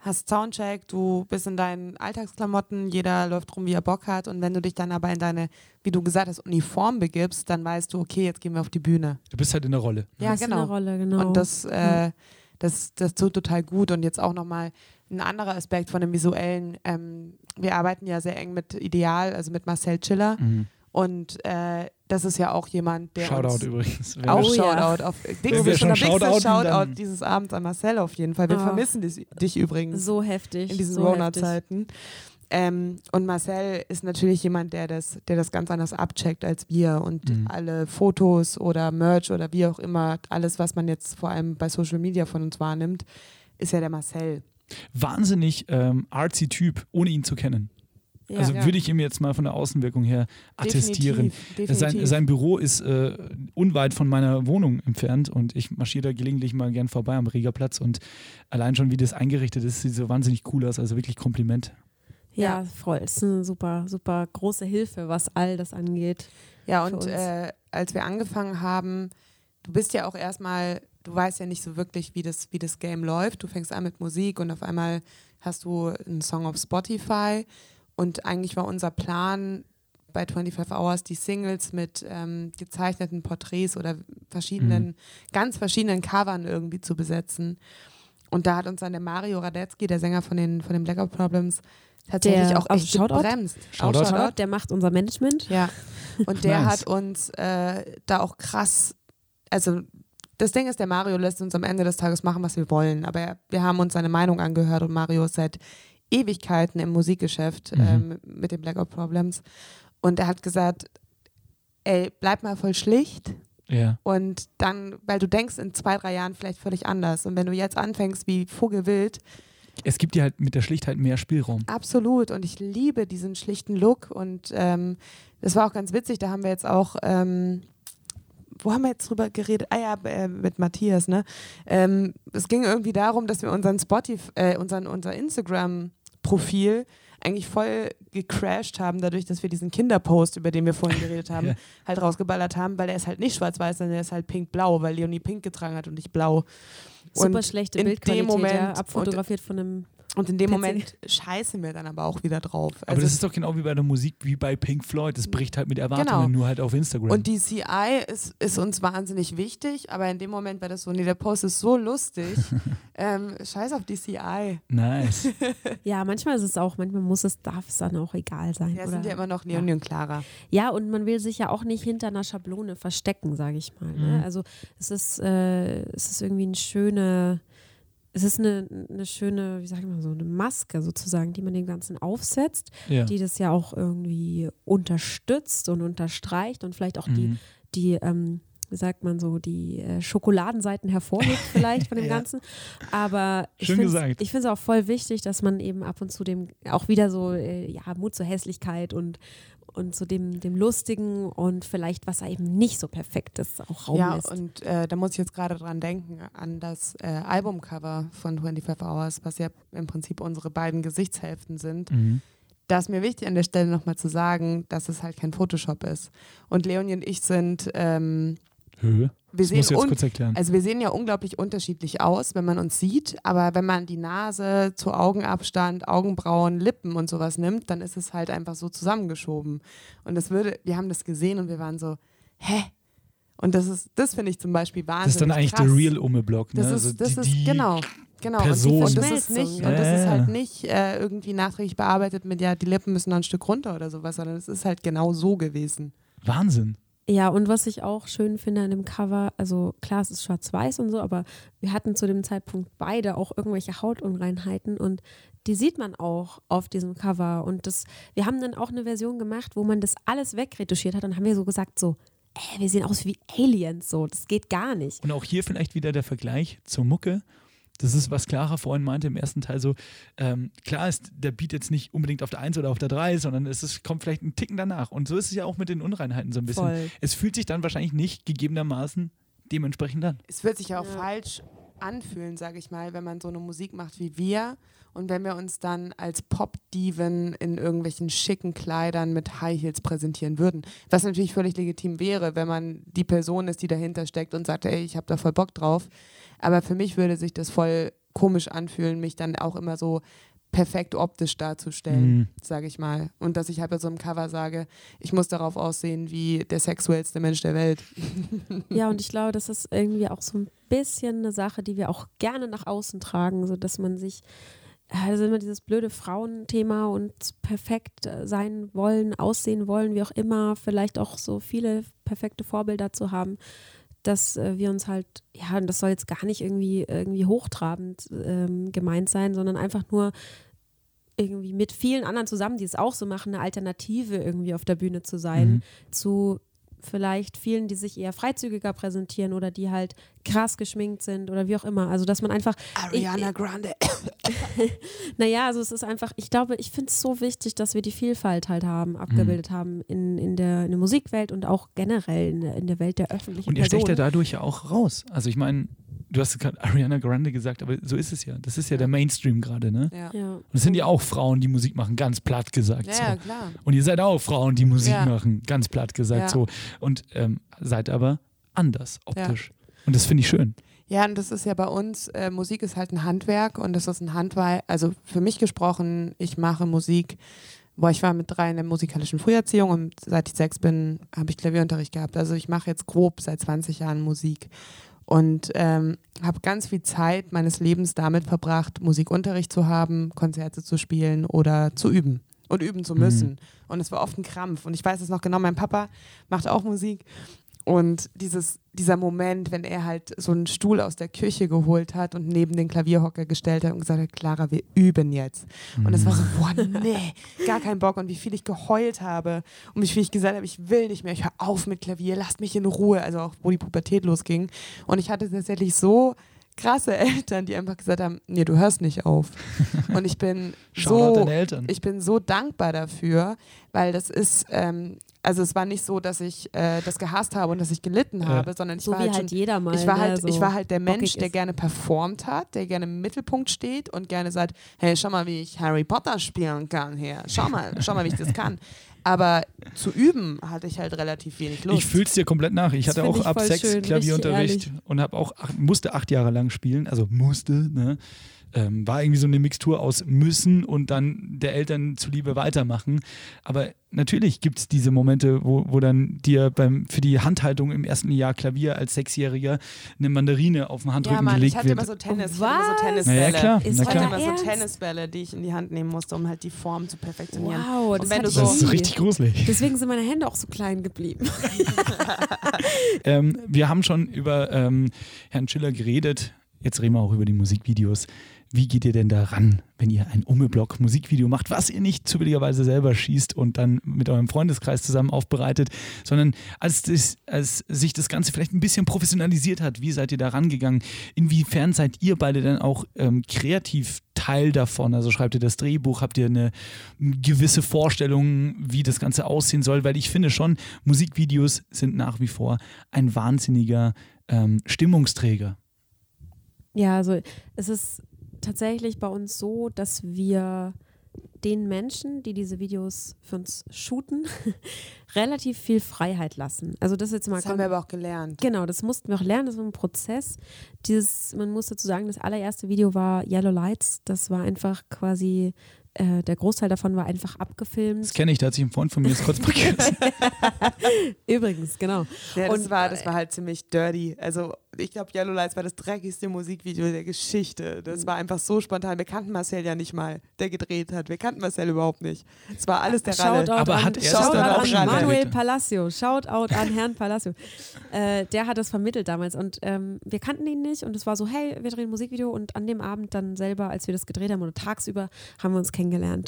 hast Soundcheck, du bist in deinen Alltagsklamotten, jeder läuft rum, wie er Bock hat und wenn du dich dann aber in deine, wie du gesagt hast, Uniform begibst, dann weißt du, okay, jetzt gehen wir auf die Bühne. Du bist halt in der Rolle. Ja, genau. Rolle, genau. Und das, äh, das, das tut total gut und jetzt auch nochmal ein anderer Aspekt von dem Visuellen. Ähm, wir arbeiten ja sehr eng mit Ideal, also mit Marcel Chiller. Mhm. Und äh, das ist ja auch jemand, der. Shoutout uns übrigens. Auch oh, Shoutout ja. auf Dixie, schon Shoutout, Shoutout dieses Abends an Marcel auf jeden Fall. Wir oh. vermissen dich, dich, übrigens. So heftig. In diesen so Rona-Zeiten. Ähm, und Marcel ist natürlich jemand, der das, der das ganz anders abcheckt als wir und mhm. alle Fotos oder Merch oder wie auch immer, alles, was man jetzt vor allem bei Social Media von uns wahrnimmt, ist ja der Marcel wahnsinnig ähm, artsy Typ, ohne ihn zu kennen. Ja, also ja. würde ich ihm jetzt mal von der Außenwirkung her attestieren. Definitiv, definitiv. Sein, sein, Büro ist äh, unweit von meiner Wohnung entfernt und ich marschiere da gelegentlich mal gern vorbei am Regerplatz und allein schon, wie das eingerichtet ist, sieht so wahnsinnig cool aus. Also wirklich Kompliment. Ja, voll. Es ist eine super, super große Hilfe, was all das angeht. Ja, und äh, als wir angefangen haben, du bist ja auch erstmal du weißt ja nicht so wirklich, wie das, wie das Game läuft. Du fängst an mit Musik und auf einmal hast du einen Song auf Spotify. Und eigentlich war unser Plan bei 25 Hours die Singles mit ähm, gezeichneten Porträts oder verschiedenen, mhm. ganz verschiedenen Covern irgendwie zu besetzen. Und da hat uns dann der Mario Radetzky, der Sänger von den, von den Blackout Problems, tatsächlich der, auch echt Shoutout, gebremst. Shoutout, Shoutout, der macht unser Management. Ja. Und der nice. hat uns äh, da auch krass, also das Ding ist, der Mario lässt uns am Ende des Tages machen, was wir wollen. Aber wir haben uns seine Meinung angehört und Mario ist seit Ewigkeiten im Musikgeschäft mhm. ähm, mit den Blackout Problems. Und er hat gesagt, ey, bleib mal voll schlicht. Ja. Und dann, weil du denkst in zwei, drei Jahren vielleicht völlig anders. Und wenn du jetzt anfängst wie Vogelwild. Es gibt dir halt mit der Schlichtheit mehr Spielraum. Absolut. Und ich liebe diesen schlichten Look. Und ähm, das war auch ganz witzig. Da haben wir jetzt auch. Ähm, wo haben wir jetzt drüber geredet? Ah ja, äh, mit Matthias, ne? Ähm, es ging irgendwie darum, dass wir unseren Spotify, äh, unseren, unser Instagram-Profil eigentlich voll gecrashed haben, dadurch, dass wir diesen Kinderpost, über den wir vorhin geredet haben, ja. halt rausgeballert haben, weil der ist halt nicht schwarz-weiß, sondern der ist halt pink-blau, weil Leonie pink getragen hat und ich blau. Super und schlechte Bildqualität, Moment, ja, abfotografiert von einem und in dem. Moment scheißen wir dann aber auch wieder drauf. Also aber das ist doch genau wie bei der Musik, wie bei Pink Floyd. Das bricht halt mit Erwartungen, genau. nur halt auf Instagram. Und die CI ist, ist uns wahnsinnig wichtig, aber in dem Moment war das so, nee, der Post ist so lustig. ähm, scheiß auf die CI. Nice. ja, manchmal ist es auch, manchmal muss es, darf es dann auch egal sein. Ja, sind ja immer noch Leonie ja. und Clara. Ja, und man will sich ja auch nicht hinter einer Schablone verstecken, sage ich mal. Ne? Mhm. Also es ist, äh, es ist irgendwie eine schöne es ist eine, eine schöne, wie sage ich mal so, eine Maske sozusagen, die man dem Ganzen aufsetzt, ja. die das ja auch irgendwie unterstützt und unterstreicht und vielleicht auch mhm. die, die ähm, wie sagt man so, die äh, Schokoladenseiten hervorhebt vielleicht von dem ja. Ganzen. Aber Schön ich finde es auch voll wichtig, dass man eben ab und zu dem auch wieder so, äh, ja, Mut zur Hässlichkeit und und zu dem, dem Lustigen und vielleicht, was er eben nicht so perfekt ist, auch Raum ja, lässt. Ja, und äh, da muss ich jetzt gerade dran denken, an das äh, Albumcover von 25 Hours, was ja im Prinzip unsere beiden Gesichtshälften sind. Mhm. Da ist mir wichtig an der Stelle nochmal zu sagen, dass es halt kein Photoshop ist. Und Leonie und ich sind ähm, Höhe? Wir das muss jetzt kurz erklären. Also wir sehen ja unglaublich unterschiedlich aus, wenn man uns sieht, aber wenn man die Nase zu Augenabstand, Augenbrauen, Lippen und sowas nimmt, dann ist es halt einfach so zusammengeschoben. Und das würde, wir haben das gesehen und wir waren so, hä? Und das ist, das finde ich zum Beispiel wahnsinnig Das ist dann eigentlich krass. der Real Umme-Block, ne? Das ist, also das die, ist genau. Genau, Person. und, die, und, das ist nicht, und das ist halt nicht äh, irgendwie nachträglich bearbeitet mit, ja, die Lippen müssen noch ein Stück runter oder sowas, sondern es ist halt genau so gewesen. Wahnsinn. Ja, und was ich auch schön finde an dem Cover, also klar, es ist schwarz-weiß und so, aber wir hatten zu dem Zeitpunkt beide auch irgendwelche Hautunreinheiten und die sieht man auch auf diesem Cover. Und das, wir haben dann auch eine Version gemacht, wo man das alles wegretuschiert hat und haben wir so gesagt, so, ey, wir sehen aus wie Aliens, so, das geht gar nicht. Und auch hier vielleicht wieder der Vergleich zur Mucke. Das ist, was Clara vorhin meinte im ersten Teil so, ähm, klar ist der Beat jetzt nicht unbedingt auf der 1 oder auf der 3, sondern es ist, kommt vielleicht ein Ticken danach. Und so ist es ja auch mit den Unreinheiten so ein bisschen. Voll. Es fühlt sich dann wahrscheinlich nicht gegebenermaßen dementsprechend an. Es wird sich ja auch ja. falsch anfühlen, sage ich mal, wenn man so eine Musik macht wie wir und wenn wir uns dann als Pop-Diven in irgendwelchen schicken Kleidern mit High Heels präsentieren würden. Was natürlich völlig legitim wäre, wenn man die Person ist, die dahinter steckt und sagt, ey, ich habe da voll Bock drauf. Aber für mich würde sich das voll komisch anfühlen, mich dann auch immer so perfekt optisch darzustellen, mhm. sage ich mal. Und dass ich halt bei so einem Cover sage, ich muss darauf aussehen wie der sexuellste Mensch der Welt. Ja, und ich glaube, das ist irgendwie auch so ein bisschen eine Sache, die wir auch gerne nach außen tragen, sodass man sich also immer dieses blöde Frauenthema und perfekt sein wollen, aussehen wollen, wie auch immer, vielleicht auch so viele perfekte Vorbilder zu haben dass äh, wir uns halt, ja, das soll jetzt gar nicht irgendwie, irgendwie hochtrabend ähm, gemeint sein, sondern einfach nur irgendwie mit vielen anderen zusammen, die es auch so machen, eine Alternative irgendwie auf der Bühne zu sein, mhm. zu vielleicht vielen, die sich eher freizügiger präsentieren oder die halt krass geschminkt sind oder wie auch immer. Also, dass man einfach. Ariana ich, Grande. naja, also es ist einfach, ich glaube, ich finde es so wichtig, dass wir die Vielfalt halt haben, abgebildet mhm. haben in, in, der, in der Musikwelt und auch generell in der, in der Welt der öffentlichen Und ihr stecht ja dadurch ja auch raus. Also, ich meine, du hast gerade Ariana Grande gesagt, aber so ist es ja. Das ist ja, ja. der Mainstream gerade, ne? Ja. ja. Und es sind ja auch Frauen, die Musik machen, ganz platt gesagt. Ja, so. ja klar. Und ihr seid auch Frauen, die Musik ja. machen, ganz platt gesagt so. Und ähm, seid aber anders optisch. Und das finde ich schön. Ja, und das ist ja bei uns, äh, Musik ist halt ein Handwerk und das ist ein Handwerk, also für mich gesprochen, ich mache Musik, wo ich war mit drei in der musikalischen Früherziehung und seit ich sechs bin, habe ich Klavierunterricht gehabt. Also ich mache jetzt grob seit 20 Jahren Musik und ähm, habe ganz viel Zeit meines Lebens damit verbracht, Musikunterricht zu haben, Konzerte zu spielen oder zu üben und üben zu müssen. Mhm. Und es war oft ein Krampf. Und ich weiß es noch genau, mein Papa macht auch Musik und dieses, dieser Moment, wenn er halt so einen Stuhl aus der Küche geholt hat und neben den Klavierhocker gestellt hat und gesagt hat, Clara, wir üben jetzt. Und es war so, boah, nee, gar kein Bock. Und wie viel ich geheult habe und wie viel ich gesagt habe, ich will nicht mehr, ich höre auf mit Klavier, lasst mich in Ruhe. Also auch, wo die Pubertät losging. Und ich hatte tatsächlich so krasse Eltern, die einfach gesagt haben, nee, du hörst nicht auf. Und ich bin so, ich bin so dankbar dafür, weil das ist, ähm, also es war nicht so, dass ich äh, das gehasst habe und dass ich gelitten habe, sondern ich so war halt, halt jeder mal, ich war halt, ne, so ich war halt der Mensch, der ist. gerne performt hat, der gerne im Mittelpunkt steht und gerne sagt, hey, schau mal, wie ich Harry Potter spielen kann hier, schau mal, schau mal, wie ich das kann. Aber zu üben hatte ich halt relativ wenig Lust. Ich fühle es dir komplett nach. Ich Das hatte auch ich ab sechs schön, Klavierunterricht und habe auch musste acht Jahre lang spielen. Also musste, ne? Ähm, war irgendwie so eine Mixtur aus müssen und dann der Eltern zuliebe weitermachen. Aber natürlich gibt es diese Momente, wo, wo dann dir beim, für die Handhaltung im ersten Jahr Klavier als Sechsjähriger eine Mandarine auf den Handrücken ja, Mann, ich gelegt hatte wird. immer so Tennis, ich hatte immer so Na Tennisbälle. ja, klar. Ist Ich hatte immer so? Tennisbälle, die ich in die Hand nehmen musste, um halt die Form zu perfektionieren. Wow, das Und wenn hatte du ich so- das ist richtig gruselig. Deswegen sind meine Hände auch so klein geblieben. Ähm, wir haben schon über ähm, Herrn Schiller geredet. Jetzt reden wir auch über die Musikvideos. Wie geht ihr denn da ran, wenn ihr ein Umme-Block Musikvideo macht, was ihr nicht zufälligerweise selber schießt und dann mit eurem Freundeskreis zusammen aufbereitet, sondern als, das, als sich das Ganze vielleicht ein bisschen professionalisiert hat, wie seid ihr da rangegangen? Inwiefern seid ihr beide dann auch ähm, kreativ Teil davon? Also schreibt ihr das Drehbuch, habt ihr eine gewisse Vorstellung, wie das Ganze aussehen soll? Weil ich finde schon, Musikvideos sind nach wie vor ein wahnsinniger ähm, Stimmungsträger. Ja, also es ist tatsächlich bei uns so, dass wir den Menschen, die diese Videos für uns shooten, relativ viel Freiheit lassen. Also das ist jetzt mal Das haben wir aber auch gelernt. Genau, das mussten wir auch lernen, das war ein Prozess. Dieses, man muss dazu sagen, das allererste Video war Yellow Lights. Das war einfach quasi, äh, der Großteil davon war einfach Das abgefilmt. kenne ich, da hat sich ein Freund von mir jetzt kurz vergessen. Übrigens, genau. Ja, das, Und, war, das war halt ziemlich dirty. Also ich glaube, Yellow Lights war das dreckigste Musikvideo der Geschichte. Das war einfach so spontan. Wir kannten Marcel ja nicht mal, der gedreht hat. Wir kannten Marcel überhaupt nicht. Es war alles der Ralle. Aber an, hat er Shoutout dann auch an schon Manuel? Palacio. Shoutout an Herrn Palacio. Äh, der hat das vermittelt damals und ähm, wir kannten ihn nicht und es war so, hey, wir drehen ein Musikvideo und an dem Abend dann selber, als wir das gedreht haben oder tagsüber, haben wir uns kennengelernt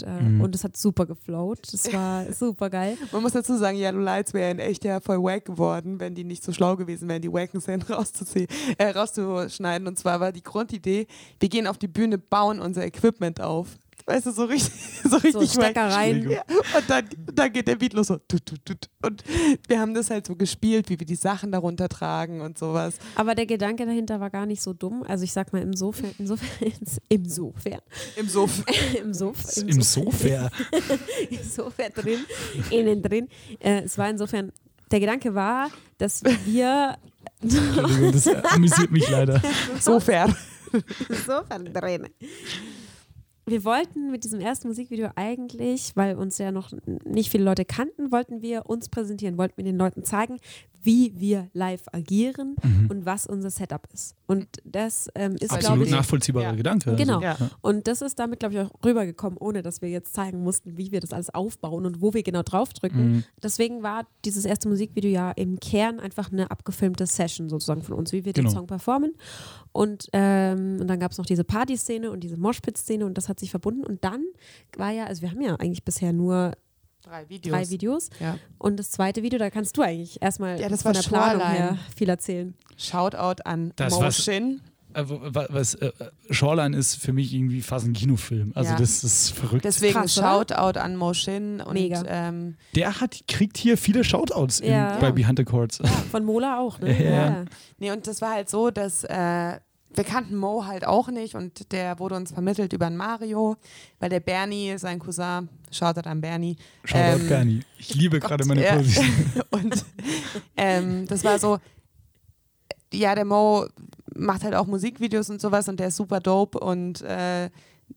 äh, Mhm. und es hat super geflowt. Das war super geil. Man muss dazu sagen, Yellow Lights wäre in echt ja voll wack geworden, wenn die nicht so schlau gewesen wären, die wacken Szenen rauszuziehen, äh, rauszuschneiden. Und zwar war die Grundidee, wir gehen auf die Bühne, bauen unser Equipment auf. Weißt du, so richtig, so richtig So rein. Ja, und dann, dann geht der Beat los so. Tut, tut, tut. Und wir haben das halt so gespielt, wie wir die Sachen darunter tragen und sowas. Aber der Gedanke dahinter war gar nicht so dumm. Also ich sag mal insofern, insofern, insofern, Im Sof. insofern, Im Sofa. insofern drin, innen drin. Äh, es war insofern, der Gedanke war, dass wir Entschuldigung, das amüsiert mich leider. Sofern. insofern drin. Wir wollten mit diesem ersten Musikvideo eigentlich, weil uns ja noch nicht viele Leute kannten, wollten wir uns präsentieren, wollten wir den Leuten zeigen, wie wir live agieren und was unser Setup ist. Und das ähm, ist, glaube Absolut ich, nachvollziehbarer Ja. Gedanke. Genau. Also, Ja. Und das ist damit, glaube ich, auch rübergekommen, ohne dass wir jetzt zeigen mussten, wie wir das alles aufbauen und wo wir genau draufdrücken. Mhm. Deswegen war dieses erste Musikvideo ja im Kern einfach eine abgefilmte Session sozusagen von uns, wie wir Genau. den Song performen. Und, ähm, und dann gab es noch diese Party-Szene und diese Moshpit-Szene und das hat sich verbunden. Und dann war ja, also wir haben ja eigentlich bisher nur Drei Videos. drei Videos. Ja. Und das zweite Video, da kannst du eigentlich erstmal Ja, das von war der Planung Shoreline. her viel erzählen. Shoutout an Das was- Motion. Äh, wo- wa- was, äh, Shoreline ist für mich irgendwie fast ein Kinofilm. Also Ja. das ist verrückt. Deswegen Krass, oder? Shoutout an Motion und Mega. Ähm, Der hat, kriegt hier viele Shoutouts in, Ja. bei Behind the Chords. Von Mola auch, ne? Ja. Nee, und das war halt so, dass äh, wir kannten Mo halt auch nicht und der wurde uns vermittelt über einen Mario, weil der Bernie, sein Cousin, Shoutout an Bernie. Shoutout ähm, Bernie. Ich liebe gerade meine ja. Position. Und ähm, das war so, ja, der Mo macht halt auch Musikvideos und sowas und der ist super dope und äh,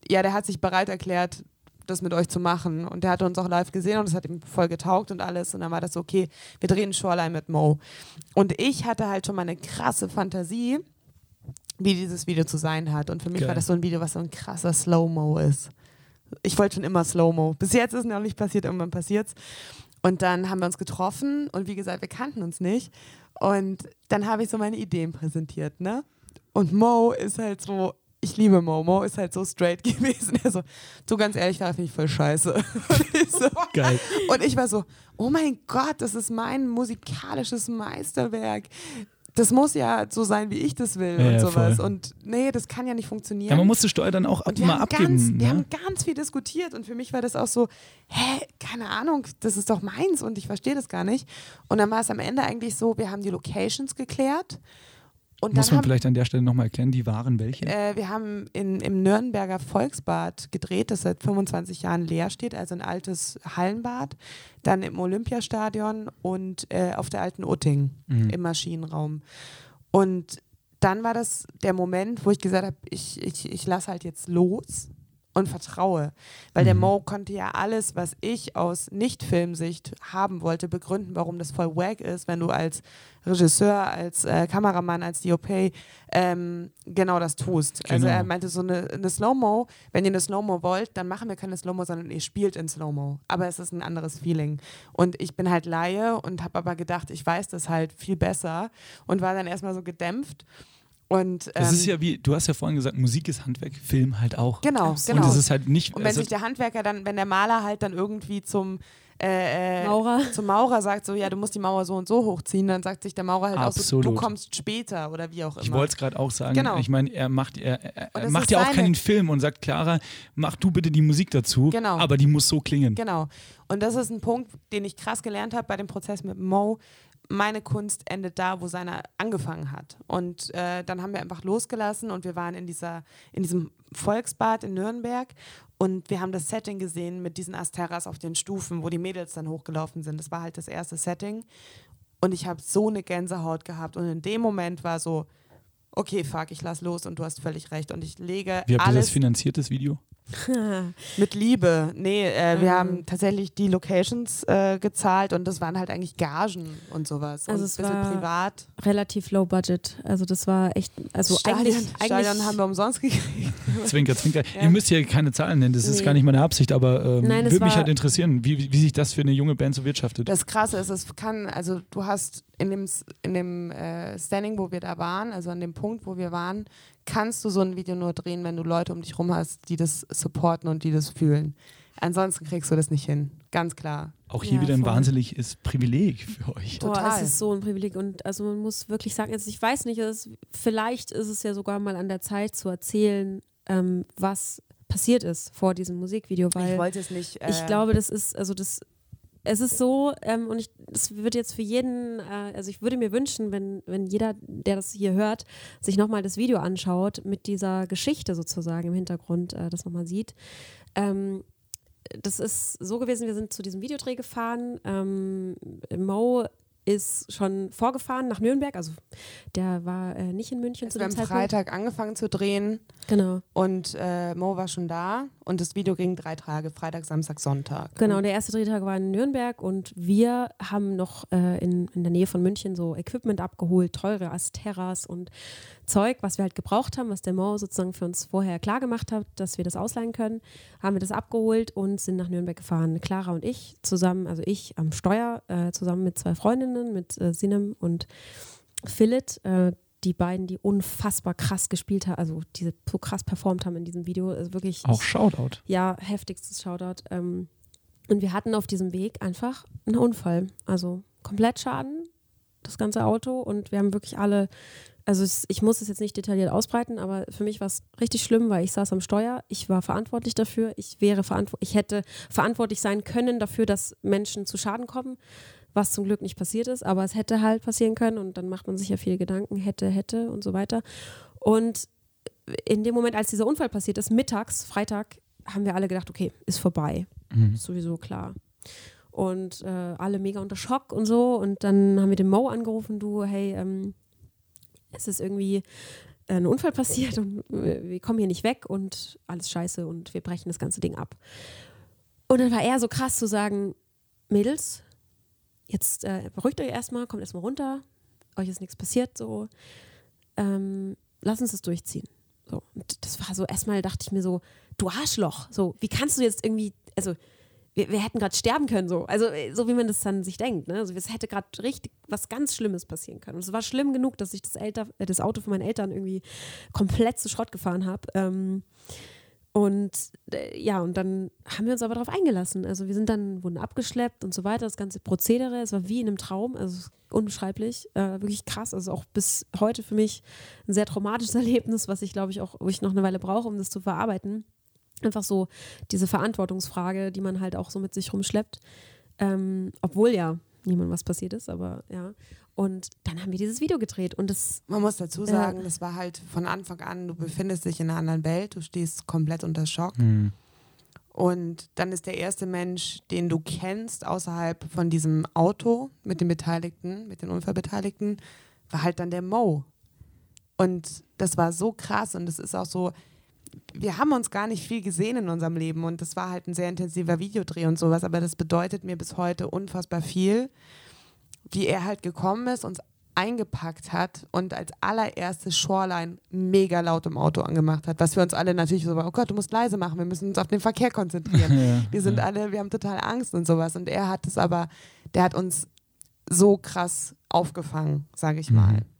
ja, der hat sich bereit erklärt, das mit euch zu machen. Und der hat uns auch live gesehen und es hat ihm voll getaugt und alles. Und dann war das so, okay, wir drehen Shoreline mit Mo. Und ich hatte halt schon mal eine krasse Fantasie, wie dieses Video zu sein hat. Und für mich Geil. war das so ein Video, was so ein krasser Slow-Mo ist. Ich wollte schon immer Slow-Mo. Bis jetzt ist es noch nicht passiert, irgendwann passiert es. Und dann haben wir uns getroffen und wie gesagt, wir kannten uns nicht. Und dann habe ich so meine Ideen präsentiert, ne? Und Mo ist halt so, ich liebe Mo. Mo ist halt so straight gewesen. Er so, du ganz ehrlich, da finde ich voll scheiße. Und ich, so, Geil. und ich war so, oh mein Gott, das ist mein musikalisches Meisterwerk das muss ja so sein, wie ich das will ja, und sowas. Voll. Und nee, das kann ja nicht funktionieren. Ja, man muss die Steuer dann auch und mal abgeben. Ganz, ne? Wir haben ganz viel diskutiert und für mich war das auch so, hä, keine Ahnung, das ist doch meins und ich verstehe das gar nicht. Und dann war es am Ende eigentlich so, wir haben die Locations geklärt und Muss man haben, vielleicht an der Stelle nochmal erklären, die waren welche? Äh, wir haben in, im Nürnberger Volksbad gedreht, das seit 25 Jahren leer steht, also ein altes Hallenbad. Dann im Olympiastadion und äh, auf der alten Utting mhm. im Maschinenraum. Und dann war das der Moment, wo ich gesagt habe, ich, ich, ich lasse halt jetzt los und vertraue. Weil mhm. der Mo konnte ja alles, was ich aus Nicht-Filmsicht haben wollte, begründen, warum das voll wack ist, wenn du als Regisseur, als äh, Kameramann, als DOP ähm, genau das tust. Genau. Also er meinte so eine, eine Slow-Mo, wenn ihr eine Slow-Mo wollt, dann machen wir keine Slow-Mo, sondern ihr spielt in Slow-Mo. Aber es ist ein anderes Feeling. Und ich bin halt Laie und habe aber gedacht, ich weiß das halt viel besser und war dann erstmal so gedämpft. Und, ähm, das ist ähm, ja wie, du hast ja vorhin gesagt, Musik ist Handwerk, Film halt auch. Genau, genau. Und das ist halt nicht. Und wenn also sich der Handwerker dann, wenn der Maler halt dann irgendwie zum äh, äh, Maurer. zum Maurer sagt, so ja, du musst die Mauer so und so hochziehen, dann sagt sich der Maurer halt Absolut. auch so, du kommst später oder wie auch immer. Ich wollte es gerade auch sagen. Genau. Ich meine, er macht, er, er macht ja auch keinen Film und sagt, Clara, mach du bitte die Musik dazu, genau. aber die muss so klingen. Genau. Und das ist ein Punkt, den ich krass gelernt habe bei dem Prozess mit Mo meine Kunst endet da, wo seine angefangen hat. Und äh, dann haben wir einfach losgelassen und wir waren in, dieser, in diesem Volksbad in Nürnberg und wir haben das Setting gesehen mit diesen Asteras auf den Stufen, wo die Mädels dann hochgelaufen sind. Das war halt das erste Setting. Und ich habe so eine Gänsehaut gehabt. Und in dem Moment war so, okay, fuck, ich lass los und du hast völlig recht. Und ich lege. Wie habt ihr das finanziert, das Video? Mit Liebe. Nee, äh, wir mhm. haben tatsächlich die Locations äh, gezahlt und das waren halt eigentlich Gagen und sowas. Also und es war privat. Relativ low budget. Also das war echt, also Stadion, eigentlich, Stadion haben wir umsonst gekriegt. Zwinker, zwinker. Ja. Ihr müsst hier keine Zahlen nennen, das ist nee. gar nicht meine Absicht, aber ähm, würde mich halt interessieren, wie, wie sich das für eine junge Band so wirtschaftet. Das Krasse ist, es kann, also du hast in dem, in dem äh, Standing, wo wir da waren, also an dem Punkt, wo wir waren, kannst du so ein Video nur drehen, wenn du Leute um dich rum hast, die das supporten und die das fühlen. Ansonsten kriegst du das nicht hin. Ganz klar. Auch hier ja, wieder ein voll. wahnsinniges Privileg für euch. Boah, Total. es ist so ein Privileg. Und also man muss wirklich sagen, also ich weiß nicht, ist, vielleicht ist es ja sogar mal an der Zeit zu erzählen, ähm, was passiert ist vor diesem Musikvideo, weil ich wollte es nicht. Äh ich glaube, das ist, also das es ist so, ähm, und ich, das wird jetzt für jeden, äh, also ich würde mir wünschen, wenn, wenn jeder, der das hier hört, sich nochmal das Video anschaut, mit dieser Geschichte sozusagen im Hintergrund äh, das nochmal sieht. Ähm, das ist so gewesen, wir sind zu diesem Videodreh gefahren. Ähm, Mo ist schon vorgefahren nach Nürnberg. Also der war äh, nicht in München also zu dem Wir haben Freitag angefangen zu drehen. Genau. Und äh, Mo war schon da und das Video ging drei Tage, Freitag, Samstag, Sonntag. Genau, der erste Drehtag war in Nürnberg und wir haben noch äh, in, in der Nähe von München so Equipment abgeholt, teure Asteras und Zeug, was wir halt gebraucht haben, was der Mo sozusagen für uns vorher klar gemacht hat, dass wir das ausleihen können, haben wir das abgeholt und sind nach Nürnberg gefahren. Clara und ich zusammen, also ich am Steuer, äh, zusammen mit zwei Freundinnen, mit äh, Sinem und Philip, äh, die beiden, die unfassbar krass gespielt haben, also die so krass performt haben in diesem Video. Also wirklich. Auch Shoutout. Ja, heftigstes Shoutout. Ähm, und wir hatten auf diesem Weg einfach einen Unfall. Also komplett Schaden, das ganze Auto. Und wir haben wirklich alle also es, ich muss es jetzt nicht detailliert ausbreiten, aber für mich war es richtig schlimm, weil ich saß am Steuer, ich war verantwortlich dafür, ich wäre verantwortlich, ich hätte verantwortlich sein können dafür, dass Menschen zu Schaden kommen, was zum Glück nicht passiert ist, aber es hätte halt passieren können und dann macht man sich ja viele Gedanken, hätte, hätte und so weiter. Und in dem Moment, als dieser Unfall passiert ist, mittags, Freitag, haben wir alle gedacht, okay, ist vorbei, mhm. ist sowieso klar und äh, alle mega unter Schock und so. Und dann haben wir den Mo angerufen, du, hey, ähm, es ist irgendwie ein Unfall passiert und wir kommen hier nicht weg und alles scheiße und wir brechen das ganze Ding ab. Und dann war er so krass zu sagen, Mädels, jetzt äh, beruhigt euch erstmal, kommt erstmal runter, euch ist nichts passiert, so, ähm, lass uns das durchziehen. So, und das war so, erstmal dachte ich mir so, du Arschloch, so, wie kannst du jetzt irgendwie, also, wir, wir hätten gerade sterben können, so, also, so wie man das dann sich denkt, ne, also, es hätte gerade richtig was ganz Schlimmes passieren können. Und es war schlimm genug, dass ich das, Elter, äh, das Auto von meinen Eltern irgendwie komplett zu Schrott gefahren habe. Ähm, und äh, ja, und dann haben wir uns aber darauf eingelassen. Also wir sind dann, wurden abgeschleppt und so weiter, das ganze Prozedere, es war wie in einem Traum, also unbeschreiblich, äh, wirklich krass, also auch bis heute für mich ein sehr traumatisches Erlebnis, was ich glaube ich auch, wo ich noch eine Weile brauche, um das zu verarbeiten. Einfach so diese Verantwortungsfrage, die man halt auch so mit sich rumschleppt, ähm, obwohl ja niemandem was passiert ist, aber ja. Und dann haben wir dieses Video gedreht und das. Man muss dazu sagen, äh, das war halt von Anfang an, du befindest dich in einer anderen Welt, du stehst komplett unter Schock. Mhm. Und dann ist der erste Mensch, den du kennst, außerhalb von diesem Auto mit den Beteiligten, mit den Unfallbeteiligten, war halt dann der Mo. Und das war so krass und das ist auch so, wir haben uns gar nicht viel gesehen in unserem Leben und das war halt ein sehr intensiver Videodreh und sowas, aber das bedeutet mir bis heute unfassbar viel wie er halt gekommen ist, uns eingepackt hat und als allererstes Shoreline mega laut im Auto angemacht hat, was für uns alle natürlich so war, oh Gott, du musst leise machen, wir müssen uns auf den Verkehr konzentrieren. Ja, wir sind ja. alle, wir haben total Angst und sowas und er hat es aber, der hat uns so krass aufgefangen, sage ich mal. Mhm.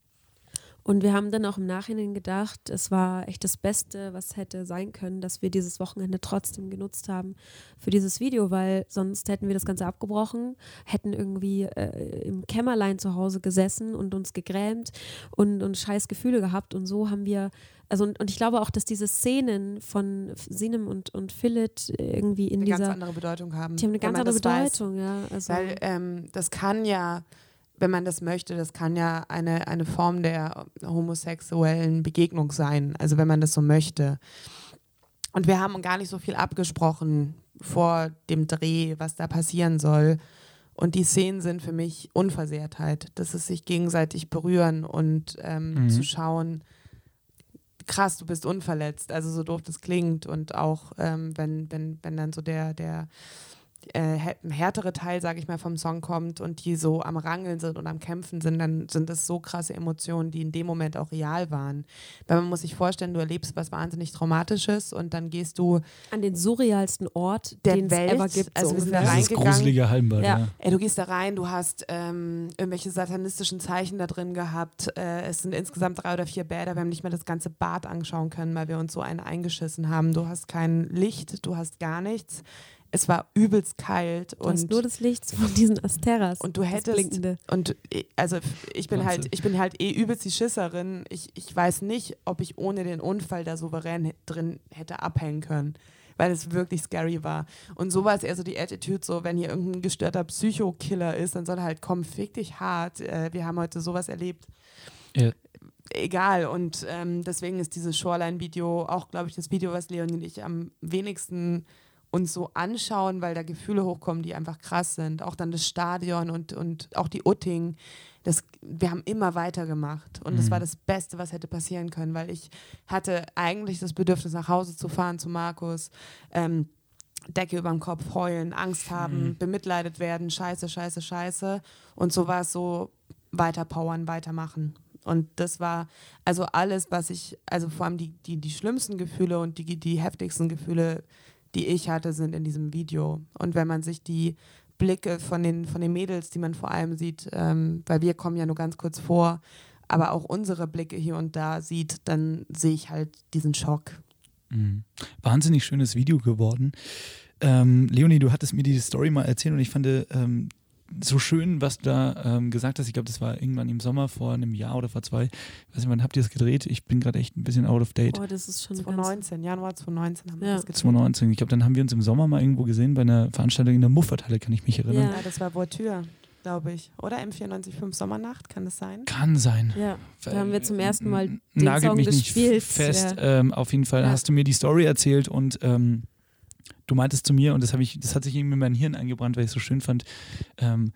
Und wir haben dann auch im Nachhinein gedacht, es war echt das Beste, was hätte sein können, dass wir dieses Wochenende trotzdem genutzt haben für dieses Video, weil sonst hätten wir das Ganze abgebrochen, hätten irgendwie äh, im Kämmerlein zu Hause gesessen und uns gegrämt und, und scheiß Gefühle gehabt. Und so haben wir, also und, und ich glaube auch, dass diese Szenen von Sinem und, und Philip irgendwie in eine dieser. ganz andere Bedeutung haben. Die haben eine ganz andere Bedeutung, weiß. ja. Also weil ähm, das kann ja wenn man das möchte, das kann ja eine, eine Form der homosexuellen Begegnung sein, also wenn man das so möchte. Und wir haben gar nicht so viel abgesprochen vor dem Dreh, was da passieren soll. Und die Szenen sind für mich Unversehrtheit. Das ist sich gegenseitig berühren und ähm, mhm. zu schauen, krass, du bist unverletzt. Also so doof das klingt. Und auch ähm, wenn, wenn, wenn dann so der, der äh, härtere Teil, sage ich mal, vom Song kommt und die so am Rangeln sind und am Kämpfen sind, dann sind das so krasse Emotionen, die in dem Moment auch real waren. Weil man muss sich vorstellen, du erlebst was wahnsinnig Traumatisches und dann gehst du an den surrealsten Ort, den es ever gibt. Also so wir sind da reingegangen. gruselige Hallenbad, ja. ja. Ey, du gehst da rein, du hast ähm, irgendwelche satanistischen Zeichen da drin gehabt. Äh, es sind insgesamt drei oder vier Bäder. Wir haben nicht mal das ganze Bad anschauen können, weil wir uns so einen eingeschissen haben. Du hast kein Licht, du hast gar nichts es war übelst kalt du und nur das Licht von diesen Asteras und du hättest und also ich bin halt ich bin halt eh übelst die Schisserin. Ich, ich weiß nicht ob ich ohne den Unfall da souverän drin hätte abhängen können weil es wirklich scary war. Und so war es eher so die Attitude so wenn hier irgendein gestörter Psychokiller ist dann soll er halt kommen fick dich hart. Äh, wir haben heute sowas erlebt. Ja. Egal. Und ähm, deswegen ist dieses Shoreline-Video auch, glaube ich, das Video, was Leonie und ich am wenigsten uns so anschauen, weil da Gefühle hochkommen, die einfach krass sind. Auch dann das Stadion und, und auch die Utting. Das, wir haben immer weitergemacht und mhm. das war das Beste, was hätte passieren können, weil ich hatte eigentlich das Bedürfnis, nach Hause zu fahren zu Markus. Ähm, Decke über dem Kopf, heulen, Angst haben, mhm. bemitleidet werden, scheiße, scheiße, scheiße. Und so war es so, weiterpowern, weitermachen. Und das war also alles, was ich, also vor allem die, die, die schlimmsten Gefühle und die, die heftigsten Gefühle die ich hatte, sind in diesem Video. Und wenn man sich die Blicke von den, von den Mädels, die man vor allem sieht, ähm, weil wir kommen ja nur ganz kurz vor, aber auch unsere Blicke hier und da sieht, dann sehe ich halt diesen Schock. Mhm. Wahnsinnig schönes Video geworden. Ähm, Leonie, du hattest mir die Story mal erzählt und ich fand ähm, so schön, was du da ähm, gesagt hast. Ich glaube, das war irgendwann im Sommer vor einem Jahr oder vor zwei. Ich weiß nicht, wann habt ihr das gedreht? Ich bin gerade echt ein bisschen out of date. Oh, das ist schon 2019, Januar 2019 haben wir das gedreht. 2019. Ich glaube, dann haben wir uns im Sommer mal irgendwo gesehen bei einer Veranstaltung in der Mufferthalle, kann ich mich erinnern. Ja, das war Voiture glaube ich. Oder M945 Sommernacht, kann das sein? Kann sein. Ja, da haben wir zum ersten Mal den Nagelt Song mich gespielt. nicht fest. Ja. Ähm, auf jeden Fall ja. hast du mir die Story erzählt und ähm, du meintest zu mir, und das, ich, das hat sich irgendwie in mein Hirn eingebrannt, weil ich es so schön fand, ähm,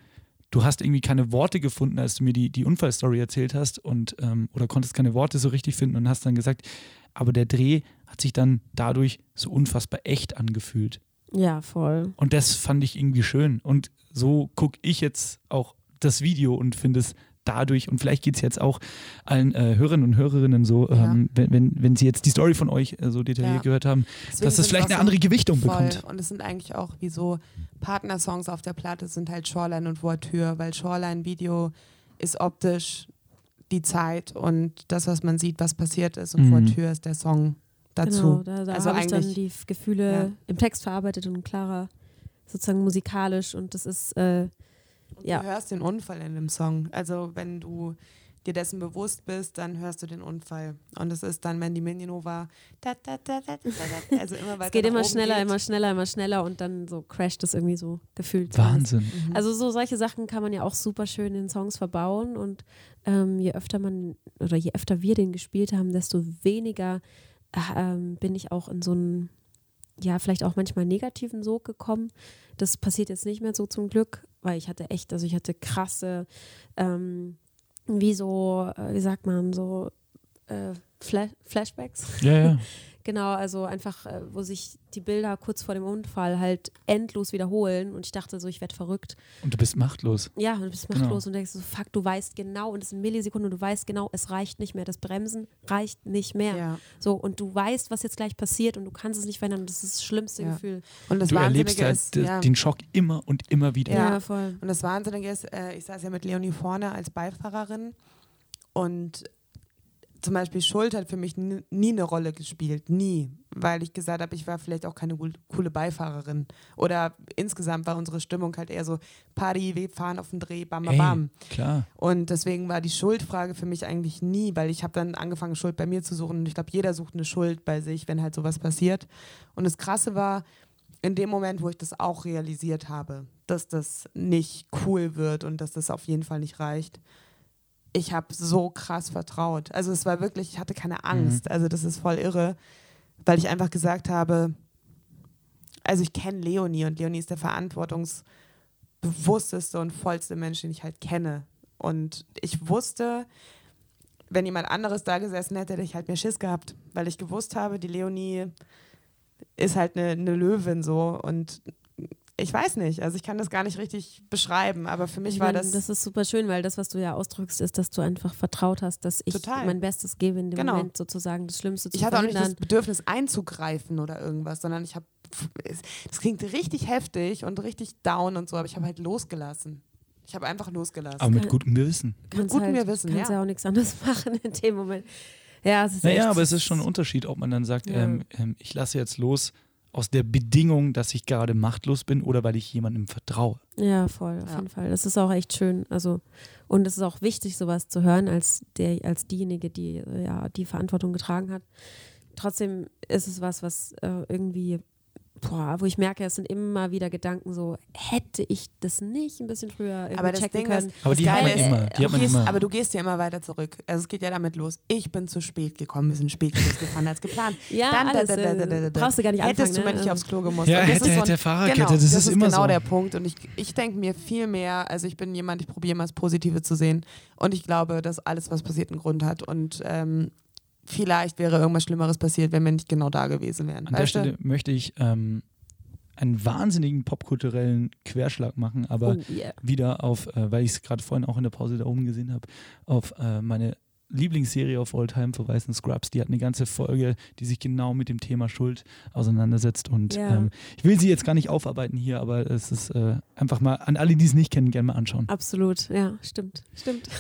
du hast irgendwie keine Worte gefunden, als du mir die, die Unfallstory erzählt hast und ähm, oder konntest keine Worte so richtig finden und hast dann gesagt, aber der Dreh hat sich dann dadurch so unfassbar echt angefühlt. Ja, voll. Und das fand ich irgendwie schön. Und so gucke ich jetzt auch das Video und finde es dadurch, und vielleicht geht es jetzt auch allen äh, Hörerinnen und Hörerinnen so, ja. ähm, wenn, wenn, wenn sie jetzt die Story von euch äh, so detailliert ja. gehört haben, Deswegen dass das vielleicht eine andere Gewichtung voll. bekommt. Und es sind eigentlich auch wie so Partnersongs auf der Platte sind halt Shoreline und Voiture, weil Shoreline Video ist optisch die Zeit und das, was man sieht, was passiert ist und mhm. Voiture ist der Song dazu. Genau, da, da also habe ich dann die Gefühle ja. im Text verarbeitet und klarer sozusagen musikalisch und das ist äh, ja. Du hörst den Unfall in dem Song. Also wenn du dir dessen bewusst bist, dann hörst du den Unfall. Und es ist dann Mandy Minionova. also immer weiter. es geht immer schneller, geht. immer schneller, immer schneller und dann so crasht es irgendwie so gefühlt. Wahnsinn. Mhm. Also so solche Sachen kann man ja auch super schön in Songs verbauen und ähm, je öfter man oder je öfter wir den gespielt haben, desto weniger äh, ähm, bin ich auch in so einen ja, vielleicht auch manchmal negativen Sog gekommen. Das passiert jetzt nicht mehr so zum Glück, weil ich hatte echt, also ich hatte krasse, ähm, wie so, äh, wie sagt man, so äh, Flash Flashbacks. Ja, ja. Genau, also einfach, äh, wo sich die Bilder kurz vor dem Unfall halt endlos wiederholen und ich dachte so, ich werde verrückt. Und du bist machtlos. Ja, du bist genau. machtlos genau. und denkst so, fuck, du weißt genau und es sind Millisekunden und du weißt genau, es reicht nicht mehr. Das Bremsen reicht nicht mehr. Ja. So, und du weißt, was jetzt gleich passiert und du kannst es nicht verändern und das ist das schlimmste ja. Gefühl. Und das du erlebst halt ist, ja. den Schock immer und immer wieder. Ja, voll. Und das Wahnsinnige ist, äh, ich saß ja mit Leonie vorne als Beifahrerin und zum Beispiel Schuld hat für mich nie, eine Rolle gespielt, nie, weil ich gesagt habe, ich war vielleicht auch keine coole Beifahrerin oder insgesamt war unsere Stimmung halt eher so Party, wir fahren auf den Dreh, bam, bam, bam. Klar. Und deswegen war die Schuldfrage für mich eigentlich nie, weil ich habe dann angefangen Schuld bei mir zu suchen und ich glaube, jeder sucht eine Schuld bei sich, wenn halt sowas passiert. Und das Krasse war, in dem Moment, wo ich das auch realisiert habe, dass das nicht cool wird und dass das auf jeden Fall nicht reicht, ich habe so krass vertraut. Also es war wirklich, ich hatte keine. Angst. Mhm. Also das ist voll irre, weil ich einfach gesagt habe, also ich kenne Leonie und Leonie ist der verantwortungsbewussteste und vollste Mensch, den ich halt kenne. Und ich wusste, wenn jemand anderes da gesessen hätte, hätte ich halt mehr Schiss gehabt, weil ich gewusst habe, die Leonie ist halt eine, eine Löwin so und ich weiß nicht, also ich kann das gar nicht richtig beschreiben, aber für mich ich war das. Das ist super schön, weil das, was du ja ausdrückst, ist, dass du einfach vertraut hast, dass ich total. mein Bestes gebe in dem genau. Moment sozusagen das Schlimmste zu Ich hatte auch nicht das Bedürfnis einzugreifen oder irgendwas, sondern ich habe, das klingt richtig heftig und richtig down und so, aber ich habe halt losgelassen. Ich habe einfach losgelassen. Aber mit gutem Gewissen. Mit gutem halt, Gewissen, kannst ja. ja auch nichts anderes machen in dem Moment. Ja, es ist naja, aber es ist schon ein Unterschied, ob man dann sagt, ja. ähm, ähm, ich lasse jetzt los, aus der Bedingung, dass ich gerade machtlos bin oder weil ich jemandem vertraue. Ja, voll, auf ja. jeden Fall. Das ist auch echt schön. Also, und es ist auch wichtig, sowas zu hören, als der, als diejenige, die ja die Verantwortung getragen hat. Trotzdem ist es was, was äh, irgendwie boah, wo ich merke, es sind immer wieder Gedanken so, hätte ich das nicht ein bisschen früher aber das checken Ding können. Ist, aber die hat man immer. Die hat man gehst, immer. Aber du gehst ja immer weiter zurück. Also es geht ja damit los. Ich bin zu spät gekommen, wir sind spät gefahren als geplant. ja, Dann, alles, da, da, da, da, da, brauchst du gar nicht Hättest anfangen, du mal ne? nicht aufs Klo gemusst. Ja, hätte, hätte, so Fahrradkette, genau, das, das ist, immer genau so. der Punkt. Und ich, ich denke mir viel mehr, also ich bin jemand, ich probiere immer das Positive zu sehen. Und ich glaube, dass alles, was passiert, einen Grund hat. Und ähm, vielleicht wäre irgendwas Schlimmeres passiert, wenn wir nicht genau da gewesen wären. An der Stelle möchte ich ähm, einen wahnsinnigen popkulturellen Querschlag machen, aber oh, yeah. wieder auf, äh, weil ich es gerade vorhin auch in der Pause da oben gesehen habe, auf äh, meine Lieblingsserie of all time verweisen, Scrubs. Die hat eine ganze Folge, die sich genau mit dem Thema Schuld auseinandersetzt. Und ja. ähm, ich will sie jetzt gar nicht aufarbeiten hier, aber es ist äh, einfach mal an alle, die es nicht kennen, gerne mal anschauen. Absolut, ja, stimmt, stimmt.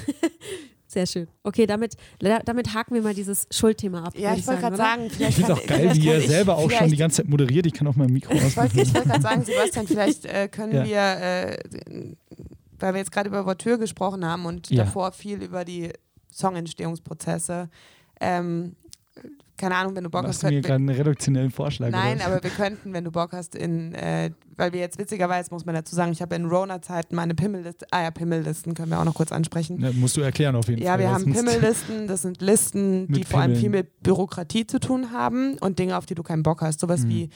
Sehr schön. Okay, damit, damit haken wir mal dieses Schuldthema ab. Ja, ich wollte gerade sagen, vielleicht. Ich finde es auch geil, wie ihr selber auch schon die ganze Zeit moderiert. Ich kann auch mein Mikro ausmachen. Ich wollte wollt gerade sagen, Sebastian, vielleicht äh, können ja. wir, äh, weil wir jetzt gerade über Voiture gesprochen haben und ja. davor viel über die Songentstehungsprozesse, ähm, keine Ahnung, wenn du Bock Machst hast. Du mir gerade einen reduktionellen Vorschlag. Nein, oder? aber wir könnten, wenn du Bock hast, in, äh, weil wir jetzt witzigerweise, muss man dazu sagen, ich habe in Rona-Zeiten meine Pimmellisten, ah ja, Pimmellisten können wir auch noch kurz ansprechen. Ja, musst du erklären auf jeden ja, Fall. Ja, wir haben Pimmellisten, das sind Listen, die vor allem viel mit Bürokratie zu tun haben und Dinge, auf die du keinen Bock hast. Sowas mhm. wie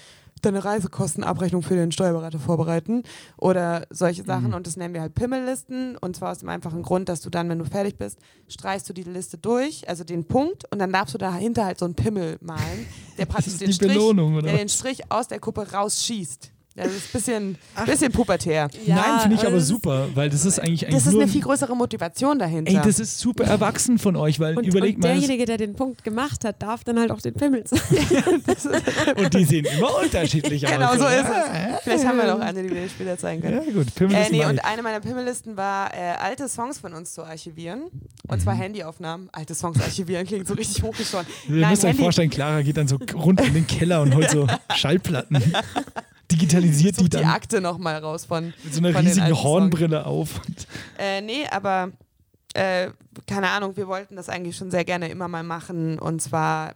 deine Reisekostenabrechnung für den Steuerberater vorbereiten oder solche Sachen. Mhm. Und das nennen wir halt Pimmellisten. Und zwar aus dem einfachen Grund, dass du dann, wenn du fertig bist, streichst du die Liste durch, also den Punkt, und dann darfst du dahinter halt so einen Pimmel malen, der praktisch den Strich, der den Strich aus der Kuppe rausschießt. Das ist ein bisschen, bisschen pubertär. Ja, Nein, finde ich aber super, weil das ist eigentlich Das ist eine viel größere Motivation dahinter. Ey, das ist super erwachsen von euch, weil und, überlegt und derjenige, der den Punkt gemacht hat, darf dann halt auch den Pimmel zeigen. und die sehen immer unterschiedlich aus. Genau, so ist es. Vielleicht haben wir noch eine, die wir später zeigen können. Ja, gut. Pimmellisten äh, nee, und eine meiner Pimmellisten war, äh, alte Songs von uns zu archivieren. Und zwar mhm. Handyaufnahmen. Alte Songs archivieren klingt so richtig hochgeschoren. Ihr müsst euch vorstellen, Clara geht dann so runter in den Keller und holt so Schallplatten digitalisiert die dann. die Akte nochmal raus von. Mit so einer riesigen Hornbrille auf. Äh, nee, aber äh, keine Ahnung, wir wollten das eigentlich schon sehr gerne immer mal machen und zwar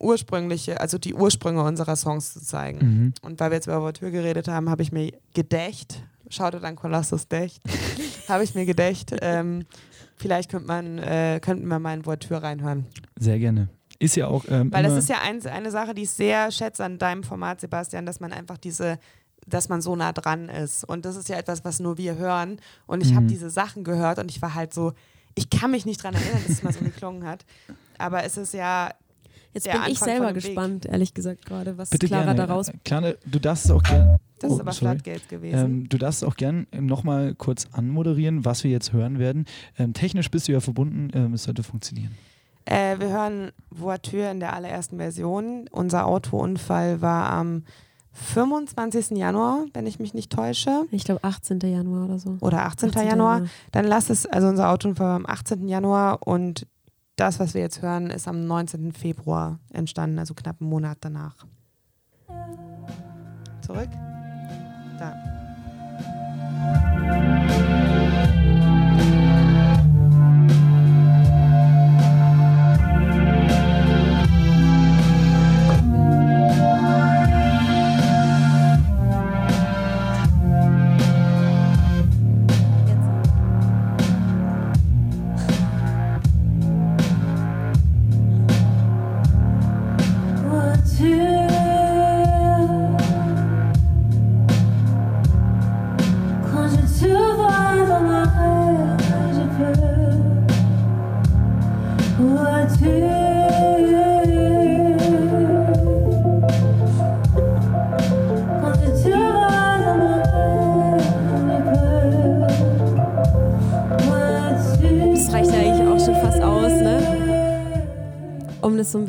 ursprüngliche, also die Ursprünge unserer Songs zu zeigen. Mhm. Und weil wir jetzt über Ouvertüre geredet haben, habe ich mir gedächt, schaute dann Colossus Dächt, habe ich mir gedächt, ähm, vielleicht könnte man, äh, könnten wir mal in Ouvertüre reinhören. Sehr gerne ist ja auch. Ähm, Weil das ist ja ein, eine Sache, die ich sehr schätze an deinem Format, Sebastian, dass man einfach diese dass man so nah dran ist. Und das ist ja etwas, was nur wir hören. Und ich mhm. habe diese Sachen gehört und ich war halt so, ich kann mich nicht daran erinnern, dass es mal so geklungen hat. Aber es ist ja. Jetzt bin Anfang ich selber gespannt, ehrlich gesagt, gerade, was Bitte Clara gerne. daraus. Clara, du darfst es auch gerne. Das oh, ist aber Floodgate gewesen. Ähm, du darfst auch gern nochmal kurz anmoderieren, was wir jetzt hören werden. Ähm, technisch bist du ja verbunden, ähm, es sollte funktionieren. Äh, wir hören Voiture in der allerersten Version. Unser Autounfall war am 25. Januar, wenn ich mich nicht täusche. Ich glaube 18. Januar oder so. Oder 18. 18. Januar. Dann lass es, also unser Autounfall war am 18. Januar und das, was wir jetzt hören, ist am 19. Februar entstanden, also knapp einen Monat danach. Zurück. Da.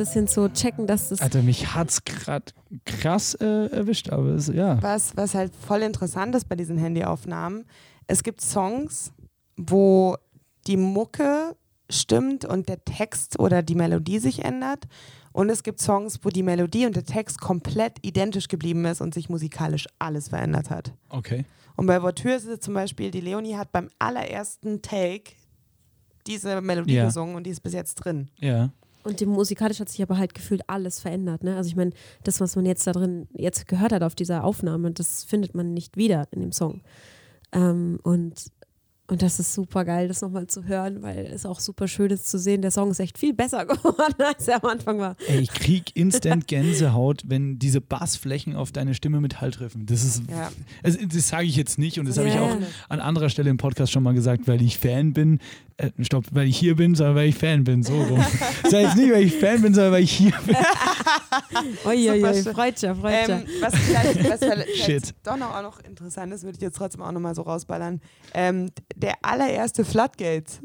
Bisschen zu checken, dass das. Also mich hat es gerade krass äh, erwischt, aber es, ja. Was, was halt voll interessant ist bei diesen Handyaufnahmen, es gibt Songs, wo die Mucke stimmt und der Text oder die Melodie sich ändert. Und es gibt Songs, wo die Melodie und der Text komplett identisch geblieben ist und sich musikalisch alles verändert hat. Okay. Und bei Voiture ist es zum Beispiel, die Leonie hat beim allerersten Take diese Melodie ja. gesungen und die ist bis jetzt drin. Ja. Und musikalisch hat sich aber halt gefühlt alles verändert. Ne? Also ich meine, das, was man jetzt da drin jetzt gehört hat auf dieser Aufnahme, das findet man nicht wieder in dem Song. Ähm, und und das ist super geil, das nochmal zu hören, weil es auch super schön ist zu sehen. Der Song ist echt viel besser geworden, als er am Anfang war. Ey, ich krieg instant Gänsehaut, wenn diese Bassflächen auf deine Stimme mit Halt treffen. Das ist, ja. also, das sage ich jetzt nicht und das habe ich auch an anderer Stelle im Podcast schon mal gesagt, weil ich Fan bin. Äh, stopp, weil ich hier bin, sondern weil ich Fan bin. So rum. Sage jetzt nicht, weil ich Fan bin, sondern weil ich hier bin. Uiuiui, freut ja, freut ähm, Was vielleicht, was vielleicht doch noch, auch noch interessant ist, würde ich jetzt trotzdem auch nochmal so rausballern. Ähm, der allererste Floodgates.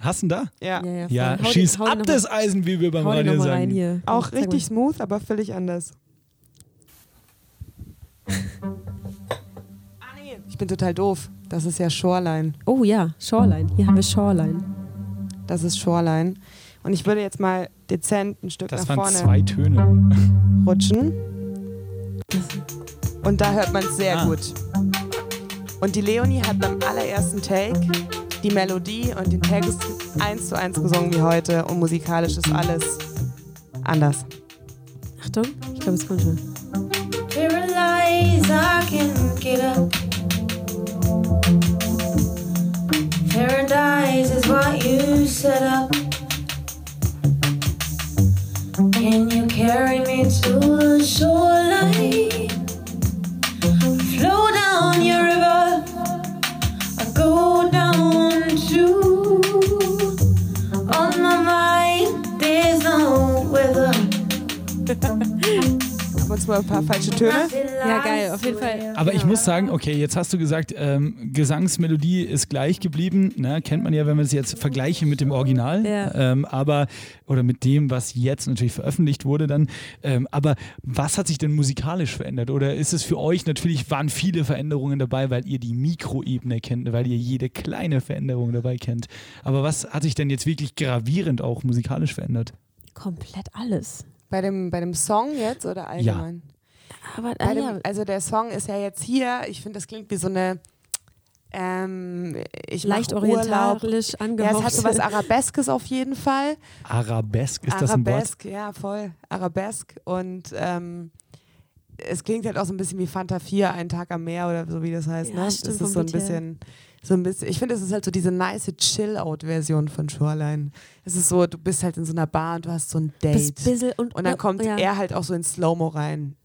Hast du da? Ja. Ja, ja, ja schieß ab das Eisen, wie wir beim Radio sagen. Hier. Auch richtig smooth, aber völlig anders. ah nee, ich bin total doof. Das ist ja Shoreline. Oh ja, Shoreline. Hier haben wir Shoreline. Das ist Shoreline. Und ich würde jetzt mal dezent ein Stück das nach vorne zwei Töne. rutschen. Und da hört man es sehr ah. gut. Und die Leonie hat beim allerersten Take die Melodie und den Text eins zu eins gesungen wie heute und musikalisch ist alles anders. Achtung, ich glaube, es kommt schon. Paralyzed, I can get up. Paradise is what you set up. Can you carry me to the shoreline? Flow down your river. I go down to. On my mind, there's no weather. mal ein paar falsche Töne. Ja, geil, auf jeden Fall. Aber ich muss sagen, okay, jetzt hast du gesagt, ähm, Gesangsmelodie ist gleich geblieben. Ne? Kennt man ja, wenn man es jetzt vergleiche mit dem Original. Ja. Ähm, aber, oder mit dem, was jetzt natürlich veröffentlicht wurde dann. Ähm, aber was hat sich denn musikalisch verändert? Oder ist es für euch, natürlich waren viele Veränderungen dabei, weil ihr die Mikroebene kennt, weil ihr jede kleine Veränderung dabei kennt. Aber was hat sich denn jetzt wirklich gravierend auch musikalisch verändert? Komplett alles. Bei dem, bei dem Song jetzt oder allgemein? Aber Bei ah, dem, ja, Also der Song ist ja jetzt hier, ich finde, das klingt wie so eine ähm, leicht orientalisch Ja, angehaucht. es hat so was Arabeskes auf jeden Fall. Arabesk, ist das ein Wort? Arabesk, ja, voll. Arabesk. Und ähm, es klingt halt auch so ein bisschen wie Fanta 4, ein Tag am Meer oder so, wie das heißt. Ja, ne? stimmt, das ist so ein Beat her. So ein bisschen, ich finde, es ist halt so diese nice Chill-Out-Version von Shoreline. Es ist so, du bist halt in so einer Bar und du hast so ein Date. Und, und dann kommt ja. er halt auch so in Slow-Mo rein.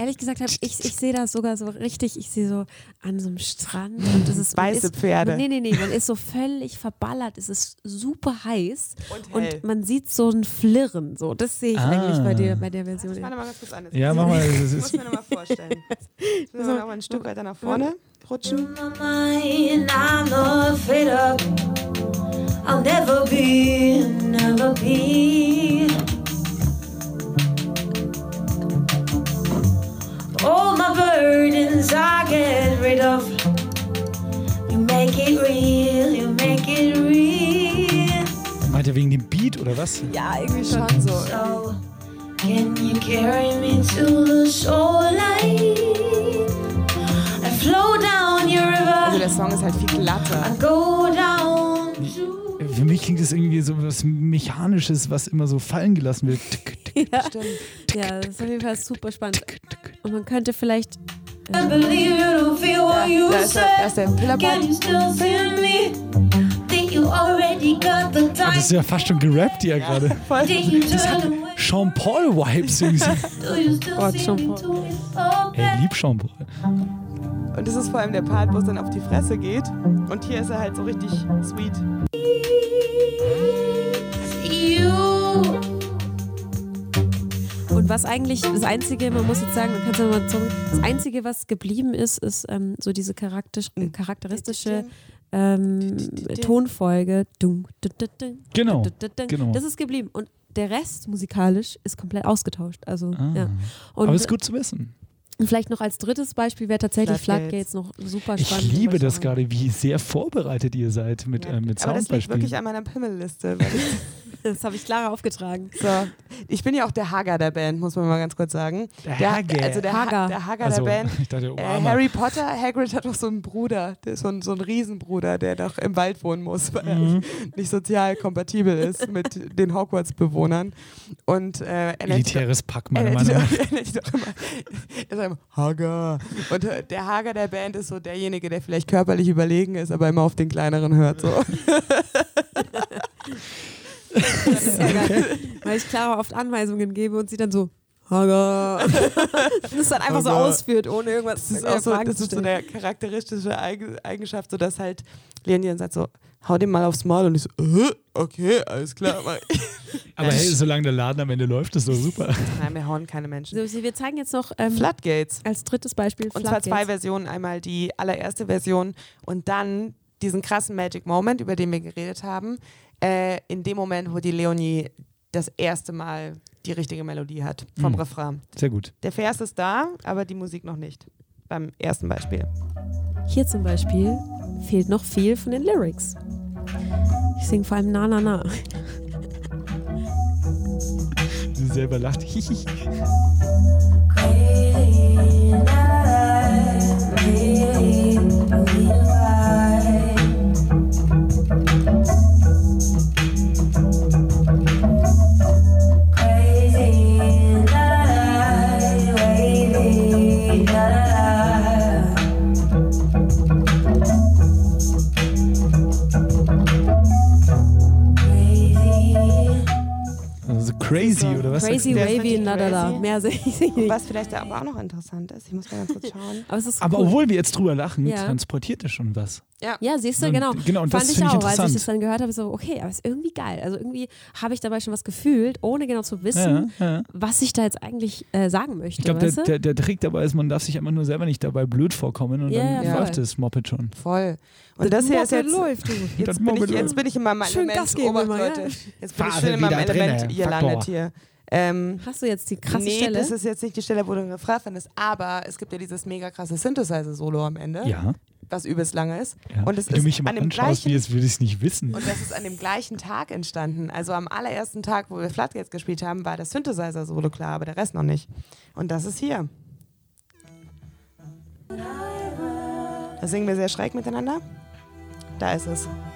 Ehrlich gesagt, hab, ich, ich sehe das sogar so richtig, ich sehe so an so einem Strand und das ist Weiße ist, Pferde. Nee, nee, nee, man ist so völlig verballert, es ist super heiß Und und man sieht so ein Flirren, so, das sehe ich Ah. eigentlich bei dir, bei der Version. Ich mal ganz kurz an. Ja, mach mal. Das Ich muss mir nochmal vorstellen. Jetzt müssen wir noch mal ein Stück weiter nach vorne rutschen. mind, I'm not fed up. I'll never be, never be. All my burdens I get rid of. You make it real, you make it real. meint ihr wegen dem Beat oder was? Ja, irgendwie schon so. So, can you carry me to the shoreline? Flow down your Also river. der Song ist halt viel glatter. I go down Für mich klingt das irgendwie so was Mechanisches, was immer so fallen gelassen wird. Ja, Stimmt. ja, das ist auf jeden Fall super spannend. Und man könnte vielleicht, I believe you don't feel what you Da ist der, da ist der Pillerpart. Das ist time? ja fast schon gerappt hier gerade. Did you turn away? Sean Paul Vibes still Oh, me Paul. Ey, lieb Sean Paul. Und das ist vor allem der Part, wo es dann auf die Fresse geht. Und hier ist er halt so richtig sweet. und was eigentlich, das Einzige, man muss jetzt sagen, man kann es ja mal zurück, das Einzige, was geblieben ist, ist ähm, so diese charakterisch, charakteristische ähm, Tonfolge. Genau, genau. Das ist geblieben. Und der Rest musikalisch ist komplett ausgetauscht. Also, Ah. ja. Und Aber ist gut zu wissen. Vielleicht noch als drittes Beispiel wäre tatsächlich Floodgates. Floodgates noch super Ich spannend. liebe das gerade, wie sehr vorbereitet ihr seid mit, äh, mit Aber das liegt wirklich Soundbeispielen. an meiner Pimmelliste. Ich, Das habe ich Clara aufgetragen. so. ich bin ja auch der Hager der Band, muss man mal ganz kurz sagen. Der Hager. Also der Hager. Hager, der, Hager Also, der Band. ich dachte, Äh. Harry Potter, Hagrid hat doch so einen Bruder, der ist so ein, so ein Riesenbruder, der doch im Wald wohnen muss, weil Mhm. er nicht sozial kompatibel ist mit den Hogwarts-Bewohnern. Und äh, Elitäres Pack, sich Meinung nach. Immer Hager. Und der Hager der Band ist so derjenige, der vielleicht körperlich überlegen ist, aber immer auf den kleineren hört. So. Das ist ja geil. Weil ich Clara oft Anweisungen gebe und sie dann so, Hager. das dann einfach so ausführt, ohne irgendwas Das ist auch so, das ist so eine charakteristische Eig- Eigenschaft, so dass halt dann sagt so, hau dem mal aufs Maul und ich so, äh, okay, alles klar. Aber hey, solange der Laden am Ende läuft, ist doch super. Nein, wir hauen keine Menschen. So, wir zeigen jetzt noch ähm, Floodgates. als drittes Beispiel Und zwar zwei. Versionen. Einmal die allererste Version und dann diesen krassen Magic Moment, über den wir geredet haben. Äh, in dem Moment, wo die Leonie das erste Mal die richtige Melodie hat vom Mhm. Refrain. Sehr gut. Der Vers ist da, aber die Musik noch nicht. Beim ersten Beispiel. Hier zum Beispiel fehlt noch viel von den Lyrics. Ich singe vor allem Na Na Na. Sie selber lacht. Crazy Crazy, oder was? Crazy Wavy richtig Na Na Na. crazy. Mehr sehe ich nicht. Was vielleicht aber auch noch interessant ist, ich muss mal ganz kurz schauen. Aber es ist Aber cool. obwohl wir jetzt drüber lachen, Ja. transportiert er schon was. Ja, ja siehst du, genau. genau und Fand das ich auch, ich als ich das dann gehört habe, so, okay, aber ist irgendwie geil. Also irgendwie habe ich dabei schon was gefühlt, ohne genau zu wissen, Ja, ja. was ich da jetzt eigentlich äh, sagen möchte. Ich glaube, der, der, der Trick dabei ist, man darf sich einfach nur selber nicht dabei blöd vorkommen und Ja, dann ja, läuft das Moped schon. Voll. Und das hier ist jetzt. läuft. Jetzt Das bin, ich, jetzt bin ich in meinem Schön Element, Gas geben Obacht. Leute. Jetzt bin ich Phase schön in meinem Element hier Faktor. landet hier. Ähm, Hast du jetzt die krasse nee, Stelle? das ist jetzt nicht die Stelle, wo du Refrain findest, aber es gibt ja dieses mega krasse Synthesizer-Solo am Ende, Ja. Was übelst lange ist. ja. Und es Wenn du ist mich immer an dem gleichen wie jetzt würde ich es nicht wissen. Und das ist an dem gleichen Tag entstanden. Also am allerersten Tag, wo wir Floodgates gespielt haben, war das Synthesizer-Solo klar, aber der Rest noch nicht. Und das ist hier. Da singen wir sehr schräg miteinander. Da ist es. Es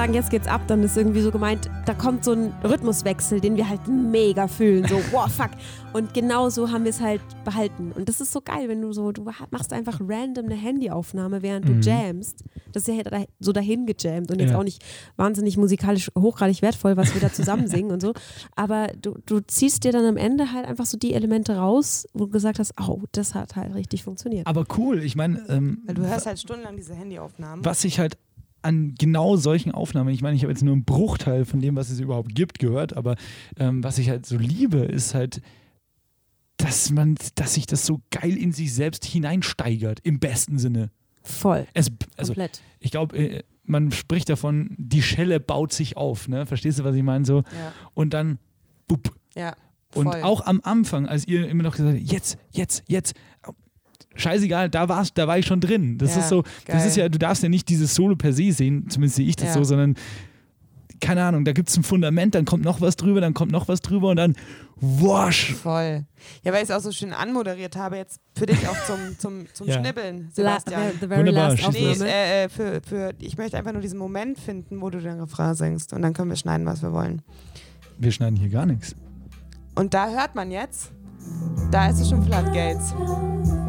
sagen, jetzt geht's ab, dann ist irgendwie so gemeint, da kommt so ein Rhythmuswechsel, den wir halt mega fühlen. So, wow, fuck. Und genau so haben wir es halt behalten. Und das ist so geil, wenn du so, du machst einfach random eine Handyaufnahme, während du jammst. Das ist ja da- so dahin gejammt und jetzt Ja. auch nicht wahnsinnig musikalisch hochgradig wertvoll, was wir da zusammen singen und so. Aber du, du ziehst dir dann am Ende halt einfach so die Elemente raus, wo du gesagt hast, oh, das hat halt richtig funktioniert. Aber cool, ich meine, ähm, Weil du hörst halt stundenlang diese Handyaufnahmen. was ich halt an genau solchen Aufnahmen, ich meine, ich habe jetzt nur einen Bruchteil von dem, was es überhaupt gibt, gehört, aber ähm, was ich halt so liebe, ist halt, dass man, dass sich das so geil in sich selbst hineinsteigert, im besten Sinne. Voll. Es, also, Komplett. ich glaube, äh, man spricht davon, die Schelle baut sich auf, ne? Verstehst du, was ich meine? So, Ja, und dann, bup. ja. Und voll. auch am Anfang, als ihr immer noch gesagt habt, jetzt, jetzt, jetzt, scheißegal, da war's, da war ich schon drin. Das Ja, ist so, das geil. ist ja, du darfst ja nicht dieses Solo per se sehen, zumindest sehe ich das Ja. so, sondern keine Ahnung, da gibt es ein Fundament, dann kommt noch was drüber, dann kommt noch was drüber und dann wasch. Voll. Ja, weil ich es auch so schön anmoderiert habe, jetzt für dich auch zum, zum, zum Ja. Schnibbeln, La, Sebastian. the very Wunderbar, last Nee, äh, äh, für, für, ich möchte einfach nur diesen Moment finden, wo du den Refrain singst und dann können wir schneiden, was wir wollen. Wir schneiden hier gar nichts. Und da hört man jetzt, da ist es schon Floodgates. Und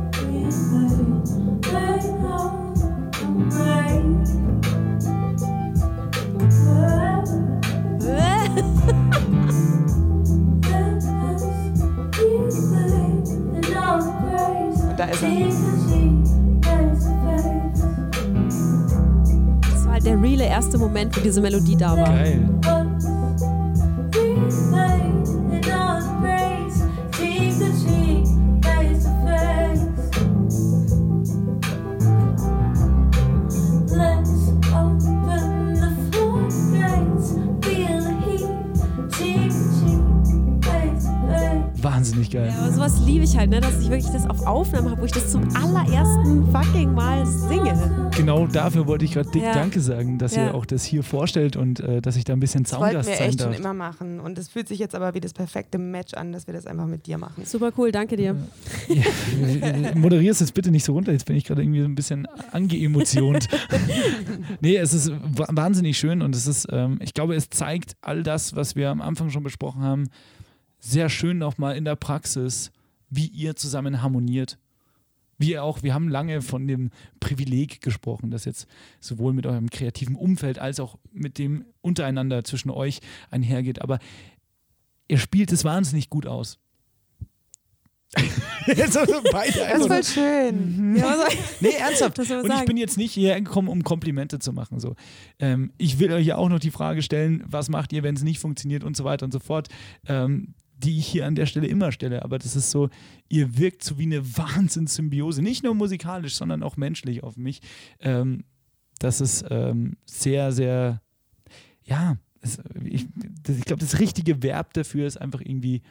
da ist er. Das war halt der reale erste Moment, wo diese Melodie da war. Geil. Wahnsinnig geil. Ja, aber sowas liebe ich halt, ne? dass ich wirklich das auf Aufnahme habe, wo ich das zum allerersten fucking Mal singe. Genau dafür wollte ich gerade dick Ja. Danke sagen, dass Ja. ihr auch das hier vorstellt und äh, dass ich da ein bisschen Das wollten Soundgast wir sein echt schon darf. immer machen. Und es fühlt sich jetzt aber wie das perfekte Match an, dass wir das einfach mit dir machen. Super cool, danke dir. Ja, moderierst jetzt bitte nicht so runter, jetzt bin ich gerade irgendwie so ein bisschen angeemociont. nee, es ist wa- wahnsinnig schön und es ist, ähm, ich glaube, es zeigt all das, was wir am Anfang schon besprochen haben, sehr schön nochmal in der Praxis, wie ihr zusammen harmoniert. Wie ihr auch, wir haben lange von dem Privileg gesprochen, das jetzt sowohl mit eurem kreativen Umfeld als auch mit dem untereinander zwischen euch einhergeht. Aber ihr spielt es wahnsinnig gut aus. Jetzt also beide Das ist voll schön. Mhm. nee, ernsthaft. Das soll man Und ich sagen. bin jetzt nicht hierher gekommen, um Komplimente zu machen. So. Ähm, ich will euch ja auch noch die Frage stellen, was macht ihr, wenn es nicht funktioniert und so weiter und so fort. Ähm, die ich hier an der Stelle immer stelle. Aber das ist so, ihr wirkt so wie eine Wahnsinnssymbiose. Nicht nur musikalisch, sondern auch menschlich auf mich. Ähm, das ist ähm, sehr, sehr, ja, es, ich, das, ich glaube, das richtige Verb dafür ist einfach irgendwie,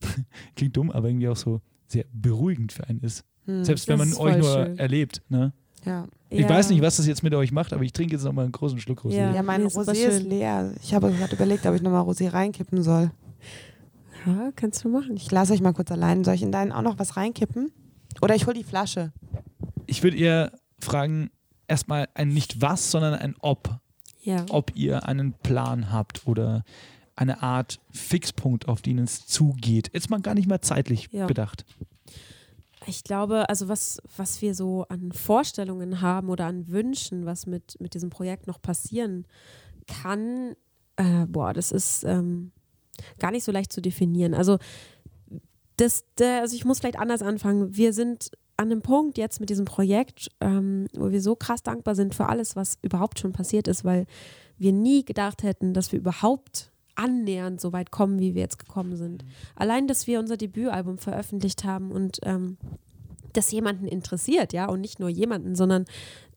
klingt dumm, aber irgendwie auch so sehr beruhigend für einen ist. Hm. Selbst wenn man euch nur schön. erlebt. Ne? Ja. Ich Ja. weiß nicht, was das jetzt mit euch macht, aber ich trinke jetzt nochmal einen großen Schluck Rosé. Ja. ja, mein Rosé ist leer. Ich habe gerade überlegt, ob ich nochmal Rosé reinkippen soll. Ja, kannst du machen. Ich lasse euch mal kurz allein. Soll ich in deinen auch noch was reinkippen? Oder ich hole die Flasche. Ich würde eher fragen, erstmal ein nicht was, sondern ein ob. Ja. Ob ihr einen Plan habt oder eine Art Fixpunkt, auf den es zugeht. Jetzt mal gar nicht mal zeitlich Ja. bedacht. Ich glaube, also was, was wir so an Vorstellungen haben oder an Wünschen, was mit, mit diesem Projekt noch passieren kann, äh, boah, das ist ähm, gar nicht so leicht zu definieren. Also, das, der, also ich muss vielleicht anders anfangen. Wir sind an einem Punkt jetzt mit diesem Projekt, ähm, wo wir so krass dankbar sind für alles, was überhaupt schon passiert ist, weil wir nie gedacht hätten, dass wir überhaupt annähernd so weit kommen, wie wir jetzt gekommen sind. Allein, dass wir unser Debütalbum veröffentlicht haben und ähm, das jemanden interessiert, ja, und nicht nur jemanden, sondern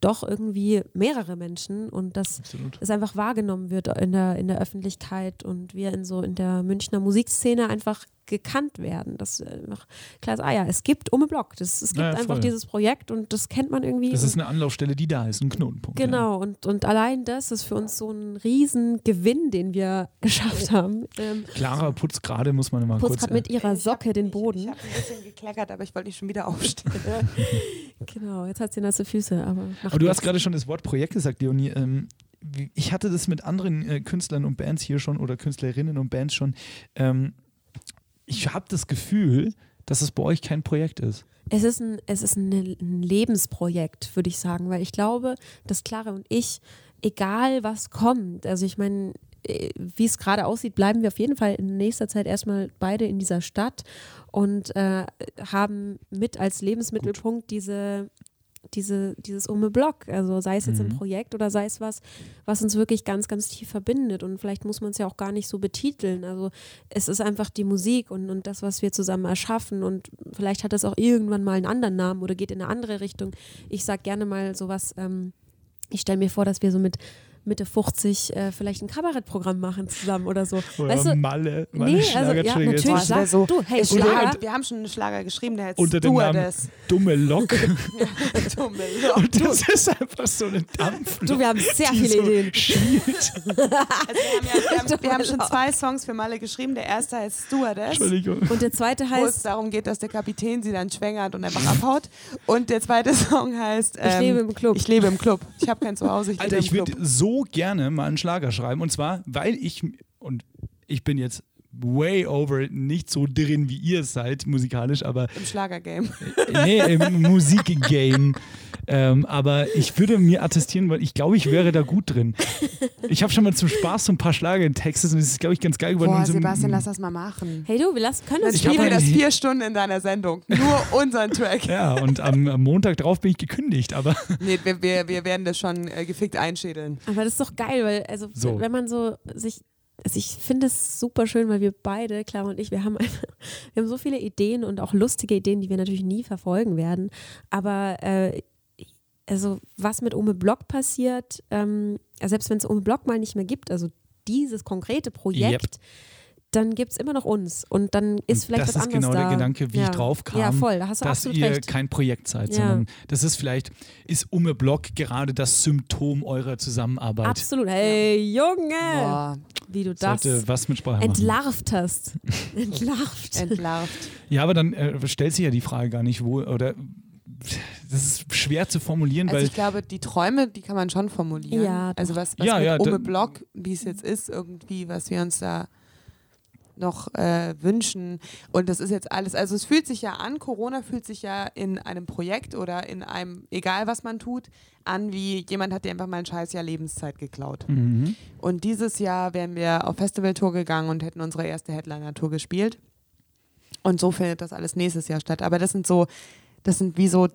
doch irgendwie mehrere Menschen und dass Absolut. es einfach wahrgenommen wird in der, in der Öffentlichkeit und wir in so in der Münchner Musikszene einfach gekannt werden. Das einfach klar ist, ah ja, es gibt Umme Block. Das, es gibt Ja, ja, einfach dieses Projekt und das kennt man irgendwie. Das ist eine Anlaufstelle, die da ist, ein Knotenpunkt. Genau, und, und allein das ist für uns so ein Riesengewinn, den wir geschafft haben. Ähm, Ja. Clara putzt gerade, muss man mal putzt kurz. gerade mit ihrer Socke den Ich Boden. habe ein bisschen gekleckert, aber ich wollte nicht schon wieder aufstehen. Genau, jetzt hat sie nasse Füße, aber. Aber du hast gerade schon das Wort Projekt gesagt, Leonie. Ähm, ich hatte das mit anderen äh, Künstlern und Bands hier schon oder Künstlerinnen und Bands schon. Ähm, ich habe das Gefühl, dass es bei euch kein Projekt ist. Es ist ein, es ist ein, ein Lebensprojekt, würde ich sagen, weil ich glaube, dass Clara und ich, egal was kommt, also ich meine, äh, wie es gerade aussieht, bleiben wir auf jeden Fall in nächster Zeit erstmal beide in dieser Stadt und äh, haben mit als Lebensmittelpunkt diese diese, dieses Umme Block, also sei es jetzt ein Mhm. Projekt oder sei es was, was uns wirklich ganz, ganz tief verbindet und vielleicht muss man es ja auch gar nicht so betiteln. Also es ist einfach die Musik und, und das, was wir zusammen erschaffen und vielleicht hat es auch irgendwann mal einen anderen Namen oder geht in eine andere Richtung. Ich sage gerne mal sowas, ähm, ich stelle mir vor, dass wir so mit Mitte 50 äh, vielleicht ein Kabarettprogramm machen zusammen oder so. Oder weißt du, Malle, Malle nee, also, ja, natürlich, sag, so- du, hey, Schlager, Schlager, wir haben schon einen Schlager geschrieben, der heißt unter dem Namen Stewardess. Dumme Lok. Dumme Und das ist einfach so eine Dampf. du, wir haben sehr viele so Ideen. Also wir, haben ja, wir, haben, wir haben schon zwei Songs für Malle geschrieben. Der erste heißt Stewardess. Entschuldigung. Und der zweite Wo es heißt, darum geht, dass der Kapitän sie dann schwängert und einfach abhaut. Und der zweite Song heißt ähm, lebe im Club. Ich lebe im Club. Ich habe kein Zuhause, ich Alter, lebe ich im würde Club. so gerne mal einen Schlager schreiben. Und zwar, weil ich, und ich bin jetzt way over nicht so drin, wie ihr es seid, musikalisch, aber Im Schlagergame. nee, im Musikgame. Ähm, aber ich würde mir attestieren, weil ich glaube, ich wäre da gut drin. Ich habe schon mal zum Spaß so ein paar Schlager in Texas und es ist, glaube ich, ganz geil geworden. Boah, Sebastian, lass das mal machen. hey du, wir lassen, können hab spielen wir das vier Stunden in deiner Sendung. Nur unseren Track. Ja, und am, am Montag drauf bin ich gekündigt, aber Nee, wir, wir, wir werden das schon äh, gefickt einschädeln. Aber das ist doch geil, weil, also, So. wenn man so sich. Also ich finde es super schön, weil wir beide, Clara und ich, wir haben einfach, wir haben so viele Ideen und auch lustige Ideen, die wir natürlich nie verfolgen werden. Aber äh, also was mit Ome Block passiert, ähm, selbst wenn es Ome Block mal nicht mehr gibt, also dieses konkrete Projekt, dann gibt es immer noch uns. Und dann ist vielleicht das was ist anderes genau da. der Gedanke, wie ja. ich drauf kam. Ja, voll, da hast du dass absolut ihr recht. kein Projekt seid, Ja. sondern das ist vielleicht, ist Umme Block gerade das Symptom eurer Zusammenarbeit. Absolut. Hey, Junge! Boah, Wie du das Sollte was mit Sprache machen. entlarvt hast. entlarvt. entlarvt. Ja, aber dann äh, stellt sich ja die Frage gar nicht, wo, oder das ist schwer zu formulieren, Also weil ich glaube, die Träume, die kann man schon formulieren. Ja, also was, was Ja, mit ja, Ome Block, wie es jetzt ist, irgendwie, was wir uns da noch äh, wünschen. Und das ist jetzt alles, also es fühlt sich ja an, Corona fühlt sich ja in einem Projekt oder in einem, egal was man tut, an wie jemand hat dir einfach mal ein scheiß Jahr Lebenszeit geklaut. Mhm. Und dieses Jahr wären wir auf Festivaltour gegangen und hätten unsere erste Headliner-Tour gespielt. Und so findet das alles nächstes Jahr statt. Aber das sind so, das sind wie so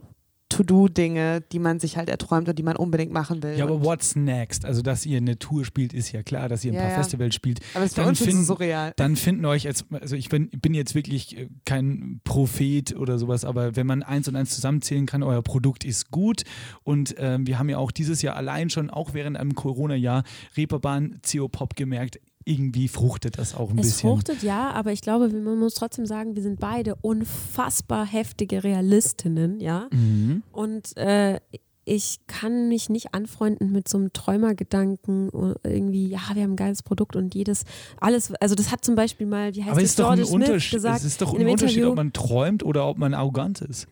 To-Do-Dinge, die man sich halt erträumt und die man unbedingt machen will. Ja, aber what's next? Also, dass ihr eine Tour spielt, ist ja klar, dass ihr ein Ja, paar ja. Festivals spielt. aber es für dann uns ist finden- surreal. Dann finden euch jetzt, also ich bin, bin jetzt wirklich äh, kein Prophet oder sowas, aber wenn man eins und eins zusammenzählen kann, euer Produkt ist gut und ähm, wir haben ja auch dieses Jahr allein schon, auch während einem Corona-Jahr, Reeperbahn, CO-Pop gemerkt, irgendwie fruchtet das auch ein Es bisschen. fruchtet ja, aber ich glaube, man muss trotzdem sagen, wir sind beide unfassbar heftige Realistinnen, ja. Mhm. Und äh, ich kann mich nicht anfreunden mit so einem Träumergedanken oder irgendwie, ja, wir haben ein geiles Produkt und jedes, alles, also das hat zum Beispiel mal, wie heißt Aber es das, ist doch ein Smith Unterschied, gesagt es ist doch in ein Unterschied, Interview. ob man träumt oder ob man arrogant ist.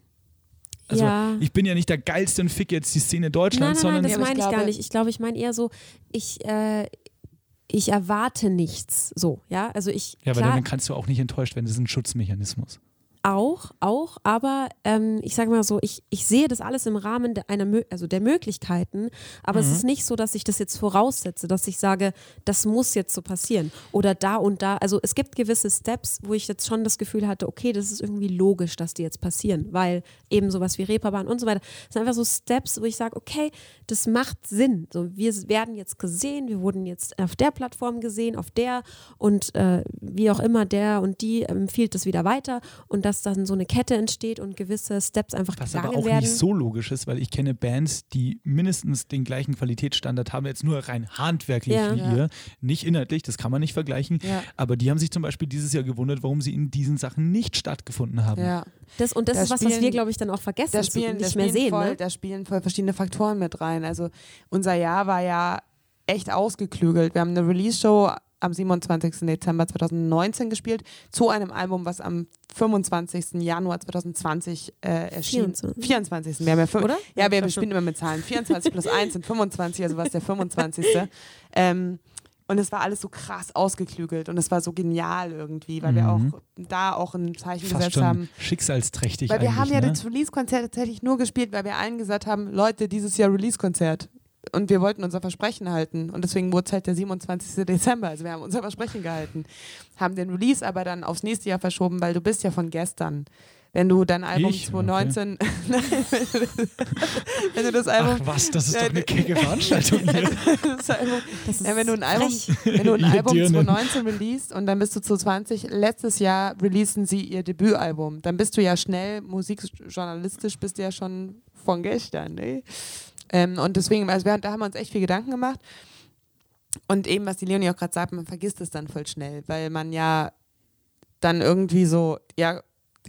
Also ja. ich bin ja nicht der geilste und fick jetzt die Szene Nein, Deutschlands, nein, nein, sondern das Ja, aber ich meine ich gar glaube- nicht. Ich glaube, ich meine eher so, ich, äh, ich erwarte nichts. So, ja. Also ich, ja, aber klar, dann kannst du auch nicht enttäuscht werden. Das ist ein Schutzmechanismus. Auch, auch, aber ähm, ich sage mal so, ich, ich sehe das alles im Rahmen der, einer, also der Möglichkeiten, aber Mhm. es ist nicht so, dass ich das jetzt voraussetze, dass ich sage, das muss jetzt so passieren oder da und da. Also es gibt gewisse Steps, wo ich jetzt schon das Gefühl hatte, okay, das ist irgendwie logisch, dass die jetzt passieren, weil eben sowas wie Reeperbahn und so weiter, das sind einfach so Steps, wo ich sage, okay, das macht Sinn. So, wir werden jetzt gesehen, wir wurden jetzt auf der Plattform gesehen, auf der und äh, wie auch immer der und die empfiehlt es wieder weiter und dass dann so eine Kette entsteht und gewisse Steps einfach Was gegangen aber auch werden. nicht so logisch ist, weil ich kenne Bands, die mindestens den gleichen Qualitätsstandard haben, jetzt nur rein handwerklich Ja. wie Ja. ihr, nicht inhaltlich, das kann man nicht vergleichen. Ja. Aber die haben sich zum Beispiel dieses Jahr gewundert, warum sie in diesen Sachen nicht stattgefunden haben. Ja. das, und das Da ist was, was wir, glaube ich, dann auch vergessen Da spielen, da nicht mehr spielen sehen. voll, ne? da spielen voll verschiedene Faktoren mit rein. Also unser Jahr war ja echt ausgeklügelt. Wir haben eine Release-Show am 27. Dezember 2019 gespielt zu einem Album, was am 25. Januar 2020 äh, erschien. 24. 24. Wir haben ja fün- Oder? Ja, Ja, wir, spielen immer mit Zahlen. 24 plus 1 sind 25, also was der 25. ähm, und es war alles so krass ausgeklügelt und es war so genial irgendwie, weil wir auch Mhm. da auch ein Zeichen Fast gesetzt schon haben. schicksalsträchtig Weil wir haben ja ne? das Release-Konzert tatsächlich nur gespielt, weil wir allen gesagt haben, Leute, dieses Jahr Release-Konzert. Und wir wollten unser Versprechen halten. Und deswegen wurde es halt der 27. Dezember. Also wir haben unser Versprechen gehalten. Haben den Release aber dann aufs nächste Jahr verschoben, weil du bist ja von gestern. Wenn du dein Album Ich? 2019, Nein, wenn du das Album, Ach was, das ist doch eine kecke Veranstaltung hier. das Album Das ist ja, wenn du ein Album, wenn du ein Album Dirnen. 2019 released und dann bist du 2020, letztes Jahr releasen sie ihr Debütalbum, dann bist du ja schnell musikjournalistisch, bist du ja schon von gestern, ne? Ähm, und deswegen, also wir, da haben wir uns echt viel Gedanken gemacht. Und eben, was die Leonie auch gerade sagt, man vergisst es dann voll schnell, weil man ja dann irgendwie so, ja,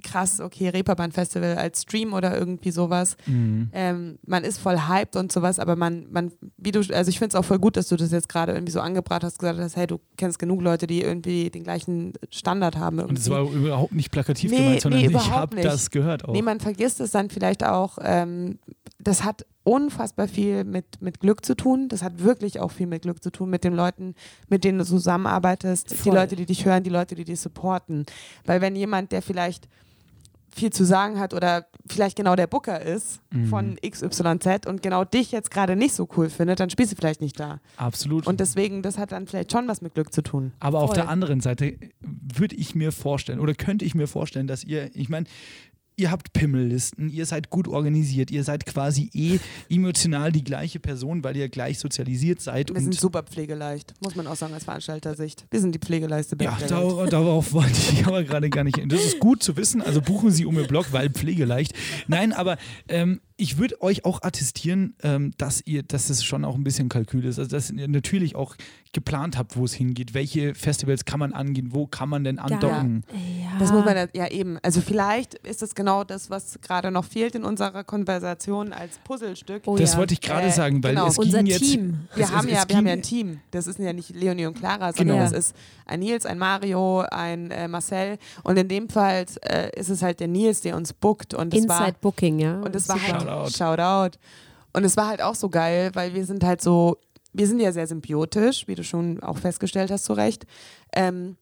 krass, okay, Reeperbahn Festival als Stream oder irgendwie sowas. Mhm. Ähm, man ist voll hyped und sowas, aber man, man, wie du, also ich finde es auch voll gut, dass du das jetzt gerade irgendwie so angebracht hast, gesagt hast, hey, du kennst genug Leute, die irgendwie den gleichen Standard haben. Und es irgendwie. war überhaupt nicht plakativ Nee, gemeint, sondern nee, ich habe nicht. das gehört auch. Nee, man vergisst es dann vielleicht auch, ähm, das hat unfassbar viel mit, mit Glück zu tun. Das hat wirklich auch viel mit Glück zu tun, mit den Leuten, mit denen du zusammenarbeitest, die Voll. Leute, die dich hören, die Leute, die dich supporten. Weil wenn jemand, der vielleicht viel zu sagen hat oder vielleicht genau der Booker ist Mhm. von XYZ und genau dich jetzt gerade nicht so cool findet, dann spielst du vielleicht nicht da. Absolut. Und deswegen, das hat dann vielleicht schon was mit Glück zu tun. Aber auf Voll. der anderen Seite würde ich mir vorstellen oder könnte ich mir vorstellen, dass ihr, ich meine, ihr habt Pimmellisten, ihr seid gut organisiert, ihr seid quasi eh emotional die gleiche Person, weil ihr gleich sozialisiert seid. Wir sind super pflegeleicht, muss man auch sagen als Veranstalter-Sicht. Wir sind die pflegeleichte ja, darauf, darauf wollte ich aber gerade gar nicht hin. Das ist gut zu wissen, also buchen Sie um Ihr Blog, weil pflegeleicht. Nein, aber ähm, ich würde euch auch attestieren, ähm, dass ihr, dass es schon auch ein bisschen Kalkül ist. Also dass ihr natürlich auch geplant habt, wo es hingeht. Welche Festivals kann man angehen, wo kann man denn andocken? Ja. Das muss man ja, ja eben. Also vielleicht ist das genau das, was gerade noch fehlt in unserer Konversation als Puzzlestück. Oh Das ja. wollte ich gerade Äh, sagen, weil genau. es Unser ging jetzt. Team. Wir, es, haben, es, ja, es wir haben ja ein Team. Das ist ja nicht Leonie und Clara, sondern Genau. das ist ein Nils, ein Mario, ein äh, Marcel. Und in dem Fall äh, ist es halt der Nils, der uns bookt. Und es war Inside Booking, ja. Und es war Super. halt Shoutout. Shoutout. Und es war halt auch so geil, weil wir sind halt so, wir sind ja sehr symbiotisch, wie du schon auch festgestellt hast, zu Recht. Ähm,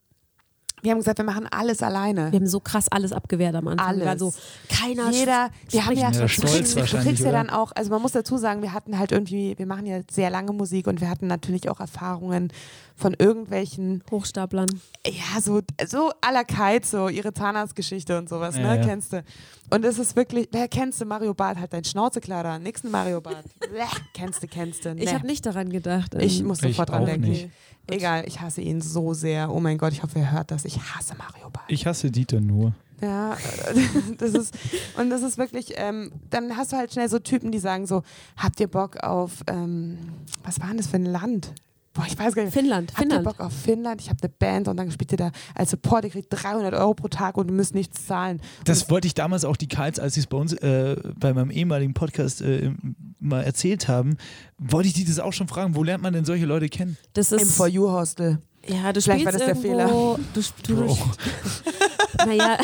Wir haben gesagt, wir machen alles alleine. Wir haben so krass alles abgewehrt am Anfang. Alles. Wir waren so, keiner Jeder, wir haben ja, Ja, du stolz kriegst, du wahrscheinlich, kriegst ja dann auch, also man muss dazu sagen, wir hatten halt irgendwie, wir machen ja sehr lange Musik und wir hatten natürlich auch Erfahrungen von irgendwelchen, Hochstaplern. ja, so, so à la Kite, so ihre Zahnarztgeschichte und sowas, Ja, ne, ja. kennst du. Und es ist wirklich, wer kennst du Mario Barth, hat dein Schnauze klar da, nix ein Mario Barth. Bleh, kennst du, kennst du, Ich ne. habe nicht daran gedacht. Ich muss Ich sofort dran auch denken. nicht. Egal, ich hasse ihn so sehr. Oh mein Gott, ich hoffe, er hört das. Ich hasse Mario Barth. Ich hasse Dieter nur. Ja, das ist, und das ist wirklich, ähm, dann hast du halt schnell so Typen, die sagen so, habt ihr Bock auf, ähm, was war denn das für ein Land? Boah, ich weiß gar nicht. Finnland, Habt ihr Finnland. Bock auf Finnland? Ich habe eine Band und dann spielt ihr da als Support, ihr kriegt 300 Euro pro Tag und ihr müsst nichts zahlen. Das wollte ich damals auch die Karls, als sie es bei uns äh, bei meinem ehemaligen Podcast äh, mal erzählt haben, wollte ich die das auch schon fragen. Wo lernt man denn solche Leute kennen? Das Im ist, For You Hostel. Ja, du Vielleicht spielst war das der irgendwo, du, du, Bro. naja,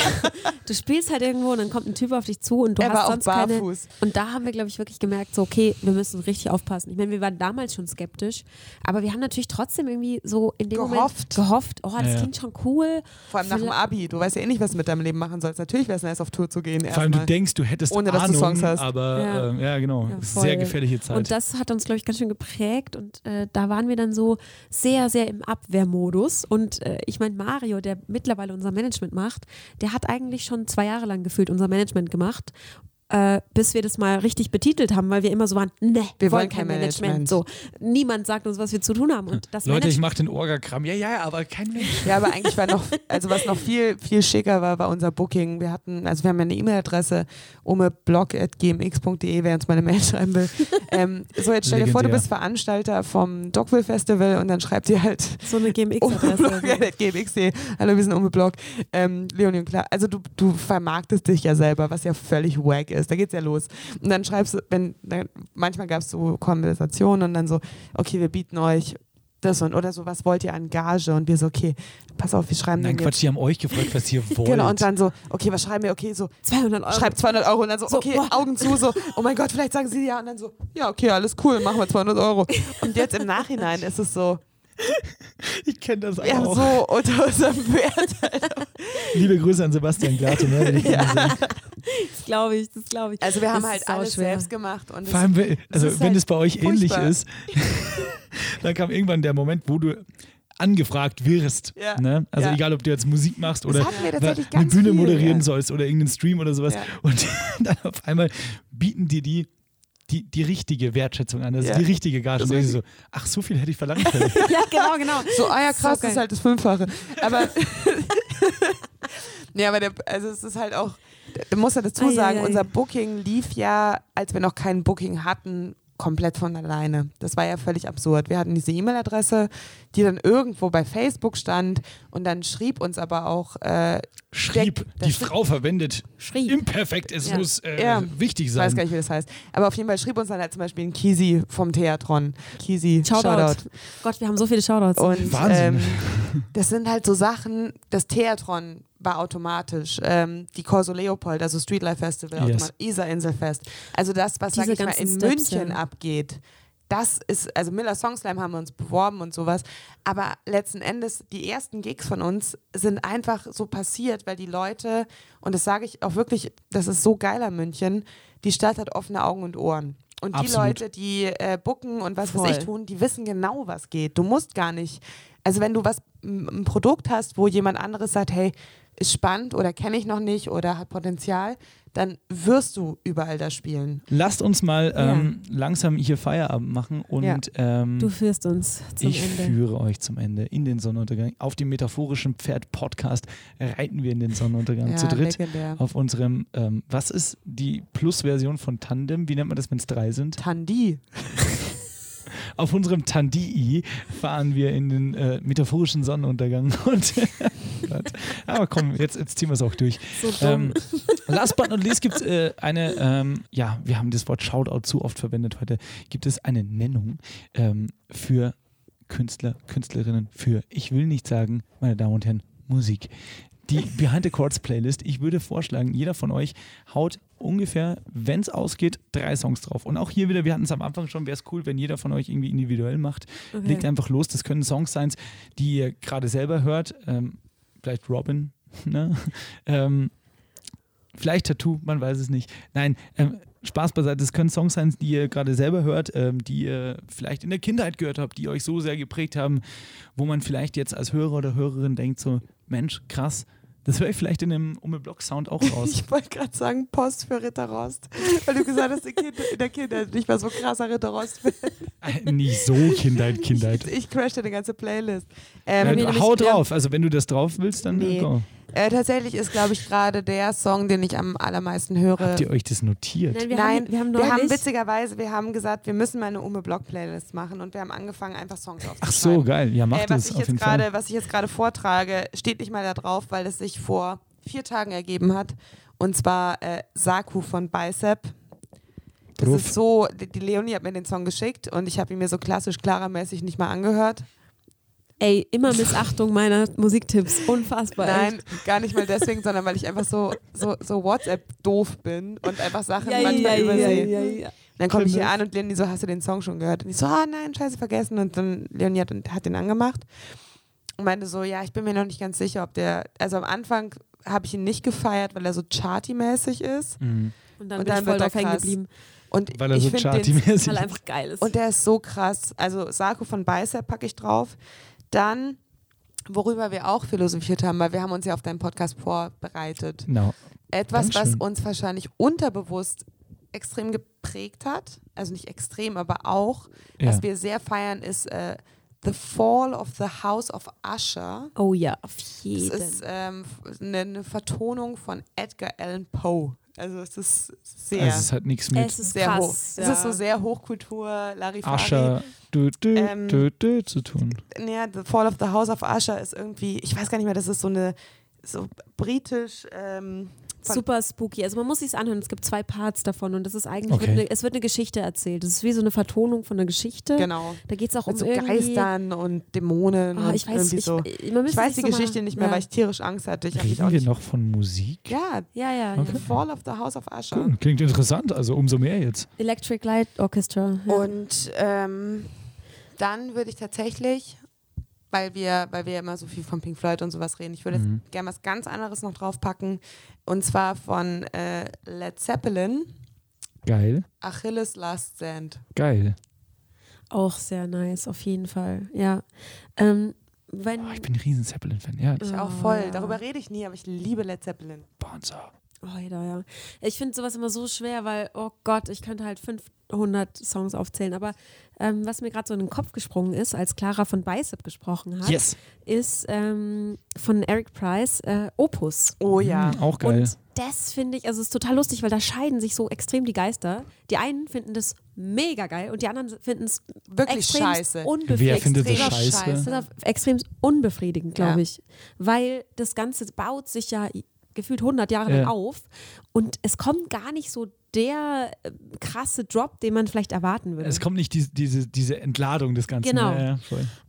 du spielst halt irgendwo und dann kommt ein Typ auf dich zu und du er war hast auch sonst keine. barfuß. Und da haben wir, glaube ich, wirklich gemerkt, so, okay, wir müssen richtig aufpassen. Ich meine, wir waren damals schon skeptisch, aber wir haben natürlich trotzdem irgendwie so in dem Gehofft. Moment gehofft, oh, das Ja, klingt schon cool. Vor allem nach dem Abi. Du weißt ja eh nicht, was du mit deinem Leben machen sollst. Natürlich wäre es nice, auf Tour zu gehen. Vor allem du erstmal. denkst, du hättest Ohne, dass du Ahnung, Songs hast. aber Ja. ja, äh, ja genau, Ja, sehr gefährliche Zeit. Und das hat uns, glaube ich, ganz schön geprägt und äh, da waren wir dann so sehr, sehr im Abwehrmodus. Und äh, ich meine, Mario, der mittlerweile unser Management macht, der hat eigentlich schon zwei Jahre lang gefühlt unser Management gemacht. Äh, bis wir das mal richtig betitelt haben, weil wir immer so waren, ne, Wir wollen kein Management. So, niemand sagt uns, was wir zu tun haben. Und das Leute, ich Management, mache den Orga-Kram. Ja, ja, aber kein Mensch. Ja, aber eigentlich war noch, also was noch viel, viel schicker war, war unser Booking. Wir hatten, also wir haben ja eine E-Mail-Adresse, umeblog.gmx.de, wer uns mal eine Mail schreiben will. Ähm, so, jetzt stell dir vor, du bist Veranstalter vom Dogville Festival und dann schreibt ihr halt so eine GMX-Adresse. umeblog.gmx.de. Hallo, wir sind Umeblog. Ähm, Leonie und klar. Also du, du vermarktest dich ja selber, was ja völlig wack ist. Da geht's ja los. Und dann schreibst du, wenn, dann, manchmal gab es so Konversationen und dann so, okay, wir bieten euch das und oder so, was wollt ihr an Gage? Und wir so, okay, pass auf, wir schreiben Nein, dann Quatsch, die haben euch gefragt, was ihr wollt. Genau, und dann so, okay, was schreiben wir? Okay, so, 200 Euro. schreibt 200 Euro und dann so, So, okay, boah. Augen zu, so, oh mein Gott, vielleicht sagen sie ja und dann so, ja, okay, alles cool, machen wir 200 Euro. Und jetzt im Nachhinein ist es so, ich kenne das ja, auch. so unter unserem Wert. Liebe Grüße an Sebastian Glate. Ne, wenn ich ihn sehe. Das glaube ich, das glaube ich. Also wir haben Das halt alles sauschwer. selbst gemacht und Vor allem, wenn- also ist wenn halt es bei euch ähnlich furchtbar. ist, dann kam irgendwann der Moment, wo du angefragt wirst. Ja. Ne? Also Ja. egal, ob du jetzt Musik machst oder eine Bühne viel, moderieren ja. sollst oder irgendeinen Stream oder sowas. Ja. Und dann auf einmal bieten dir die die, die richtige Wertschätzung an, also Ja. die richtige Gage. Das Und so, ach, so viel hätte ich verlangen können. Ja, genau, genau. so, ah ja, krass, So das ist halt das Fünffache. Aber, nee, aber der, also es ist halt auch, du musst ja dazu sagen, unser Booking lief ja, als wir noch kein Booking hatten, komplett von alleine. Das war ja völlig absurd. Wir hatten diese E-Mail-Adresse, die dann irgendwo bei Facebook stand und dann schrieb uns aber auch äh, Schrieb, der die schrieb- Frau verwendet Schrieb. imperfekt, es Ja. muss äh, Ja. wichtig Ich sein. weiß gar nicht, wie das heißt. Aber auf jeden Fall schrieb uns dann halt zum Beispiel ein Kisi vom Theatron. Kisi, Shoutout. Shoutout. Gott, wir haben so viele Shoutouts. Und Wahnsinn. ähm, das sind halt so Sachen, das Theatron war automatisch, ähm, die Corso Leopold, also Streetlife Festival, Yes. automatisch, Isar Inselfest. Also das, was, sag ich mal, in Steps, München ja. abgeht, das ist, also Miller Songslam haben wir uns beworben und sowas, aber letzten Endes, die ersten Gigs von uns sind einfach so passiert, weil die Leute, und das sage ich auch wirklich, das ist so geil an München, die Stadt hat offene Augen und Ohren. Und die Absolut. Leute, die äh, bucken und was weiß ich tun, die wissen genau, was geht. Du musst gar nicht, also wenn du was, ein Produkt hast, wo jemand anderes sagt, hey, ist spannend oder kenne ich noch nicht oder hat Potenzial, dann wirst du überall da spielen. Lasst uns mal ähm, langsam hier Feierabend machen und Ja. ähm, du führst uns zum ich Ende. führe euch zum Ende in den Sonnenuntergang. Auf dem metaphorischen Pferd-Podcast reiten wir in den Sonnenuntergang zu dritt. legendär. Auf unserem, ähm, was ist die Plus-Version von Tandem? Wie nennt man das, wenn es drei sind? Tandi. Auf unserem Tandii fahren wir in den äh, metaphorischen Sonnenuntergang. Und. Aber komm, jetzt, jetzt ziehen wir es auch durch. So. Ähm, last but not least gibt es äh, eine, ähm, ja, wir haben das Wort Shoutout zu oft verwendet heute, gibt es eine Nennung ähm, für Künstler, Künstlerinnen, für, ich will nicht sagen, meine Damen und Herren, Musik. Die Behind the Chords Playlist, ich würde vorschlagen, jeder von euch haut ungefähr, wenn es ausgeht, drei Songs drauf. Und auch hier wieder, wir hatten es am Anfang schon, wäre es cool, wenn jeder von euch irgendwie individuell macht. Okay. Legt einfach los, das können Songs sein, die ihr gerade selber hört. Ähm, vielleicht Robin, ne? ähm, vielleicht Tattoo, man weiß es nicht. Nein, ähm, Spaß beiseite, es können Songs sein, die ihr gerade selber hört, ähm, die ihr vielleicht in der Kindheit gehört habt, die euch so sehr geprägt haben, wo man vielleicht jetzt als Hörer oder Hörerin denkt so, Mensch, krass, das höre ich vielleicht in dem Umme Block Sound auch raus. Ich wollte gerade sagen, Post für Ritter Rost. Weil du gesagt hast, in, kind, in der Kindheit nicht mal so krasser Ritter Rost-Fan. Äh, nicht so Kindheit, Kindheit. Ich, ich crash eine ganze Playlist. Ähm, ja, hau drauf. Also wenn du das drauf willst, dann nee. go. Äh, tatsächlich ist, glaube ich, gerade der Song, den ich am allermeisten höre. Habt ihr euch das notiert? Nein, wir, Nein, haben, wir, haben, wir haben witzigerweise, wir haben gesagt, wir müssen mal eine Ume Block Playlist machen und wir haben angefangen, einfach Songs aufzuschreiben. Ach so, geil. Ja, mach äh, das auf jeden Fall. Was ich jetzt gerade vortrage, steht nicht mal da drauf, weil es sich vor vier Tagen ergeben hat. Und zwar äh, Saku von Bicep. Das Ruf. ist so, die, die Leonie hat mir den Song geschickt und ich habe ihn mir so klassisch klarermäßig nicht mal angehört. Ey, immer Missachtung meiner Musiktipps. Unfassbar. Nein, echt. gar nicht mal deswegen, sondern weil ich einfach so, so, so WhatsApp-doof bin und einfach Sachen ja, manchmal ja, übersehe. Ja, ja, dann komme ich hier an und Leonie so, hast du den Song schon gehört? Und ich so, ah nein, scheiße, vergessen. Und dann Leonie hat, hat den angemacht und meinte so, ja, ich bin mir noch nicht ganz sicher, ob der, also am Anfang habe ich ihn nicht gefeiert, weil er so charty-mäßig ist. Mhm. Und dann, und dann bin ich voll drauf hängen geblieben. Und weil er so charty-mäßig ist. Weil er einfach geil ist. Und der ist so krass. Also Sarko von Bicep packe ich drauf. Dann, worüber wir auch philosophiert haben, weil wir haben uns ja auf deinen Podcast vorbereitet. No. Etwas, was uns wahrscheinlich unterbewusst extrem geprägt hat. Also nicht extrem, aber auch, ja. was wir sehr feiern, ist äh, The Fall of the House of Usher. Oh ja, auf jeden. Das ist ähm, eine, eine Vertonung von Edgar Allan Poe. Also es ist sehr. Also es hat nichts mit. Es ist sehr krass, hoch. Ja. Es ist so sehr Hochkultur, Larifari. Usher du, du, ähm, du, du, zu tun. Ja, The Fall of the House of Usher ist irgendwie, ich weiß gar nicht mehr, das ist so eine so britisch. Ähm, super spooky. Also man muss sich anhören. Es gibt zwei Parts davon und das ist eigentlich, okay. wird eine, es wird eine Geschichte erzählt. Das ist wie so eine Vertonung von einer Geschichte. Genau. Da geht es auch Mit um so Geistern und Dämonen oh, ich weiß, irgendwie ich, so. Ich, ich weiß die so Geschichte nicht mehr, ja. weil ich tierisch Angst hatte. Ich Reden wir noch von Musik? Ja, ja, ja. Okay. Fall of the House of Usher. Cool. Klingt interessant, also umso mehr jetzt. Electric Light Orchestra. Ja. Und ähm, dann würde ich tatsächlich weil wir, weil wir immer so viel von Pink Floyd und sowas reden. Ich würde mhm. jetzt gerne was ganz anderes noch draufpacken. Und zwar von äh, Led Zeppelin. Geil. Achilles Last Sand. Geil. Auch sehr nice, auf jeden Fall. Ja. Ähm, wenn oh, ich bin ein riesen Zeppelin-Fan, ja. Ich auch voll. Ja. Darüber rede ich nie, aber ich liebe Led Zeppelin. Bonzer. Oh, ja. Ich finde sowas immer so schwer, weil, oh Gott, ich könnte halt 500 Songs aufzählen. Aber ähm, was mir gerade so in den Kopf gesprungen ist, als Clara von Bicep gesprochen hat, yes. ist ähm, von Eric Price äh, Opus. Oh ja. Mhm, auch geil. Und das finde ich, also es ist total lustig, weil da scheiden sich so extrem die Geister. Die einen finden das mega geil und die anderen finden es wirklich scheiße. Unbefriedigend. Wer findet das scheiße? scheiße. Das ist extrem unbefriedigend, glaube ja. ich. Weil das Ganze baut sich ja gefühlt 100 Jahre lang auf und es kommt gar nicht so der äh, krasse Drop, den man vielleicht erwarten würde. Es kommt nicht die, diese, diese Entladung des Ganzen. Genau. Ja, ja,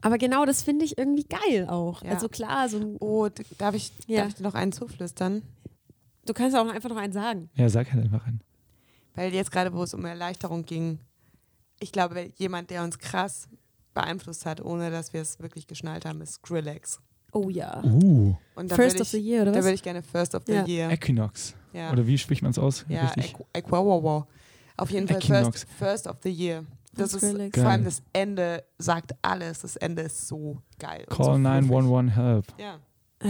Aber genau das finde ich irgendwie geil auch. Ja. Also klar, so ein Oh, darf ich, darf ich dir noch einen zuflüstern? Du kannst auch einfach noch einen sagen. Ja, sag halt einfach einen. Weil jetzt gerade, wo es um Erleichterung ging, ich glaube, jemand, der uns krass beeinflusst hat, ohne dass wir es wirklich geschnallt haben, ist Skrillex. Oh ja. Uh. First of the Year, oder was? Da würde ich gerne First of the ja. Year. Equinox. Ja. Oder wie spricht man es aus? Ja, Equinox. Auf jeden Fall first, first, of the Year. Das, das ist, vor allem das Ende sagt alles. Das Ende ist so geil. Call so 911 Help. Ja.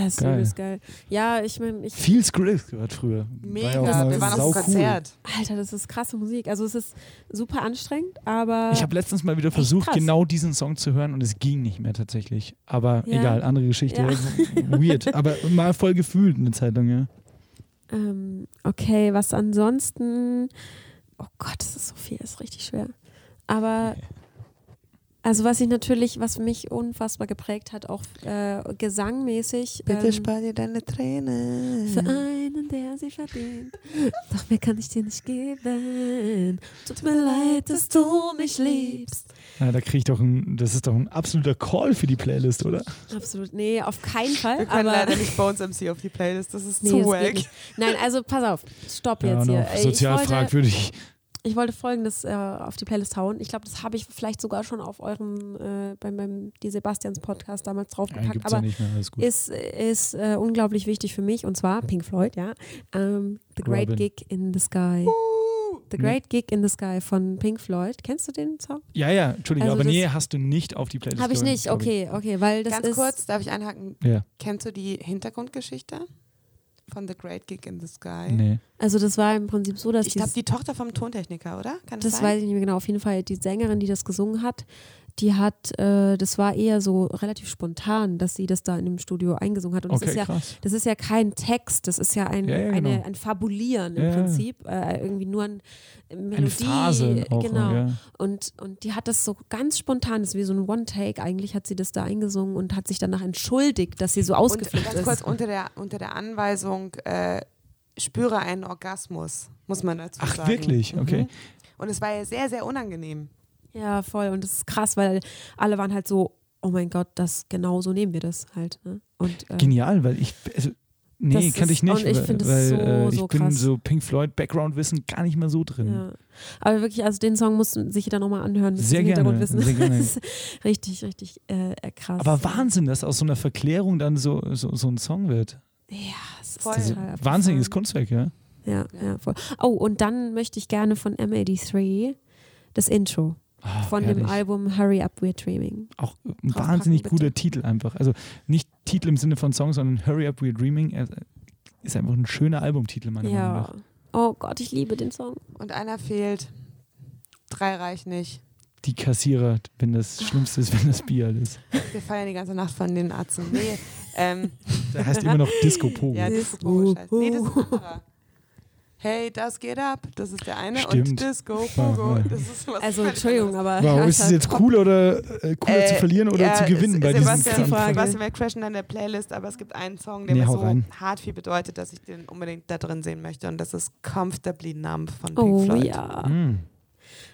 Das ist geil. geil. Ja, ich meine. Ich Viel Skrillex gehört früher. Mega. War wir waren auf dem Konzert. Cool. Alter, das ist krasse Musik. Also, es ist super anstrengend, aber. Ich habe letztens mal wieder versucht, genau diesen Song zu hören und es ging nicht mehr tatsächlich. Aber ja. egal, andere Geschichte. Ja. Weird. aber mal voll gefühlt eine Zeit lang, ja. Ähm, okay, was ansonsten. Oh Gott, das ist so viel, das ist richtig schwer. Aber. Okay. Also was ich natürlich, was mich unfassbar geprägt hat, auch äh, gesangmäßig. Bitte ähm, spar dir deine Tränen. Für einen, der sie verdient. Doch mehr kann ich dir nicht geben. Tut mir leid, dass du mich liebst. Ja, da kriege ich doch ein, das ist doch ein absoluter Call für die Playlist, oder? Absolut, nee, auf keinen Fall. Wir können leider nicht Bones MC auf die Playlist, das ist nee, zu wack. Nein, also pass auf, stopp ja, jetzt hier. Sozial fragwürdig. Ich wollte folgendes äh, auf die Playlist hauen. Ich glaube, das habe ich vielleicht sogar schon auf eurem, äh, beim, beim die Sebastians Podcast damals draufgepackt. Ja, aber ja ist, ist äh, unglaublich wichtig für mich und zwar Pink Floyd, ja. Um, ähm, the Great Robin. Gig in the Sky. The Great Gig in the Sky von Pink Floyd. Kennst du den Song? Ja, ja, Entschuldigung, also aber nee, hast du nicht auf die Playlist. Habe ich nicht, okay, okay, weil das Ganz ist kurz, darf ich einhaken? Ja. Kennst du die Hintergrundgeschichte? Von The Great Gig in the Sky? Nee. Also das war im Prinzip so, dass ich glaube die Tochter vom Tontechniker, oder? Kann das, das weiß ich nicht mehr genau. Auf jeden Fall die Sängerin, die das gesungen hat, die hat, äh, das war eher so relativ spontan, dass sie das da in dem Studio eingesungen hat. Und okay, das, ist ja, krass. das ist ja kein Text, das ist ja ein, ja, ja, genau. eine, ein Fabulieren im ja, Prinzip. Äh, irgendwie nur ein Melodie. Eine Phase auch, genau. Und, und die hat das so ganz spontan, das ist wie so ein One-Take. Eigentlich hat sie das da eingesungen und hat sich danach entschuldigt, dass sie so ausgeflippt und ganz ist. kurz unter der, unter der Anweisung, äh, spüre einen Orgasmus, muss man dazu Ach, sagen. Ach, wirklich? Okay. Mhm. Und es war ja sehr, sehr unangenehm. Ja, voll. Und das ist krass, weil alle waren halt so, oh mein Gott, das genau so nehmen wir das halt. Ne? Und, äh, Genial, weil ich, also, nee, kann ich nicht. Und ich finde es so, äh, ich so bin krass. so Pink Floyd Background-Wissen gar nicht mehr so drin. Ja. Aber wirklich, also den Song muss sich jeder nochmal anhören. Sehr gerne, sehr gerne. richtig, richtig äh, krass. Aber Wahnsinn, dass aus so einer Verklärung dann so, so, so ein Song wird. Ja, es ist voll. Wahnsinniges Kunstwerk, ja. Ja, ja, voll. Oh, und dann möchte ich gerne von M83 das Intro. Oh, von herrlich. dem Album Hurry Up We're Dreaming. Auch ein wahnsinnig guter Titel einfach. Also nicht Titel im Sinne von Song, sondern Hurry Up We're Dreaming ist einfach ein schöner Albumtitel, meiner ja. Meinung nach. Oh Gott, ich liebe den Song. Und einer fehlt. Drei reicht nicht. Die Kassierer, wenn das Schlimmste ist, wenn das Bier ist. Wir feiern die ganze Nacht von den Atzen. Nee, ähm. Der heißt immer noch Disco Pogo. Ja, Disco Pogo. Nee, das ist ein Hey, das geht ab. Das ist der eine. Stimmt. Und Disco Pogo. Das ist was also, Entschuldigung, aber. Wow, ist es jetzt cool oder äh, cooler äh, zu verlieren oder ja, zu gewinnen bei diesem die Frage. Sebastian, wir crashen an der Playlist, aber es gibt einen Song, der nee, mir so rein. hart viel bedeutet, dass ich den unbedingt da drin sehen möchte. Und das ist Comfortably Numb von Pink oh, Floyd. ja. Mm.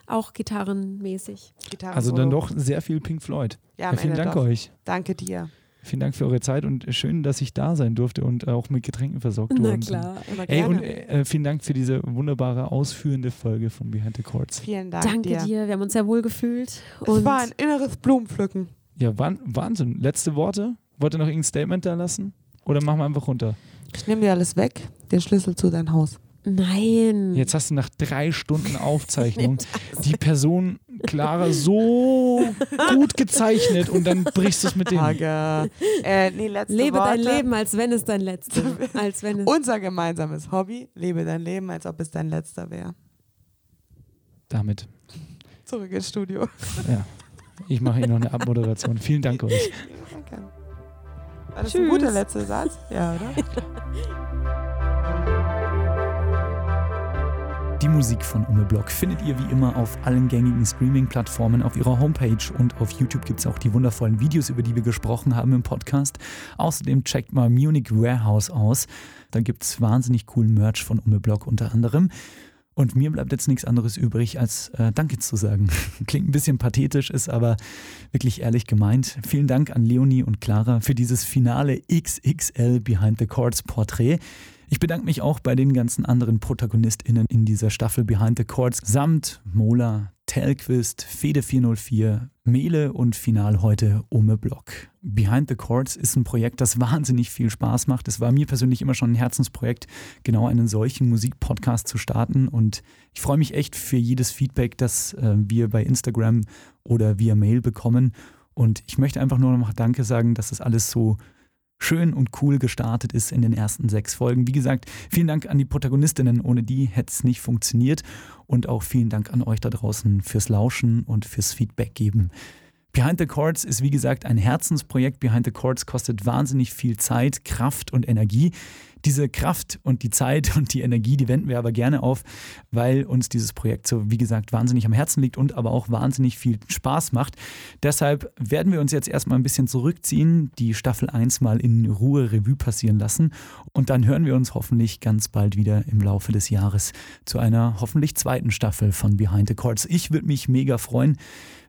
Auch gitarrenmäßig. Gitarren also dann doch sehr viel Pink Floyd. Ja, ja vielen Ende Dank doch. euch. Danke dir. Vielen Dank für eure Zeit und schön, dass ich da sein durfte und auch mit Getränken versorgt Na worden klar, immer Ey, gerne. und äh, vielen Dank für diese wunderbare, ausführende Folge von Behind the Chords. Vielen Dank Danke dir. dir. Wir haben uns sehr wohl gefühlt. Es war ein inneres Blumenpflücken. Ja, Wahnsinn. Letzte Worte? Wollt ihr noch irgendein Statement da lassen? Oder machen wir einfach runter? Ich nehme dir alles weg, den Schlüssel zu deinem Haus. Nein. Jetzt hast du nach drei Stunden Aufzeichnung die Person Clara so gut gezeichnet und dann brichst du es mit dem. Hager. Äh, nee, letzte Lebe Worte. dein Leben, als wenn es dein letzter als wenn es Unser gemeinsames Hobby. Lebe dein Leben, als ob es dein letzter wäre. Damit. Zurück ins Studio. Ja. Ich mache hier noch eine Abmoderation. Vielen Dank euch. Danke. War das Tschüss. ein guter letzter Satz? Ja, oder? Die Musik von Ume Block findet ihr wie immer auf allen gängigen Streaming-Plattformen auf ihrer Homepage und auf YouTube gibt es auch die wundervollen Videos, über die wir gesprochen haben im Podcast. Außerdem checkt mal Munich Warehouse aus. Da gibt es wahnsinnig coolen Merch von Ume Block unter anderem. Und mir bleibt jetzt nichts anderes übrig, als äh, Danke zu sagen. Klingt ein bisschen pathetisch, ist aber wirklich ehrlich gemeint. Vielen Dank an Leonie und Clara für dieses finale XXL Behind the Chords Porträt. Ich bedanke mich auch bei den ganzen anderen ProtagonistInnen in dieser Staffel Behind the Chords samt Mola, Telquist, Fede 404, Mele und final heute Ome Block. Behind the Chords ist ein Projekt, das wahnsinnig viel Spaß macht. Es war mir persönlich immer schon ein Herzensprojekt, genau einen solchen Musikpodcast zu starten und ich freue mich echt für jedes Feedback, das äh, wir bei Instagram oder via Mail bekommen und ich möchte einfach nur noch Danke sagen, dass das alles so schön und cool gestartet ist in den ersten sechs Folgen. Wie gesagt, vielen Dank an die Protagonistinnen, ohne die hätte es nicht funktioniert. Und auch vielen Dank an euch da draußen fürs Lauschen und fürs Feedback geben. Behind the Chords ist wie gesagt ein Herzensprojekt. Behind the Chords kostet wahnsinnig viel Zeit, Kraft und Energie. Diese Kraft und die Zeit und die Energie, die wenden wir aber gerne auf, weil uns dieses Projekt so, wie gesagt, wahnsinnig am Herzen liegt und aber auch wahnsinnig viel Spaß macht. Deshalb werden wir uns jetzt erstmal ein bisschen zurückziehen, die Staffel 1 mal in Ruhe Revue passieren lassen und dann hören wir uns hoffentlich ganz bald wieder im Laufe des Jahres zu einer hoffentlich zweiten Staffel von Behind the Chords. Ich würde mich mega freuen,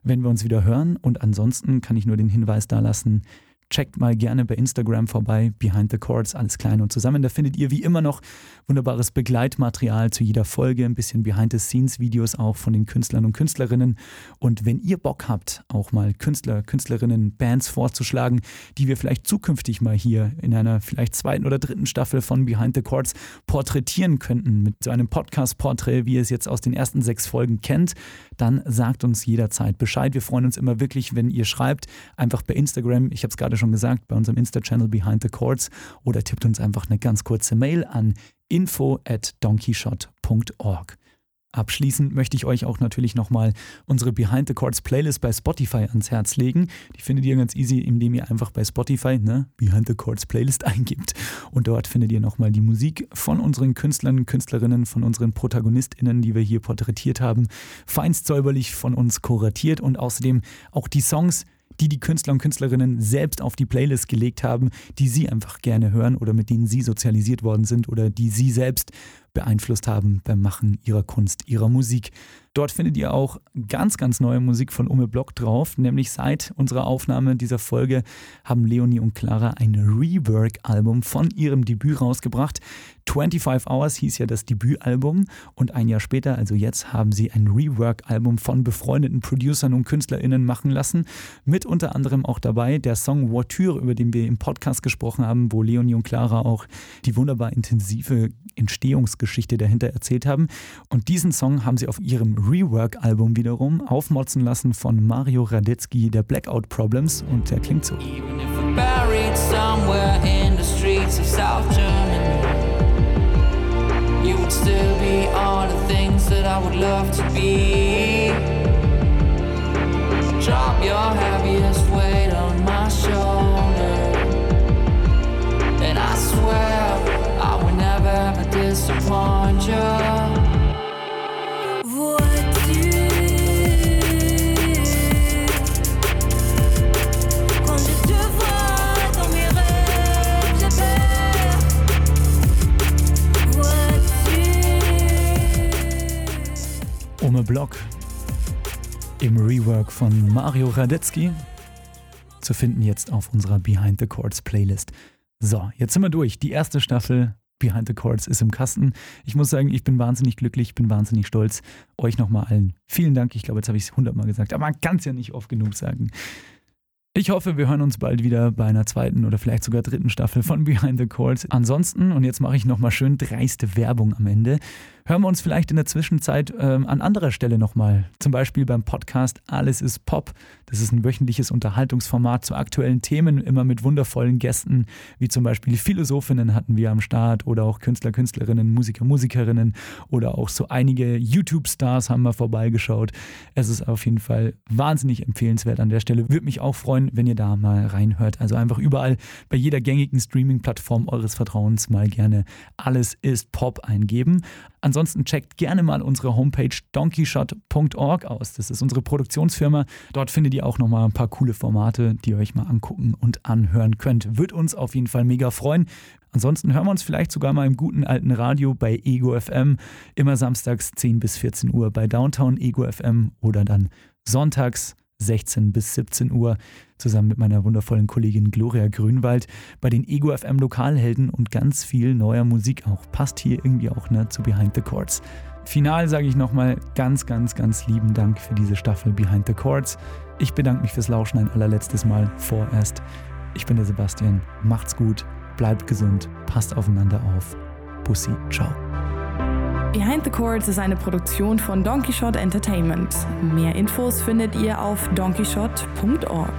wenn wir uns wieder hören und ansonsten kann ich nur den Hinweis da lassen, checkt mal gerne bei Instagram vorbei, Behind the Chords, alles klein und zusammen. Da findet ihr wie immer noch wunderbares Begleitmaterial zu jeder Folge, ein bisschen Behind-the-Scenes-Videos auch von den Künstlern und Künstlerinnen. Und wenn ihr Bock habt, auch mal Künstler, Künstlerinnen, Bands vorzuschlagen, die wir vielleicht zukünftig mal hier in einer vielleicht zweiten oder dritten Staffel von Behind the Chords porträtieren könnten, mit so einem Podcast-Porträt, wie ihr es jetzt aus den ersten sechs Folgen kennt, dann sagt uns jederzeit Bescheid. Wir freuen uns immer wirklich, wenn ihr schreibt, einfach bei Instagram, ich habe es gerade schon gesagt, bei unserem Insta-Channel Behind the Chords oder tippt uns einfach eine ganz kurze Mail an info at donkeyshot.org. Abschließend möchte ich euch auch natürlich nochmal unsere Behind the Chords Playlist bei Spotify ans Herz legen. Die findet ihr ganz easy, indem ihr einfach bei Spotify ne, Behind the Chords Playlist eingibt. Und dort findet ihr nochmal die Musik von unseren Künstlern, Künstlerinnen, von unseren ProtagonistInnen, die wir hier porträtiert haben, feinst säuberlich von uns kuratiert und außerdem auch die Songs, die die Künstler und Künstlerinnen selbst auf die Playlist gelegt haben, die sie einfach gerne hören oder mit denen sie sozialisiert worden sind oder die sie selbst beeinflusst haben beim Machen ihrer Kunst, ihrer Musik. Dort findet ihr auch ganz, ganz neue Musik von Ume Block drauf, nämlich seit unserer Aufnahme dieser Folge haben Leonie und Clara ein Rework-Album von ihrem Debüt rausgebracht. 25 Hours hieß ja das Debütalbum und ein Jahr später, also jetzt, haben sie ein Rework-Album von befreundeten Producern und KünstlerInnen machen lassen. Mit unter anderem auch dabei der Song Voiture, über den wir im Podcast gesprochen haben, wo Leonie und Clara auch die wunderbar intensive Entstehungsgeschichte dahinter erzählt haben. Und diesen Song haben sie auf ihrem Rework-Album wiederum aufmotzen lassen von Mario Radetzky, der Blackout Problems und der klingt so. Even if buried somewhere in the streets of South Germany still be all the things that I would love to be. Drop your heaviest weight on my shoulder. And I swear I will never ever disappoint you Ome Block im Rework von Mario Radetzky zu finden jetzt auf unserer Behind the Chords Playlist. So, jetzt sind wir durch. Die erste Staffel Behind the Chords ist im Kasten. Ich muss sagen, ich bin wahnsinnig glücklich, ich bin wahnsinnig stolz. Euch nochmal allen vielen Dank. Ich glaube, jetzt habe ich es hundertmal gesagt, aber man kann es ja nicht oft genug sagen. Ich hoffe, wir hören uns bald wieder bei einer zweiten oder vielleicht sogar dritten Staffel von Behind the Chords. Ansonsten, und jetzt mache ich nochmal schön dreiste Werbung am Ende, hören wir uns vielleicht in der Zwischenzeit ähm, an anderer Stelle nochmal. Zum Beispiel beim Podcast Alles ist Pop. Das ist ein wöchentliches Unterhaltungsformat zu aktuellen Themen, immer mit wundervollen Gästen, wie zum Beispiel Philosophinnen hatten wir am Start oder auch Künstler, Künstlerinnen, Musiker, Musikerinnen oder auch so einige YouTube-Stars haben wir vorbeigeschaut. Es ist auf jeden Fall wahnsinnig empfehlenswert an der Stelle. Würde mich auch freuen, wenn ihr da mal reinhört. Also einfach überall bei jeder gängigen Streaming-Plattform eures Vertrauens mal gerne Alles ist Pop eingeben. Ansonsten checkt gerne mal unsere Homepage donkeyshot.org aus. Das ist unsere Produktionsfirma. Dort findet ihr auch nochmal ein paar coole Formate, die ihr euch mal angucken und anhören könnt. Wird uns auf jeden Fall mega freuen. Ansonsten hören wir uns vielleicht sogar mal im guten alten Radio bei Ego FM. Immer samstags 10 bis 14 Uhr bei Downtown Ego FM oder dann sonntags 16 bis 17 Uhr zusammen mit meiner wundervollen Kollegin Gloria Grünwald bei den Ego FM Lokalhelden und ganz viel neuer Musik auch. Passt hier irgendwie auch ne, zu Behind the Chords. Final sage ich nochmal ganz, ganz, ganz lieben Dank für diese Staffel Behind the Chords. Ich bedanke mich fürs Lauschen ein allerletztes Mal vorerst. Ich bin der Sebastian. Macht's gut, bleibt gesund, passt aufeinander auf. Bussi, ciao. Behind the Chords ist eine Produktion von Donkey Shot Entertainment. Mehr Infos findet ihr auf donkeyshot.org.